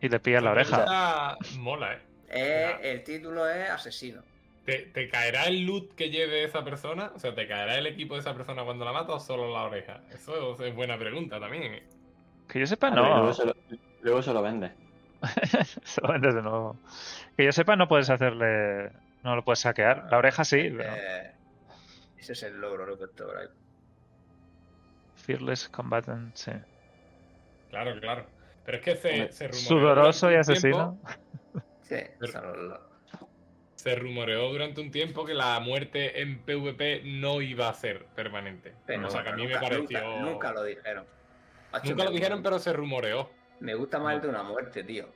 S1: Y le pilla la oreja.
S3: Mola, ¿eh?
S2: eh el título es asesino.
S3: ¿Te, caerá el loot que lleve esa persona? O sea, ¿te caerá el equipo de esa persona cuando la mata o solo la oreja? Eso es buena pregunta también. ¿eh?
S1: Que yo sepa, no.
S4: Luego se, lo, vende. [LAUGHS]
S1: se lo vende de nuevo. Que yo sepa, no puedes hacerle. No lo puedes saquear. La oreja sí. Eh,
S2: ese es el logro, lo que por ahí.
S1: Fearless Combatant, sí.
S3: Claro, claro. Pero es que se, se
S1: Sudoroso y asesino.
S2: sí,
S3: se rumoreó durante un tiempo que la muerte en PvP no iba a ser permanente. o sea, que a mí me pareció.
S2: Nunca, lo dijeron.
S3: nunca lo dijeron, pero se rumoreó.
S2: Me gusta más el de una muerte, tío.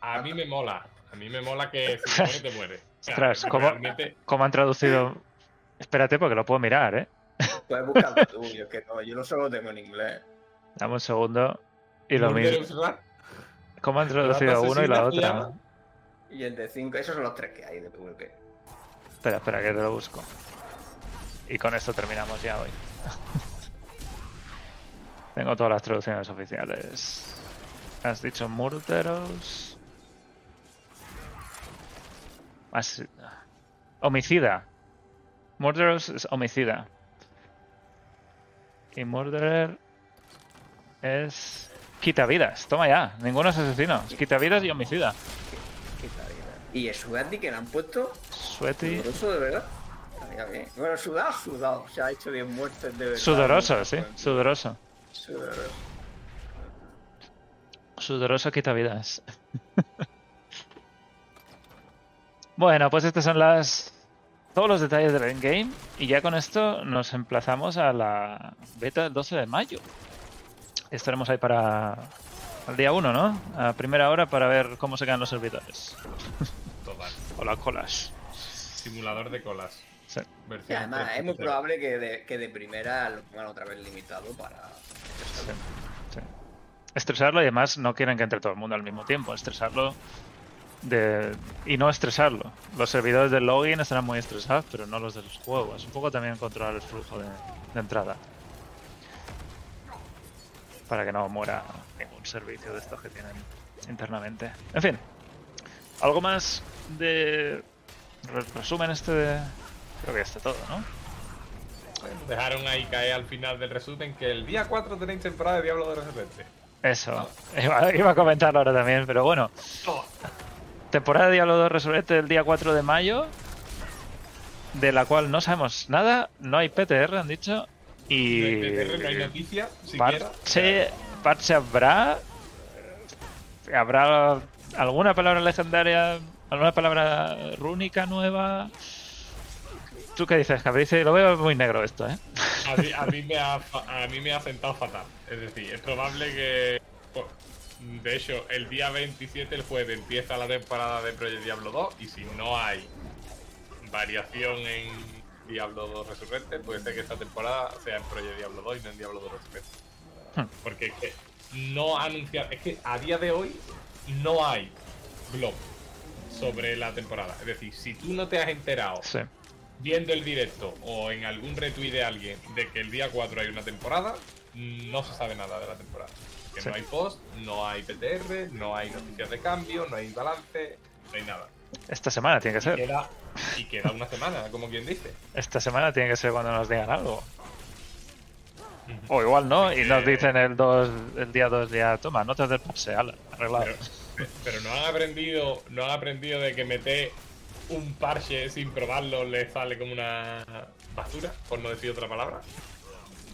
S3: A mí me mola. A mí me mola que si te mueres, te mueres.
S1: Ostras, ¿cómo, han traducido? Espérate, porque lo puedo mirar, ¿eh?
S2: Puedes buscarlo [LAUGHS] tú, yo que no, yo no solo tengo en inglés.
S1: Dame un segundo y lo miro. ¿Cómo han traducido uno y la otra?
S2: Y el de 5, esos son los tres que hay de PvP.
S1: Espera, espera, que te lo busco. Y con esto terminamos ya hoy. [LAUGHS] Tengo todas las traducciones oficiales. Has dicho Murderos. Homicida. Murderos es homicida. Y Murderer es. Quita vidas. Toma ya. Ninguno es asesino. quita vidas y homicida.
S2: ¿Y el Sweaty que le han puesto?
S1: Sweaty.
S2: Sudoroso de verdad. Bueno, sudado, sudado. Se ha hecho bien muertes de verdad.
S1: Sudoroso, sí.
S2: Sudoroso.
S1: Sudoroso. Sudoroso quita vidas. [LAUGHS] bueno, pues estas son las. Todos los detalles del endgame. Y ya con esto nos emplazamos a la beta del 12 de mayo. Estaremos ahí para el día 1, ¿no? A primera hora para ver cómo se quedan los servidores. O las [LAUGHS] colas.
S3: Simulador de colas.
S2: Sí. además, es muy probable que de, que de, primera lo pongan otra vez limitado para.
S1: Sí. Estresarlo y además no quieren que entre todo el mundo al mismo tiempo. Estresarlo de... y no estresarlo. Los servidores del login estarán muy estresados, pero no los de los juegos. Un poco también controlar el flujo de, de entrada. Para que no muera servicio de estos que tienen internamente. En fin, ¿Algo más de resumen este de... Creo que está todo, ¿no?
S3: Dejaron ahí caer al final del resumen que el día 4 tenéis temporada de Diablo de Resurrente.
S1: Eso, [LAUGHS] iba, a comentarlo ahora también, pero bueno. Temporada de Diablo 2 Resurrente el día 4 de mayo, de la cual no sabemos nada, no hay PTR, han dicho, y...
S3: No hay PTR, no hay noticia,
S1: parche, parche habrá, habrá ¿Alguna palabra legendaria? ¿Alguna palabra rúnica nueva? ¿Tú qué dices, Dice, Lo veo muy negro esto, ¿eh?
S3: A mí, me, ha, a mí me ha sentado fatal. Es decir, es probable que... De hecho, el día 27, el jueves, empieza la temporada de Project Diablo 2 y si no hay variación en Diablo 2 Resurrente, puede ser que esta temporada sea en Project Diablo 2 y no en Diablo 2 Resurrente. Porque es que no anunciar... Es que a día de hoy no hay blog sobre la temporada. Es decir, si tú no te has enterado viendo el directo o en algún retweet de alguien de que el día 4 hay una temporada, no se sabe nada de la temporada. Que no hay post, no hay PTR, no hay noticias de cambio, no hay balance, no hay nada.
S1: Esta semana tiene que ser.
S3: y queda una semana, como quien dice.
S1: Esta semana tiene que ser cuando nos digan algo. O igual no, y nos dicen el, dos, el día 2 ya, toma, notas del parse, arreglado.
S3: Pero, no han aprendido, no han aprendido de que meter un parche sin probarlo le sale como una basura, por no decir otra palabra.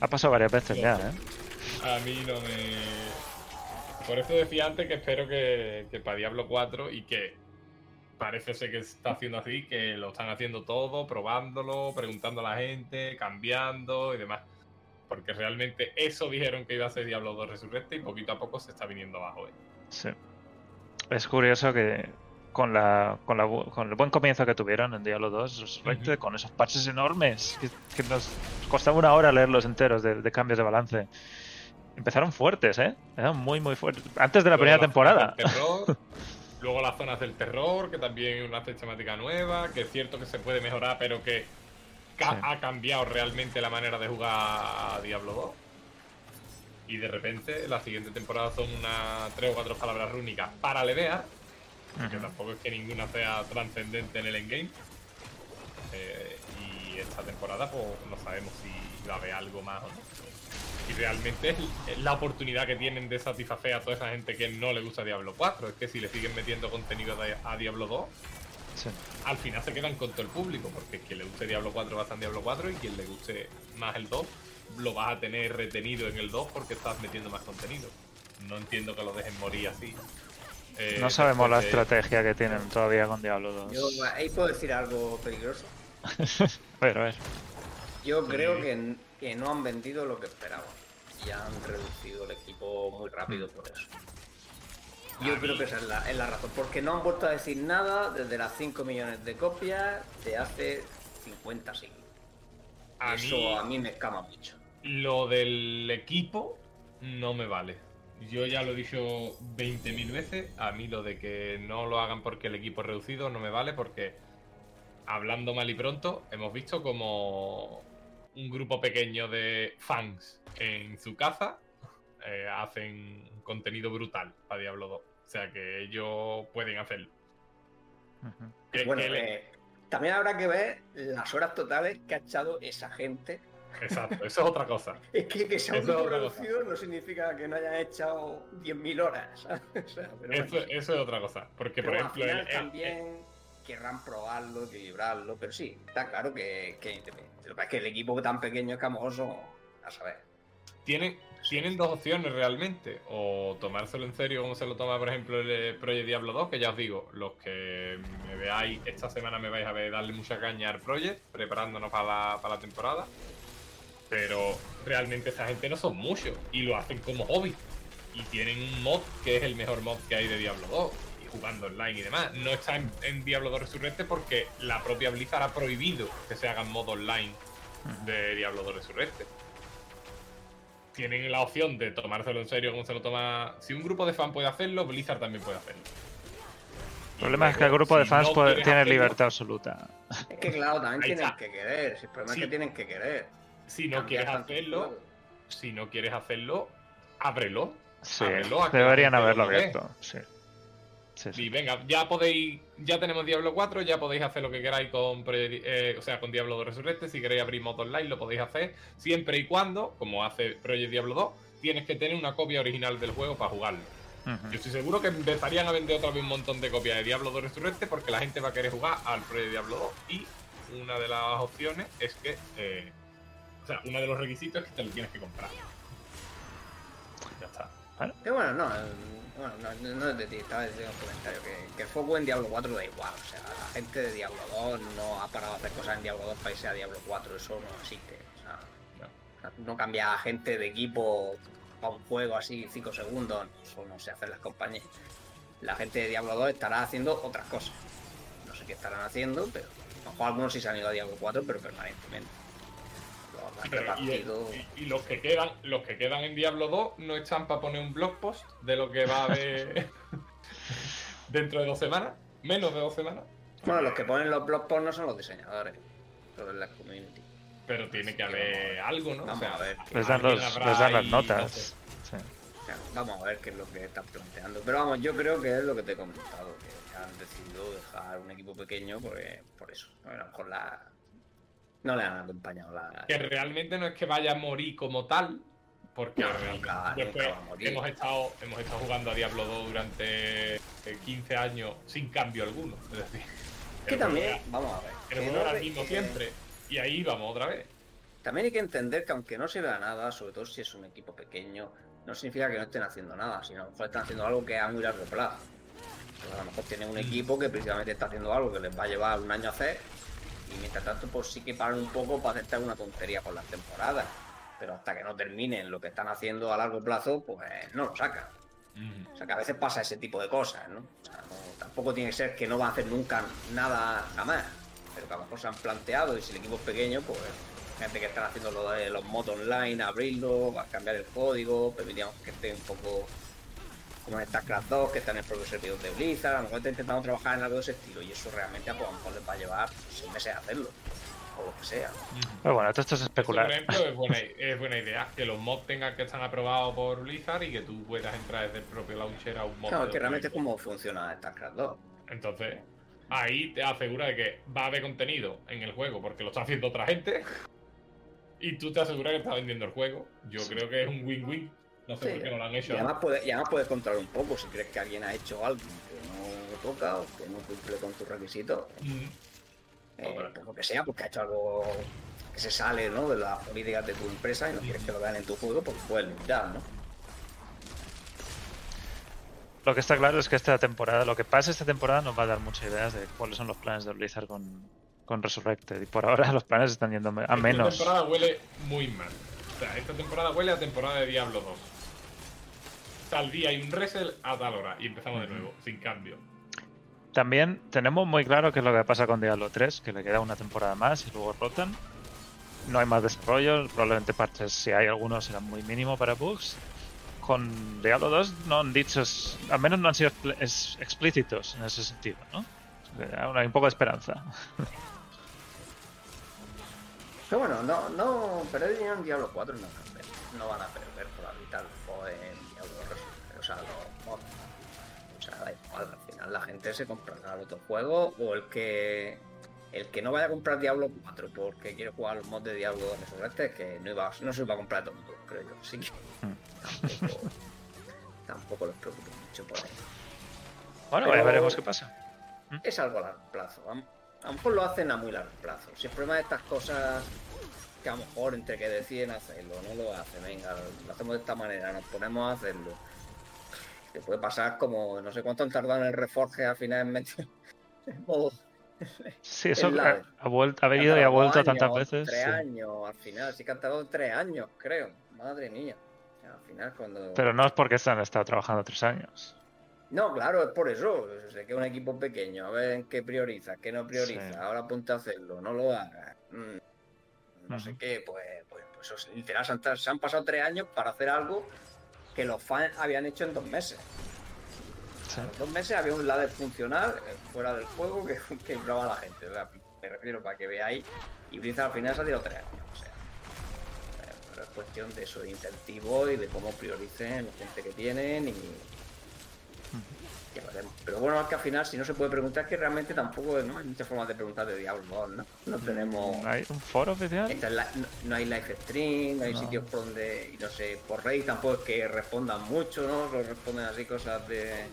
S1: Ha pasado varias veces ya, ¿eh?
S3: A mí no me. Por eso decía antes que espero que, que para Diablo 4 y que parece ser que está haciendo así, que lo están haciendo todo, probándolo, preguntando a la gente, cambiando y demás porque realmente eso dijeron que iba a ser Diablo 2 Resurrected y poquito a poco se está viniendo abajo. ¿eh?
S1: Sí. Es curioso que con, la, con, la, con el buen comienzo que tuvieron en Diablo 2 Resurrected, con esos parches enormes, que, nos costaba una hora leerlos enteros de, cambios de balance. Empezaron fuertes, ¿eh? Eran muy, muy fuertes. Antes de la primera temporada. [LAUGHS]
S3: luego las zonas del terror, que también es una fecha temática nueva, que es cierto que se puede mejorar, pero que ha cambiado realmente la manera de jugar a Diablo 2. Y de repente la siguiente temporada son unas tres o cuatro palabras rúnicas para levear. Que tampoco es que ninguna sea trascendente en el endgame. Eh, y esta temporada pues no sabemos si va a haber algo más o no. Y realmente es la oportunidad que tienen de satisfacer a toda esa gente que no le gusta Diablo 4. Es que si le siguen metiendo contenido a Diablo 2, al final se quedan con todo el público, porque quien le guste Diablo 4 va a estar en Diablo 4 y quien le guste más el 2 lo vas a tener retenido en el 2 porque estás metiendo más contenido. No entiendo que lo dejen morir así.
S1: Eh, no sabemos la estrategia que tienen todavía con Diablo 2.
S2: Yo ahí puedo decir algo peligroso. [LAUGHS]
S1: a ver, a ver.
S2: Yo creo que, que no han vendido lo que esperaban y han reducido el equipo muy rápido por eso. Yo creo que esa es la, razón, porque no han vuelto a decir nada desde las 5 millones de copias de hace 50 siglos. Eso a mí me escama mucho.
S3: Lo del equipo no me vale. Yo ya lo he dicho 20.000 veces. A mí lo de que no lo hagan porque el equipo es reducido no me vale porque, hablando mal y pronto, hemos visto como un grupo pequeño de fans en su casa eh, hacen contenido brutal para Diablo 2. O sea que ellos pueden hacerlo.
S2: bueno, eh, también habrá que ver las horas totales que ha echado esa gente.
S3: Exacto, [LAUGHS] eso es otra cosa.
S2: es que que sea un reducido no significa que no hayan echado 10.000 horas. [LAUGHS]
S3: eso, es otra cosa. Porque, por ejemplo,
S2: también querrán probarlo, equilibrarlo, pero sí, está claro que, que, que el equipo tan pequeño es camoso, a saber.
S3: Tienen, tienen dos opciones realmente. O tomárselo en serio como se lo toma, por ejemplo, el eh, Project Diablo 2, que ya os digo, los que me veáis esta semana me vais a ver darle mucha caña al Project, preparándonos para la, temporada. Pero realmente esa gente no son muchos y lo hacen como hobby. Y tienen un mod que es el mejor mod que hay de Diablo 2 y jugando online y demás. No está en, en Diablo 2 Resurrected porque la propia Blizzard ha prohibido que se hagan mod online de Diablo 2 Resurrected tienen la opción de tomárselo en serio como se lo toma. Si un grupo de fans puede hacerlo, Blizzard también puede hacerlo.
S1: El problema es que el grupo de fans tiene libertad absoluta.
S2: Es que claro, también tienen que querer. el problema es que tienen que querer.
S3: Si no quieres hacerlo, si no quieres hacerlo, ábrelo.
S1: Sí, deberían haberlo abierto. Sí.
S3: Y venga, ya podéis, ya tenemos Diablo 4, ya podéis hacer lo que queráis con, eh, o sea, con Diablo 2 Resurrected. Si queréis abrir modo online, lo podéis hacer siempre y cuando, como hace Project Diablo 2, tienes que tener una copia original del juego para jugarlo. Yo estoy seguro que empezarían a vender otra vez un montón de copias de Diablo 2 Resurrected porque la gente va a querer jugar al Project Diablo 2 y una de las opciones es que, eh, o sea, uno de los requisitos es que te lo tienes que comprar. Ya está.
S2: Que bueno, no, bueno, no, no es de ti, estaba diciendo un comentario que, que el foco en Diablo 4 da igual. O sea, la gente de Diablo 2 no ha parado a hacer cosas en Diablo 2 para irse a Diablo 4, eso no existe. O sea, no, cambia gente de equipo para un juego así 5 segundos, eso no sé hacer las compañías. La gente de Diablo 2 estará haciendo otras cosas. No sé qué estarán haciendo, pero a lo mejor algunos sí se han ido a Diablo 4, pero permanentemente
S3: y, los que quedan, los que quedan en Diablo 2 no están para poner un blog post de lo que va a haber. [LAUGHS] dentro de dos semanas, menos de dos semanas.
S2: Bueno, los que ponen los blog posts no son los diseñadores, son la community.
S3: Pero tiene que haber algo, ¿no?
S2: Vamos a ver.
S1: Les dan, los, les dan las notas.
S2: vamos a ver qué es lo que están planteando. Pero vamos, yo creo que es lo que te he comentado, que han decidido dejar un equipo pequeño porque, por eso. A lo mejor la... no le han acompañado la...
S3: Que realmente no es que vaya a morir como tal, porque después hemos, estado, hemos estado jugando a Diablo 2 durante 15 años sin cambio alguno. Es decir,
S2: que también, vamos a ver.
S3: El juego era el mismo siempre. Y ahí vamos otra vez.
S2: También hay que entender que aunque no se vea nada, sobre todo si es un equipo pequeño, no significa que no estén haciendo nada, sino mejor están haciendo algo que a muy largo plazo. a lo mejor tienen un mm. equipo que precisamente está haciendo algo que les va a llevar un año a hacer y mientras tanto pues sí que paran un poco para hacer una tontería con las temporadas pero hasta que no terminen lo que están haciendo a largo plazo, pues no lo sacan. O sea que a veces pasa ese tipo de cosas, ¿no? O sea, tampoco tiene que ser que no va a hacer nunca nada jamás, pero que a lo mejor se han planteado y si el equipo es pequeño, pues gente que están haciendo lo de los mods online, abrirlo, a cambiar el código, permitíamos que esté un poco como en StarCraft 2, que están en el propio servidor de Blizzard, a lo mejor está intentando trabajar en algo de ese estilo y eso realmente a lo mejor les va a llevar seis meses a hacerlo o lo que sea.
S1: Pero bueno, esto es especular.
S3: por ejemplo, es buena, es buena, idea que los mods tengan que estar aprobados por Blizzard y que tú puedas entrar desde el propio launcher a un mod.
S2: Claro, que realmente es como funciona StarCraft 2.
S3: Entonces, ahí te asegura de que va a haber contenido en el juego porque lo está haciendo otra gente. Y tú te aseguras que está vendiendo el juego. Yo creo que es un win-win. No sé por qué no lo han hecho.
S2: Y además, puedes, y además puedes controlar un poco si crees que alguien ha hecho algo que no toca o que no cumple con tus requisitos. Mm. Eh, por lo que sea, porque ha hecho algo que se sale ¿no? de las políticas de tu empresa y no quieres que lo vean en tu juego, pues puedes limitar, ¿no?
S1: Lo que está claro es que esta temporada, lo que pasa esta temporada nos va a dar muchas ideas de cuáles son los planes de Blizzard con, con Resurrected. Y por ahora [LAUGHS] los planes están yendo a menos.
S3: Esta temporada huele muy mal. O sea, esta temporada huele a temporada de Diablo 2. Tal día hay un Resel a tal hora y empezamos de nuevo, sin cambio.
S1: También tenemos muy claro qué es lo que pasa con Diablo 3, que le queda una temporada más y luego rotan. No hay más desarrollo, probablemente parches, si hay algunos, serán muy mínimo para bugs. Con Diablo 2 no han dicho, al menos no han sido explícitos en ese sentido, ¿no? Aún hay un poco de esperanza. [LAUGHS]
S2: Pero bueno, no, no, perder dinero en Diablo 4 no, no van a perder por la mitad o en Diablo 2. O sea, los O sea, da igual, la gente se comprará el otro juego o el que el que no vaya a comprar Diablo 4 porque quiere jugar los mods de Diablo Resurrected que no, iba, no se iba a comprar todo mundo, creo yo. Así que tampoco, [LAUGHS] tampoco les preocupo mucho por ahí.
S1: Bueno, ya veremos qué pasa.
S2: ¿Mm? Es algo a largo plazo. A, lo mejor lo hacen a muy largo plazo. Si el problema de estas cosas que a lo mejor entre que deciden hacerlo, no lo hacen, venga, lo hacemos de esta manera, nos ponemos a hacerlo que puede pasar como no sé cuánto han tardado en el reforge al final [LAUGHS] en meter
S1: Sí, eso ha, vuelto, ha venido y ha vuelto tantas veces.
S2: Tres años, al final, sí que han tardado tres años, creo. Madre mía. Al final, cuando.
S1: Pero no es porque han estado trabajando tres años.
S2: No, claro, es por eso. Sé que es un equipo pequeño, a ver qué prioriza, qué no prioriza. Ahora apunta a hacerlo, no lo haga. Mm, no sé qué, pues, pues, pues literal, se han pasado tres años para hacer algo que los fans habían hecho en dos meses. En dos meses había un ladder funcional eh, fuera del juego que, [LAUGHS] que a la gente. me refiero para que veáis. Y Blizzard al final se ha tirado tres años. O sea, eh, pero es cuestión de eso, de incentivo y de cómo prioricen la gente que tienen y, pero bueno, es que al final, si no se puede preguntar, es que realmente tampoco ¿no? hay muchas formas de preguntar de Diablo ¿no? No tenemos.
S1: ¿Hay un foro oficial?
S2: no, hay live stream, no hay sitios por donde, y no sé, por Reddit tampoco es que respondan mucho, ¿no? Solo responden así cosas de,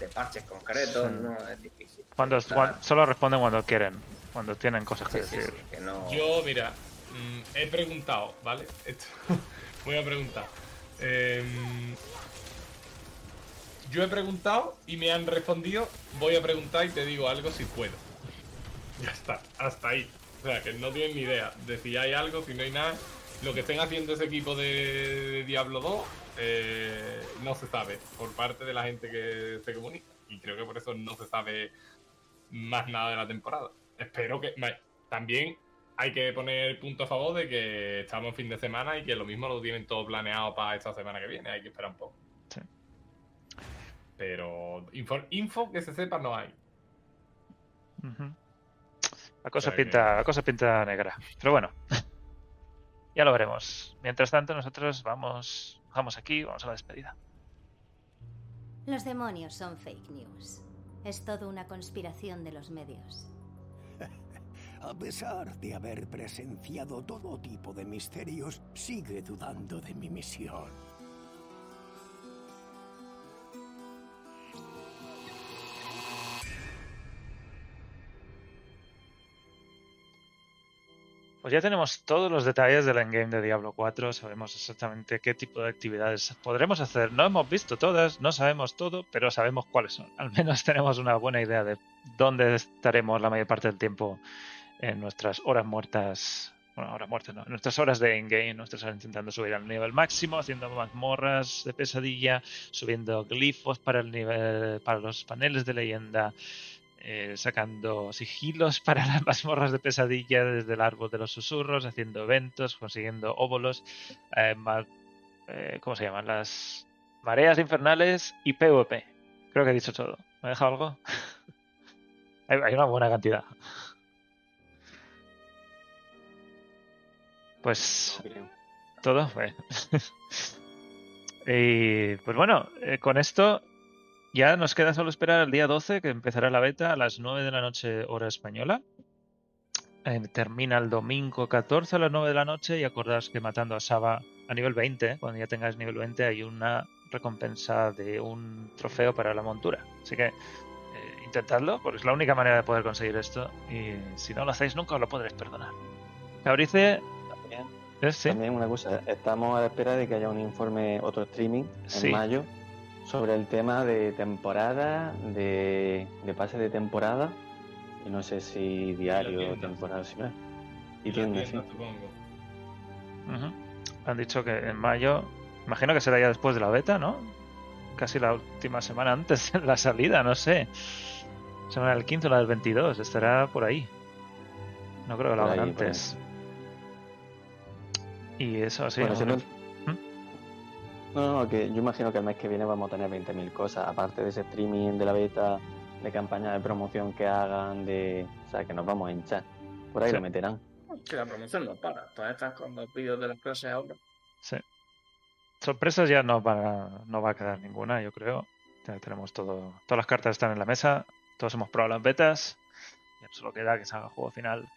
S2: de parches concretos, ¿no? Es difícil.
S1: Cuando, solo responden cuando quieren, cuando tienen cosas que decir.
S3: Yo, mira, mm, he preguntado, ¿vale? [LAUGHS] voy a preguntar. Eh, yo he preguntado y me han respondido. Voy a preguntar y te digo algo si puedo. Ya está, hasta ahí. O sea, que no tienen ni idea de si hay algo, si no hay nada. Lo que estén haciendo ese equipo de Diablo 2 eh, no se sabe por parte de la gente que se comunica. Y creo que por eso no se sabe más nada de la temporada. Espero que. También hay que poner punto a favor de que estamos en fin de semana y que lo mismo lo tienen todo planeado para esta semana que viene. Hay que esperar un poco. Pero info, que se sepa no hay.
S1: La cosa, pinta, la cosa pinta negra. Pero bueno, [LAUGHS] ya lo veremos. Mientras tanto, nosotros vamos, vamos aquí, vamos a la despedida.
S5: Los demonios son fake news. Es todo una conspiración de los medios. [LAUGHS]
S6: A pesar de haber presenciado todo tipo de misterios, sigue dudando de mi misión.
S1: Pues ya tenemos todos los detalles del endgame de Diablo 4, sabemos exactamente qué tipo de actividades podremos hacer. No hemos visto todas, no sabemos todo, pero sabemos cuáles son. Al menos [LAUGHS] tenemos una buena idea de dónde estaremos la mayor parte del tiempo en nuestras horas muertas. Bueno, horas muertas no, en nuestras horas de endgame, nuestras horas intentando subir al nivel máximo, haciendo mazmorras de pesadilla, subiendo glifos para el nivel, para los paneles de leyenda, eh, sacando sigilos [LAUGHS] para las mazmorras de pesadilla desde el árbol de los susurros, haciendo eventos, consiguiendo óvulos, eh, eh, ¿cómo se llaman? Las mareas infernales y PvP. Creo que he dicho todo. ¿Me he dejado algo? [LAUGHS] hay, una buena cantidad. Pues todo. [LAUGHS] y pues bueno, con esto ya nos queda solo esperar el día 12, que empezará la beta a las 9 de la noche hora española. Eh, termina el domingo 14 a las 9 de la noche y acordaos que matando a Saba a nivel 20, cuando ya tengáis nivel 20 hay una recompensa de un trofeo para la montura. Así que eh, intentadlo, porque es la única manera de poder conseguir esto y si no lo hacéis nunca os lo podréis perdonar. Cabrice...
S4: También, también una cosa, estamos a la espera de que haya un informe, otro streaming en mayo sobre el tema de temporada, de, pase de temporada, y no sé si diario o temporada, sí,
S1: y tienda, sí. Han dicho que en mayo, imagino que será ya después de la beta, ¿no? Casi la última semana antes de la salida, no sé. Semana del 15 o la del 22, estará por ahí. No creo que lo hagan antes. Y eso, sí.
S4: No, no, que yo imagino que el mes que viene vamos a tener 20.000 cosas, aparte de ese streaming, de la beta, de campaña de promoción que hagan, de... O sea, que nos vamos a hinchar. Por ahí lo meterán.
S2: Que la promoción no para, todavía estás con los vídeos de las clases ahora.
S1: Sí. Sorpresas ya no va, no va a quedar ninguna, yo creo. Ya tenemos todo, todas las cartas están en la mesa, todos hemos probado las betas, ya solo queda que salga el juego final.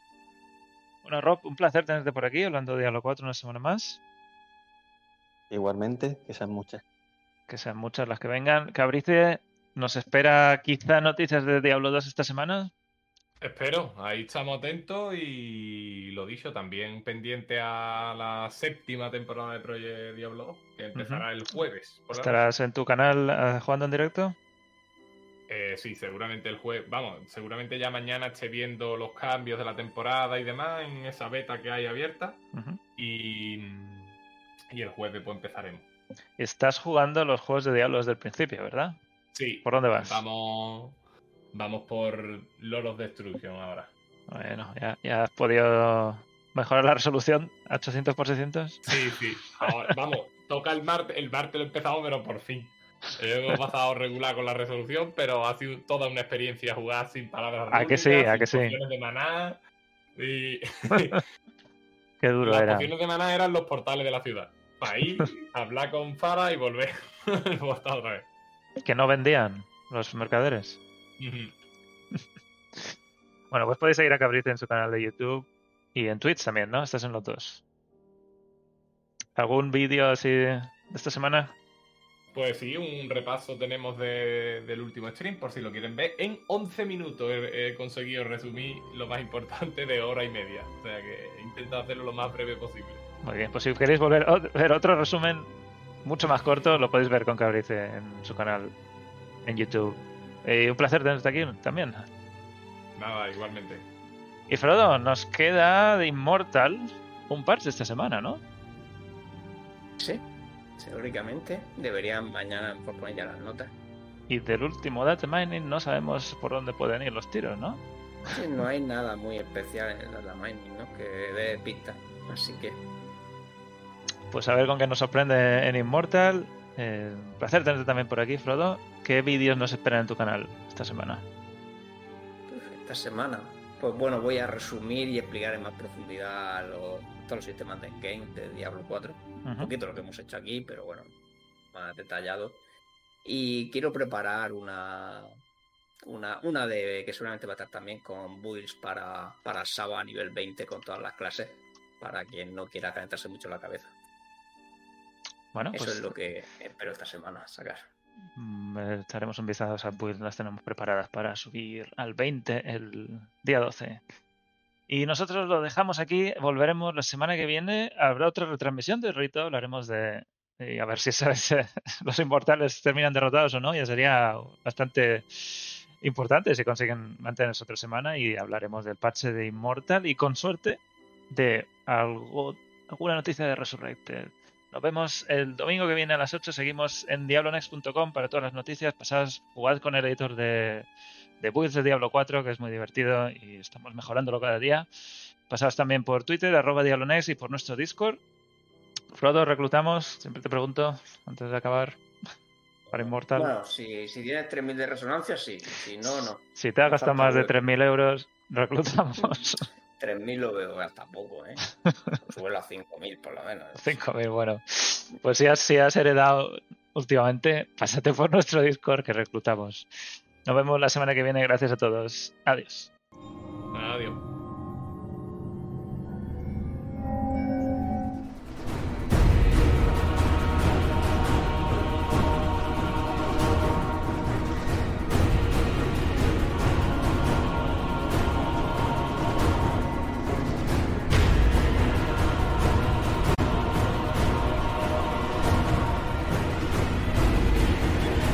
S1: Bueno, Rob, un placer tenerte por aquí, hablando de Diablo 4 una semana más.
S4: Igualmente, que sean muchas.
S1: Que sean muchas las que vengan. Cabrice, ¿nos espera quizá noticias de Diablo 2 esta semana?
S3: Espero, ahí estamos atentos y lo dicho, también pendiente a la séptima temporada de Project Diablo 2, que empezará el jueves.
S1: ¿Estarás en tu canal eh, jugando en directo?
S3: Eh, sí, seguramente el jueves, vamos, seguramente ya mañana esté viendo los cambios de la temporada y demás en esa beta que hay abierta. Y y el jueves pues empezaremos.
S1: Estás jugando los juegos de Diablo desde el principio, ¿verdad?
S3: Sí.
S1: ¿Por dónde vas?
S3: Vamos, vamos por Lord of Destruction ahora.
S1: Bueno, ya, has podido mejorar la resolución a 800 x 600.
S3: Sí, sí. vamos, toca el martes, el martes lo he empezado, pero por fin. Hemos pasado regular con la resolución, pero ha sido toda una experiencia jugar sin palabras.
S1: ¿A que sí? ¿A que sí?
S3: de maná y... [LAUGHS] [LAUGHS]
S1: Qué duro
S3: Las
S1: era.
S3: Pociones de maná eran los portales de la ciudad. Para [LAUGHS] ir, hablar con Fara y volver. [LAUGHS] otra vez.
S1: Que no vendían los mercaderes. bueno, pues podéis seguir a Cabrite en su canal de YouTube y en Twitch también, ¿no? Estás en los dos. ¿Algún vídeo así de esta semana?
S3: Pues sí, un repaso tenemos del último stream, por si lo quieren ver. En 11 minutos he, conseguido resumir lo más importante de hora y media. O sea que he intentado hacerlo lo más breve posible.
S1: Muy bien, pues si queréis volver a ver otro resumen mucho más corto, lo podéis ver con Cabrice en su canal en YouTube. Y un placer tenerte aquí también.
S3: Nada, igualmente.
S1: Y Frodo, nos queda de Immortal un parche esta semana, ¿no?
S2: Sí, Teóricamente deberían mañana poner ya las notas.
S1: Y del último data mining no sabemos por dónde pueden ir los tiros, ¿no?
S2: Sí, no hay nada muy especial en el data mining, ¿no? Que dé pista. Así que.
S1: Pues a ver con qué nos sorprende en Immortal. Eh, placer tenerte también por aquí, Frodo. ¿qué vídeos nos esperan en tu canal esta semana?
S2: Esta semana, pues bueno, voy a resumir y explicar en más profundidad todos los sistemas de game de Diablo 4. Un poquito lo que hemos hecho aquí, pero bueno, más detallado. Y quiero preparar una, una, una de que seguramente va a estar también con builds para, para Saba a nivel 20 con todas las clases, para quien no quiera calentarse mucho la cabeza. Bueno, Eso pues es lo que espero esta semana sacar.
S1: Mm, estaremos un vistazo a esas builds, las tenemos preparadas para subir al 20 el día 12. Y nosotros lo dejamos aquí, volveremos la semana que viene, habrá otra retransmisión de Rito, hablaremos de, y a ver si [LAUGHS] los inmortales terminan derrotados o no, ya sería bastante importante si consiguen mantenerse otra semana y hablaremos del parche de Immortal y con suerte de algo, alguna noticia de Resurrected. Nos vemos el domingo que viene a las 8. Seguimos en diablonext.com para todas las noticias. Pasad, jugad con el editor de, de builds de Diablo 4, que es muy divertido y estamos mejorándolo cada día. Pasaos también por Twitter, arroba Diablonext y por nuestro Discord. Frodo, reclutamos, siempre te pregunto, antes de acabar, [LAUGHS] para Immortal.
S2: Bueno, si, si tienes 3.000 de resonancia, sí. Si no, no.
S1: Si te has gastado más de 3.000 euros, reclutamos. [LAUGHS]
S2: 3.000 lo veo hasta poco, ¿eh? [LAUGHS] Suelo a 5.000 por lo menos.
S1: 5.000, bueno. Pues si has, si has heredado últimamente, pásate por nuestro Discord que reclutamos. Nos vemos la semana que viene. Gracias a todos. Adiós.
S3: Adiós.